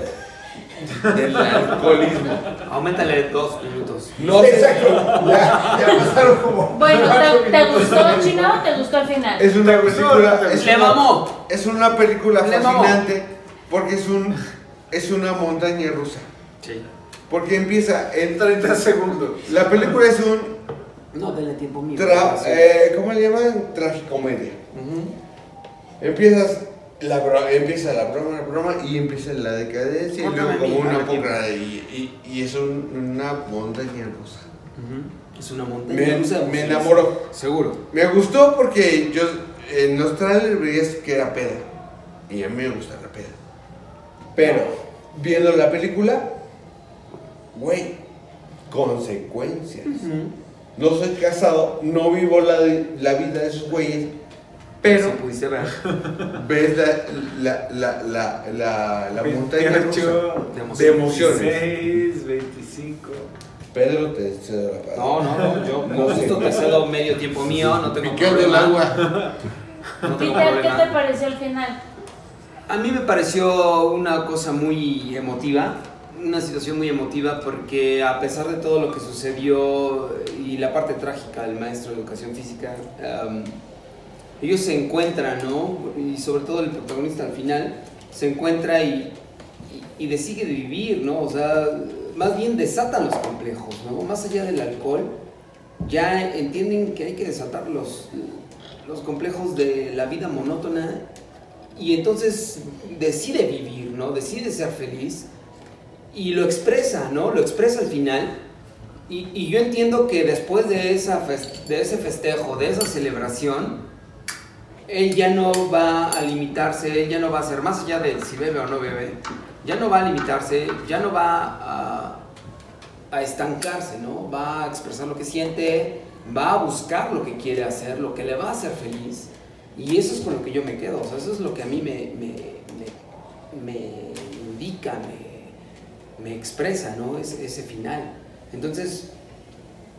G: del alcoholismo.
C: Aumentale dos minutos.
G: No sé,
A: Exacto. Ya, ya pasaron como.
B: Bueno, ¿te, te gustó, Chino? o ¿Te gustó al final?
G: es una película, es
C: Le
G: una-
C: mamó.
G: Es una película
C: Le mamó.
G: fascinante porque es un es una montaña rusa.
C: Sí.
G: Porque empieza en
E: En 30 segundos.
G: la película es un
C: No, denle tiempo mío.
G: tra- eh, ¿cómo le llaman? Tragicomedia. Empiezas la bro- empieza la broma, la broma y empieza la decadencia y luego como una poca y, y, y es un- una montaña rusa.
C: Es una montaña.
G: Me,
C: rusa
G: me enamoró.
C: Seguro.
G: Me gustó porque yo en los trailers veías que era peda. Y a mí me gusta la peda. Pero, viendo la película, güey, consecuencias. No soy casado, no vivo la, la vida de esos güeyes, pero
C: Si pudiese ver.
G: ves la, la, la, la, la, la montaña rusa
E: 28,
G: de emociones.
E: 26, 25.
G: Pedro, te cedo la palabra.
C: No, no, no, yo con
G: No
C: gusto te cedo medio tiempo mío, no tengo
G: el
C: problema.
G: agua.
C: No tengo
B: Peter, ¿qué te pareció el final?
C: A mí me pareció una cosa muy emotiva, una situación muy emotiva porque a pesar de todo lo que sucedió y la parte trágica del maestro de educación física, ellos se encuentran, ¿no? Y sobre todo el protagonista al final se encuentra y, y, decide vivir, ¿no? O sea, más bien desatan los complejos, ¿no? Más allá del alcohol, ya entienden que hay que desatar los, los complejos de la vida monótona y entonces decide vivir, ¿no? Decide ser feliz y lo expresa, ¿no? Lo expresa al final. Y, y yo entiendo que después de, esa de ese festejo, de esa celebración, él ya no va a limitarse, él ya no va a ser más allá de si bebe o no bebe, ya no va a limitarse, ya no va a, estancarse, ¿no? Va a expresar lo que siente, va a buscar lo que quiere hacer, lo que le va a hacer feliz. Y eso es con lo que yo me quedo, o sea, eso es lo que a mí me, me, me- me indica, me, expresa, ¿no? Ese, ese final. Entonces,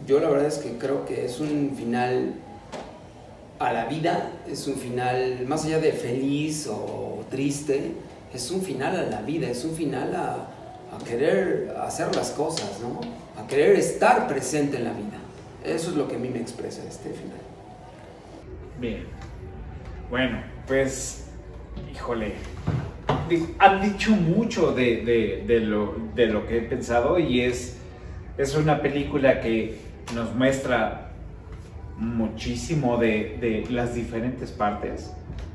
C: yo la verdad es que creo que es un final a la vida, es un final, más allá de feliz o triste, es un final a la vida, es un final a, querer hacer las cosas, ¿no? A querer estar presente en la vida. Eso es lo que a mí me expresa este final.
E: Bien. Bueno, pues, híjole. Han dicho mucho de, de- de lo, de lo que he pensado y es, es una película que nos muestra muchísimo de, de las diferentes partes,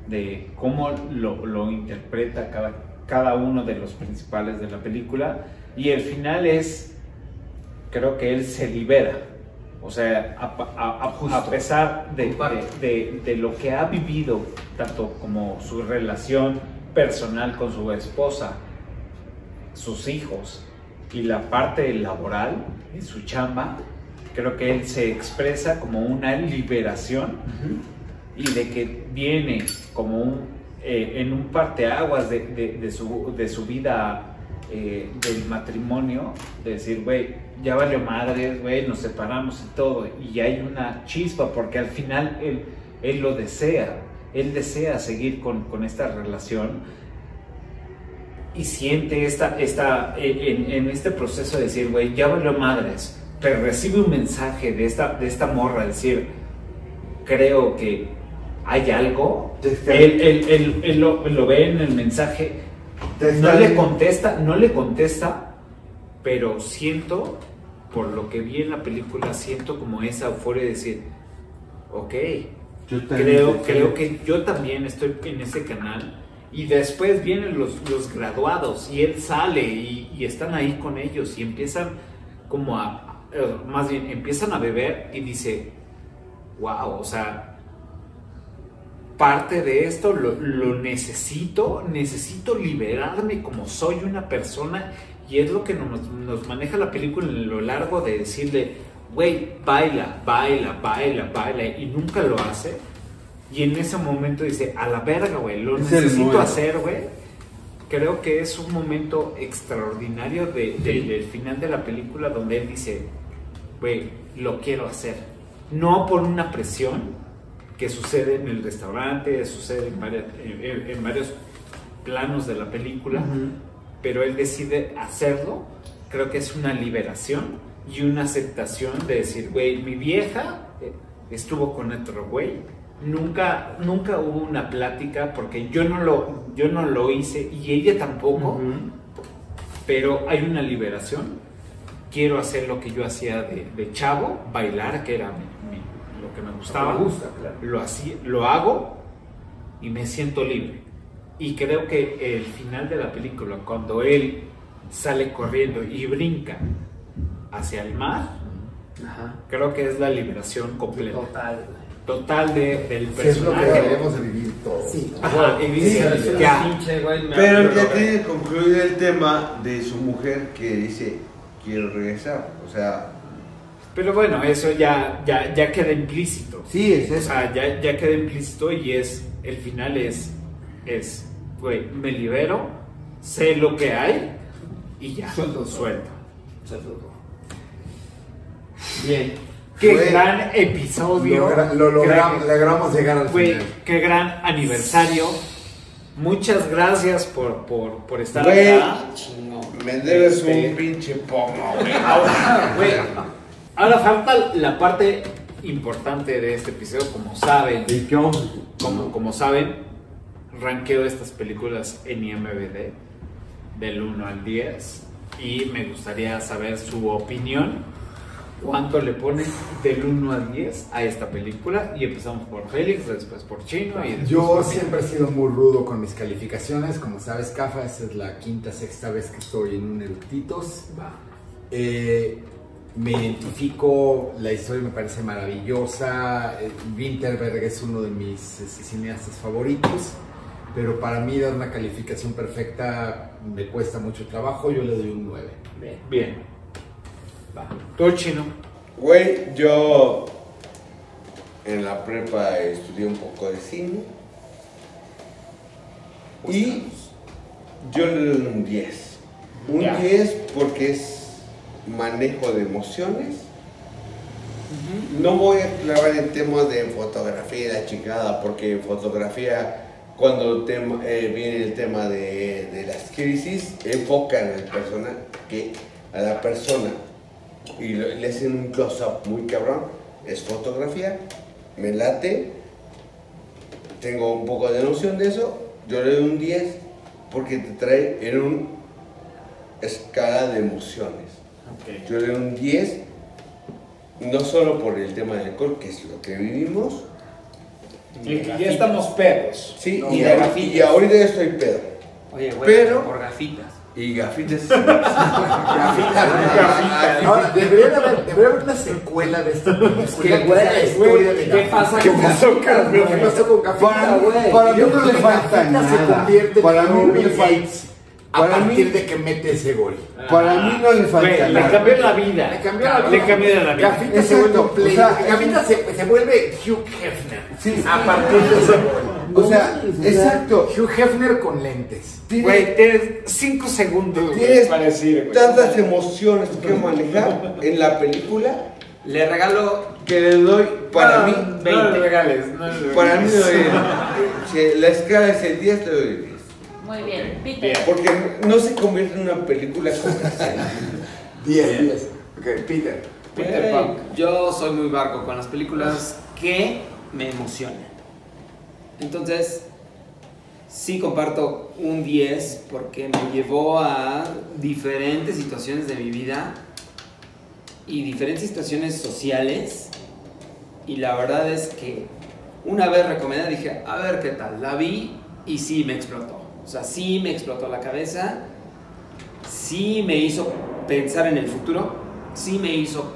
E: de cómo lo, lo interpreta cada, cada uno de los principales de la película. Y el final es, creo que él se libera. O sea, a, a- a- a pesar de, de- de- de lo que ha vivido, tanto como su relación personal con su esposa, sus hijos y la parte laboral su chamba, creo que él se expresa como una liberación y de que viene como un, eh, en un parteaguas de, de, su, de su vida eh, del matrimonio, de decir, güey, ya valió madres, güey, nos separamos y todo, y hay una chispa porque al final él, él lo desea, él desea seguir con, con esta relación y siente esta, esta, en, en este proceso de decir, güey, ya valió madres, pero recibe un mensaje de esta, de esta morra, decir, creo que hay algo,
G: Te
E: él, él- él- él lo, lo ve en el mensaje,
G: Te
E: no le contesta, no le contesta, pero siento, por lo que vi en la película, siento como esa euforia de decir, ok,
G: Yo
E: creo,
G: te
E: creo que yo también estoy en ese canal. Y después vienen los, los graduados y él sale y, y están ahí con ellos y empiezan como a, más bien, empiezan a beber y dice, wow, o sea, parte de esto lo, lo necesito, necesito liberarme como soy una persona y es lo que nos, nos maneja la película en lo largo de decirle, güey, baila, baila, baila, baila y nunca lo hace. Y en ese momento dice, a la verga, güey, lo
G: Es
E: necesito hacer, güey. Creo que es un momento extraordinario de- de- del final de la película donde él dice, güey, lo quiero hacer. No por una presión que sucede en el restaurante, sucede en, varias- en- en- varios planos de la película, pero él decide hacerlo. Creo que es una liberación y una aceptación de decir, güey, mi vieja eh, estuvo con otro güey. Nunca, nunca hubo una plática porque yo no lo, yo no lo hice y ella tampoco pero hay una liberación. Quiero hacer lo que yo hacía de, de chavo, bailar, que era mi- mi- lo que me gustaba.
G: me gusta, claro.
E: lo, hacía, lo hago y me siento libre. Y creo que el final de la película, cuando él sale corriendo y brinca hacia el mar, creo que es la liberación completa.
C: Total.
E: total de, del
A: Sí, es lo que
E: personaje.
A: debemos de vivir todos.
J: Sí.
E: Ajá, y dice,
K: Sí,
E: ya.
C: Pinche güey, me
G: Pero ya tiene concluido el tema de su mujer que dice, quiero regresar. O sea,
E: Pero bueno, eso ya, ya, ya queda implícito.
G: sí, es
E: O
G: eso.
E: sea, ya, ya queda implícito y es, el final es, es, güey, me libero, sé lo que hay y ya,
J: Suelto.
E: suelto.
C: Bien.
E: Qué
A: Güey,
E: gran episodio.
A: Logra- lo logramos, logramos llegar al
E: Güey,
A: final.
E: qué gran aniversario. Muchas gracias por, por, por estar
G: Güey.
E: acá.
G: Me debes
E: Este-
G: un pinche pomo, güey.
E: Ahora, güey, ahora falta la parte importante de este episodio, como saben. Como, como saben, ranqueo estas películas en IMBD del 1 al 10 y me gustaría saber su opinión. ¿Cuánto le ponen del 1 al 10 a esta película? Y empezamos por Félix, después por Chino y después
A: Yo
E: por
A: siempre he sido muy rudo con mis calificaciones. Como sabes, Cafa, esta es la quinta, sexta vez que estoy en un Eructitos. Eh, me identifico, la historia me parece maravillosa. eh, Winterberg es uno de mis eh, cineastas favoritos. Pero para mí dar una calificación perfecta me cuesta mucho trabajo. Yo le doy un 9.
E: Bien. Bien. Va. Todo Chino.
G: Güey, yo en la prepa estudié un poco de cine. Y yo le doy un 10. Un
E: Ya.
G: 10 porque es manejo de emociones. No voy a clavar en temas de fotografía y la chingada, porque fotografía, cuando eh, viene el tema de, de las crisis, enfocan al persona, que a la persona y le hacen un close-up muy cabrón. Es fotografía, me late, tengo un poco de noción de eso. Yo le doy un 10 porque te trae en un escala de emociones. Yo le doy un 10, no solo por el tema del alcohol, que es lo que vivimos,
E: Y que ya estamos pedos.
G: sí,
C: No,
G: y, y ahorita ya estoy pedo.
C: Oye, güey,
G: Pero-
C: por gafitas.
G: Y gafitas.
A: Ahora, debería de haber, debería haber una secuela de esta película.
C: que,
A: que
C: güey,
A: sea la historia de
C: ¿qué pasa
A: ¿Qué
C: con
A: pasó,
C: Gafita,
A: Carlos?
C: güey?
A: ¿Qué pasó con Gafita,
G: Para,
A: güey?
G: para mí
A: Yo
G: no
A: creo
G: le
A: que
G: falta nada.
A: convierte
G: Para
A: en
G: mí no le falta-
A: a
G: para
A: partir
G: mí-
A: de que mete ese gol.
G: Para mí no le falta
E: Güey, le cambió la vida.
A: Le cambió la vida.
E: Le cambió la vida.
A: Gafita se vuelve
G: o sea,
A: Gafita se, se vuelve Hugh Hefner.
G: Sí.
A: a partir de ese gol.
G: O sea, exacto.
A: Hugh Hefner con lentes.
E: Güey, tienes 5 segundos
G: Tienes
E: para decir, güey.
G: tantas emociones que manejar en la película
C: Le regalo
G: que le doy para
E: No,
G: mí
E: No
C: 20.
E: le regales. No le regales.
G: para mí le doy si la escala es el 10 te doy 10
B: Muy bien, Peter.
G: Porque no se convierte en una película comercial
A: 10, 10. Ok, Peter.
E: Peter
C: Güey,
E: Pan.
C: Yo soy muy barco con las películas que me emocionan. Entonces, sí comparto un 10 porque me llevó a diferentes situaciones de mi vida y diferentes situaciones sociales. Y la verdad es que una vez recomendada dije, a ver qué tal. La vi y sí me explotó. O sea, sí me explotó la cabeza. Sí me hizo pensar en el futuro. Sí me hizo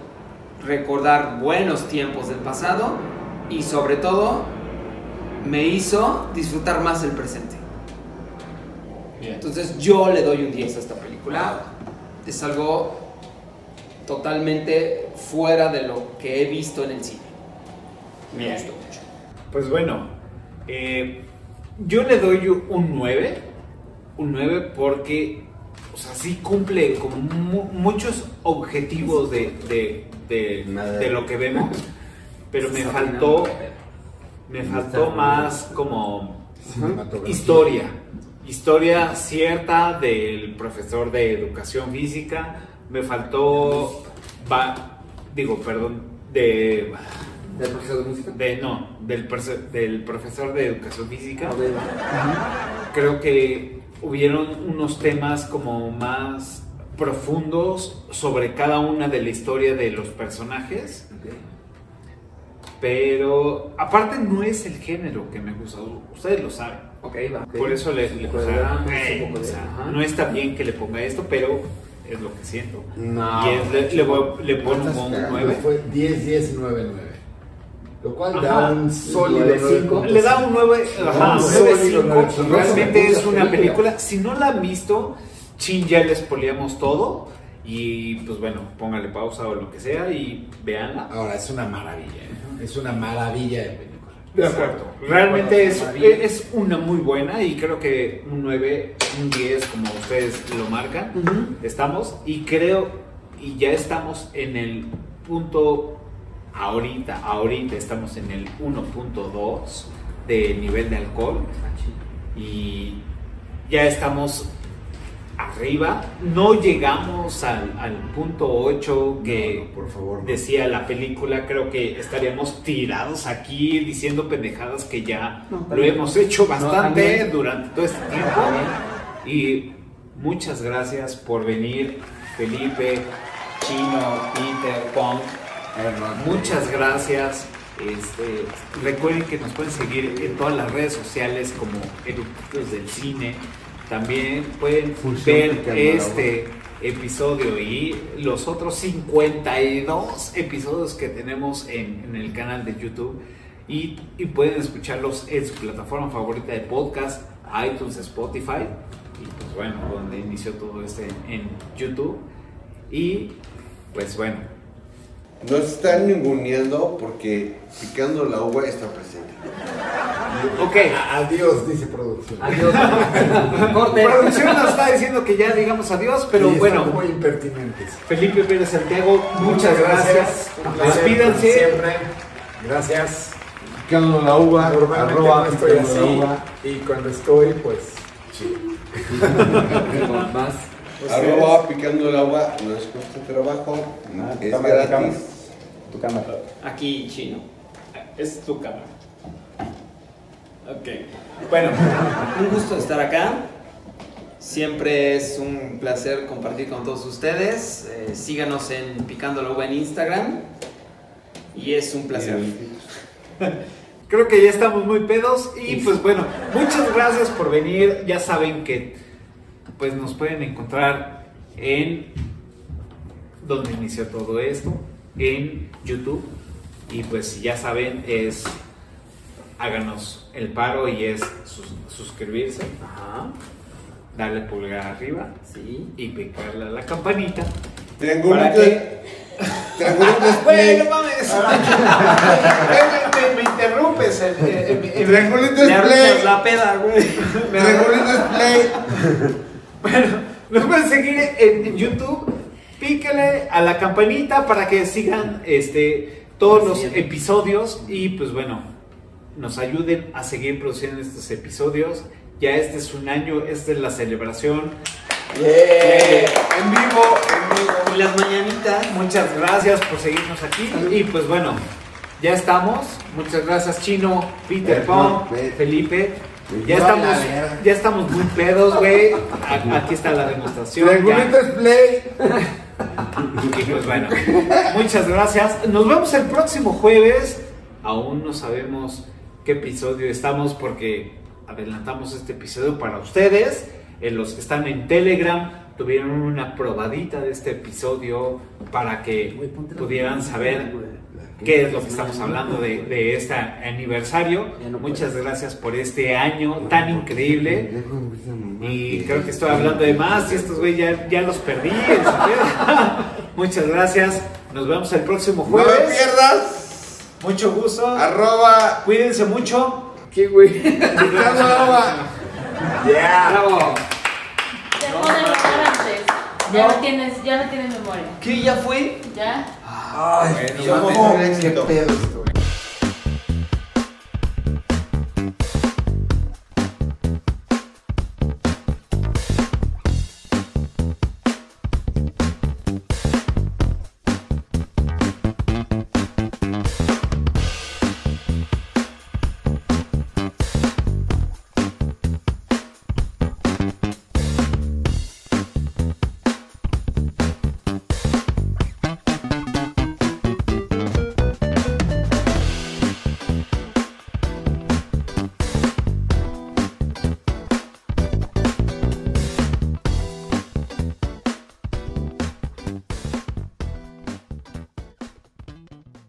C: recordar buenos tiempos del pasado. Y sobre todo, me hizo disfrutar más el presente.
E: Bien.
C: Entonces yo le doy un 10 a esta película. Es algo totalmente fuera de lo que he visto en el cine. Me gustó mucho.
E: Pues bueno, eh, yo le doy un 9. Un 9 porque, o sea, sí cumple mu- muchos objetivos de, de, de-
G: Nada.
E: de lo que vemos. Pero me faltó, me faltó más como historia. Historia cierta del profesor de educación física. Me faltó, va, digo, perdón, de,
J: ¿Del profesor de música?
E: de no, del, del profesor de educación física.
J: Ver,
E: Creo que hubieron unos temas como más profundos sobre cada una de la historia de los personajes.
J: ok.
E: Pero aparte no es el género que me gusta, ustedes lo saben.
J: Ok, va. ok.
E: Por eso le, le- eh,
J: un poco
E: o sea,
J: ajá.
E: no está bien que le ponga esto, pero es lo que siento.
A: No.
E: y es, le, le, voy- le pongo un
A: No,
E: 9.
A: Fue 10, 10, 9, 9. lo cual
E: Ajá.
A: da un sólido 5.
E: Le da un 9, ajá,
A: Un
E: un
A: sólido
E: 9.5.
A: 9.5.
E: Realmente es una
A: película.
E: película. Si no la han visto, chin, ya les poliamos todo. Y pues bueno, póngale pausa o lo que sea y véanla.
A: Ahora, es una maravilla, ¿eh? es una maravilla de película.
E: De acuerdo. Realmente es, es una muy buena y creo que un 9, un 10, como ustedes lo marcan, estamos. Y creo, y ya estamos en el punto, ahorita, ahorita estamos en el 1.2 de nivel de alcohol. Y ya estamos arriba. No llegamos al, al punto 8 que
A: por favor. no.
E: decía la película. Creo que estaríamos tirados aquí diciendo pendejadas que ya lo hemos hecho bastante durante todo este tiempo. Y muchas gracias por venir, Felipe, Chino, Peter, Pong. Muchas gracias. Este, recuerden que nos pueden seguir en todas las redes sociales como Eructitos del Cine. También pueden
A: Fusión
E: ver este episodio y los otros 52 episodios que tenemos en, en el canal de YouTube. Y, y pueden escucharlos en su plataforma favorita de podcast, iTunes, Spotify. Y pues bueno, donde inició todo este en YouTube. Y pues bueno,
G: Nos están ninguneando porque picando la uva está presente.
E: Ok.
A: Adiós, dice producción.
L: Adiós. Corte.
E: Producción nos está diciendo que ya digamos adiós, pero
A: Sí,
E: bueno,
A: están muy impertinentes.
E: Felipe Pérez Santiago, muchas gracias.
A: Placer,
E: Despídanse.
A: Siempre. Gracias.
G: Picando la uva,
A: Normalmente
G: arroba
A: no estoy
G: picando la
A: así.
G: uva,
A: Y cuando estoy, pues. Sí.
L: Más.
G: arroba picando la uva, no es de trabajo,
E: Ah,
G: es
H: cámara,
G: gratis.
H: Tu cámara.
M: Aquí, chino.
E: Es tu cámara. Ok. Bueno,
M: Un gusto estar acá. Siempre es un placer compartir con todos ustedes. Eh, síganos en Picando la Uva en Instagram. Y es un placer.
E: creo que ya estamos muy pedos y pues bueno, muchas gracias por venir. Ya saben que pues nos pueden encontrar en donde inició todo esto, en YouTube. Y pues ya saben, es háganos el paro y es sus- suscribirse,
M: Ajá.
E: darle pulgar arriba
M: Sí.
E: y picarle a la campanita.
G: Triangulito,
E: ¿Para qué?
G: triangulito
E: Güey,
G: display.
E: no mames. me, me interrumpes. eh, eh, eh,
G: Triangulito
M: la peda, güey.
G: Triangulito display.
E: Bueno, nos pueden seguir en, YouTube. Píquele a la campanita para que sigan este, todos los episodios y pues bueno, nos ayuden a seguir produciendo estos episodios. Ya este es un año, esta es la celebración. En vivo, en vivo.
M: Y las mañanitas.
E: Muchas gracias por seguirnos aquí y pues bueno, ya estamos. Muchas gracias Chino, Peter Pong, Felipe. Ya estamos, ya estamos muy pedos, güey. Aquí está la demostración. Ya.
A: display.
E: Y pues bueno, muchas gracias. Nos vemos el próximo jueves. Aún no sabemos qué episodio estamos porque adelantamos este episodio para ustedes. Eh, los que están en Telegram tuvieron una probadita de este episodio para que pudieran saber qué es lo que estamos hablando de, de este aniversario. Muchas gracias por este año tan increíble. Y creo que estoy hablando de más y estos güey ya, ya los perdí. Muchas gracias. Nos vemos el próximo
G: No me
E: jueves.
G: pierdas.
E: Mucho gusto.
G: Arroba
E: Cuídense mucho.
A: ¿Qué, güey? Picando la uva. Ya.
E: Bravo.
B: Dejó de grabar antes. Ya no tienes, ya no tienes memoria.
M: ¿Qué ya fue?
B: ¿Ya?
G: Ay,
A: No mames,
G: qué
A: pedo esto,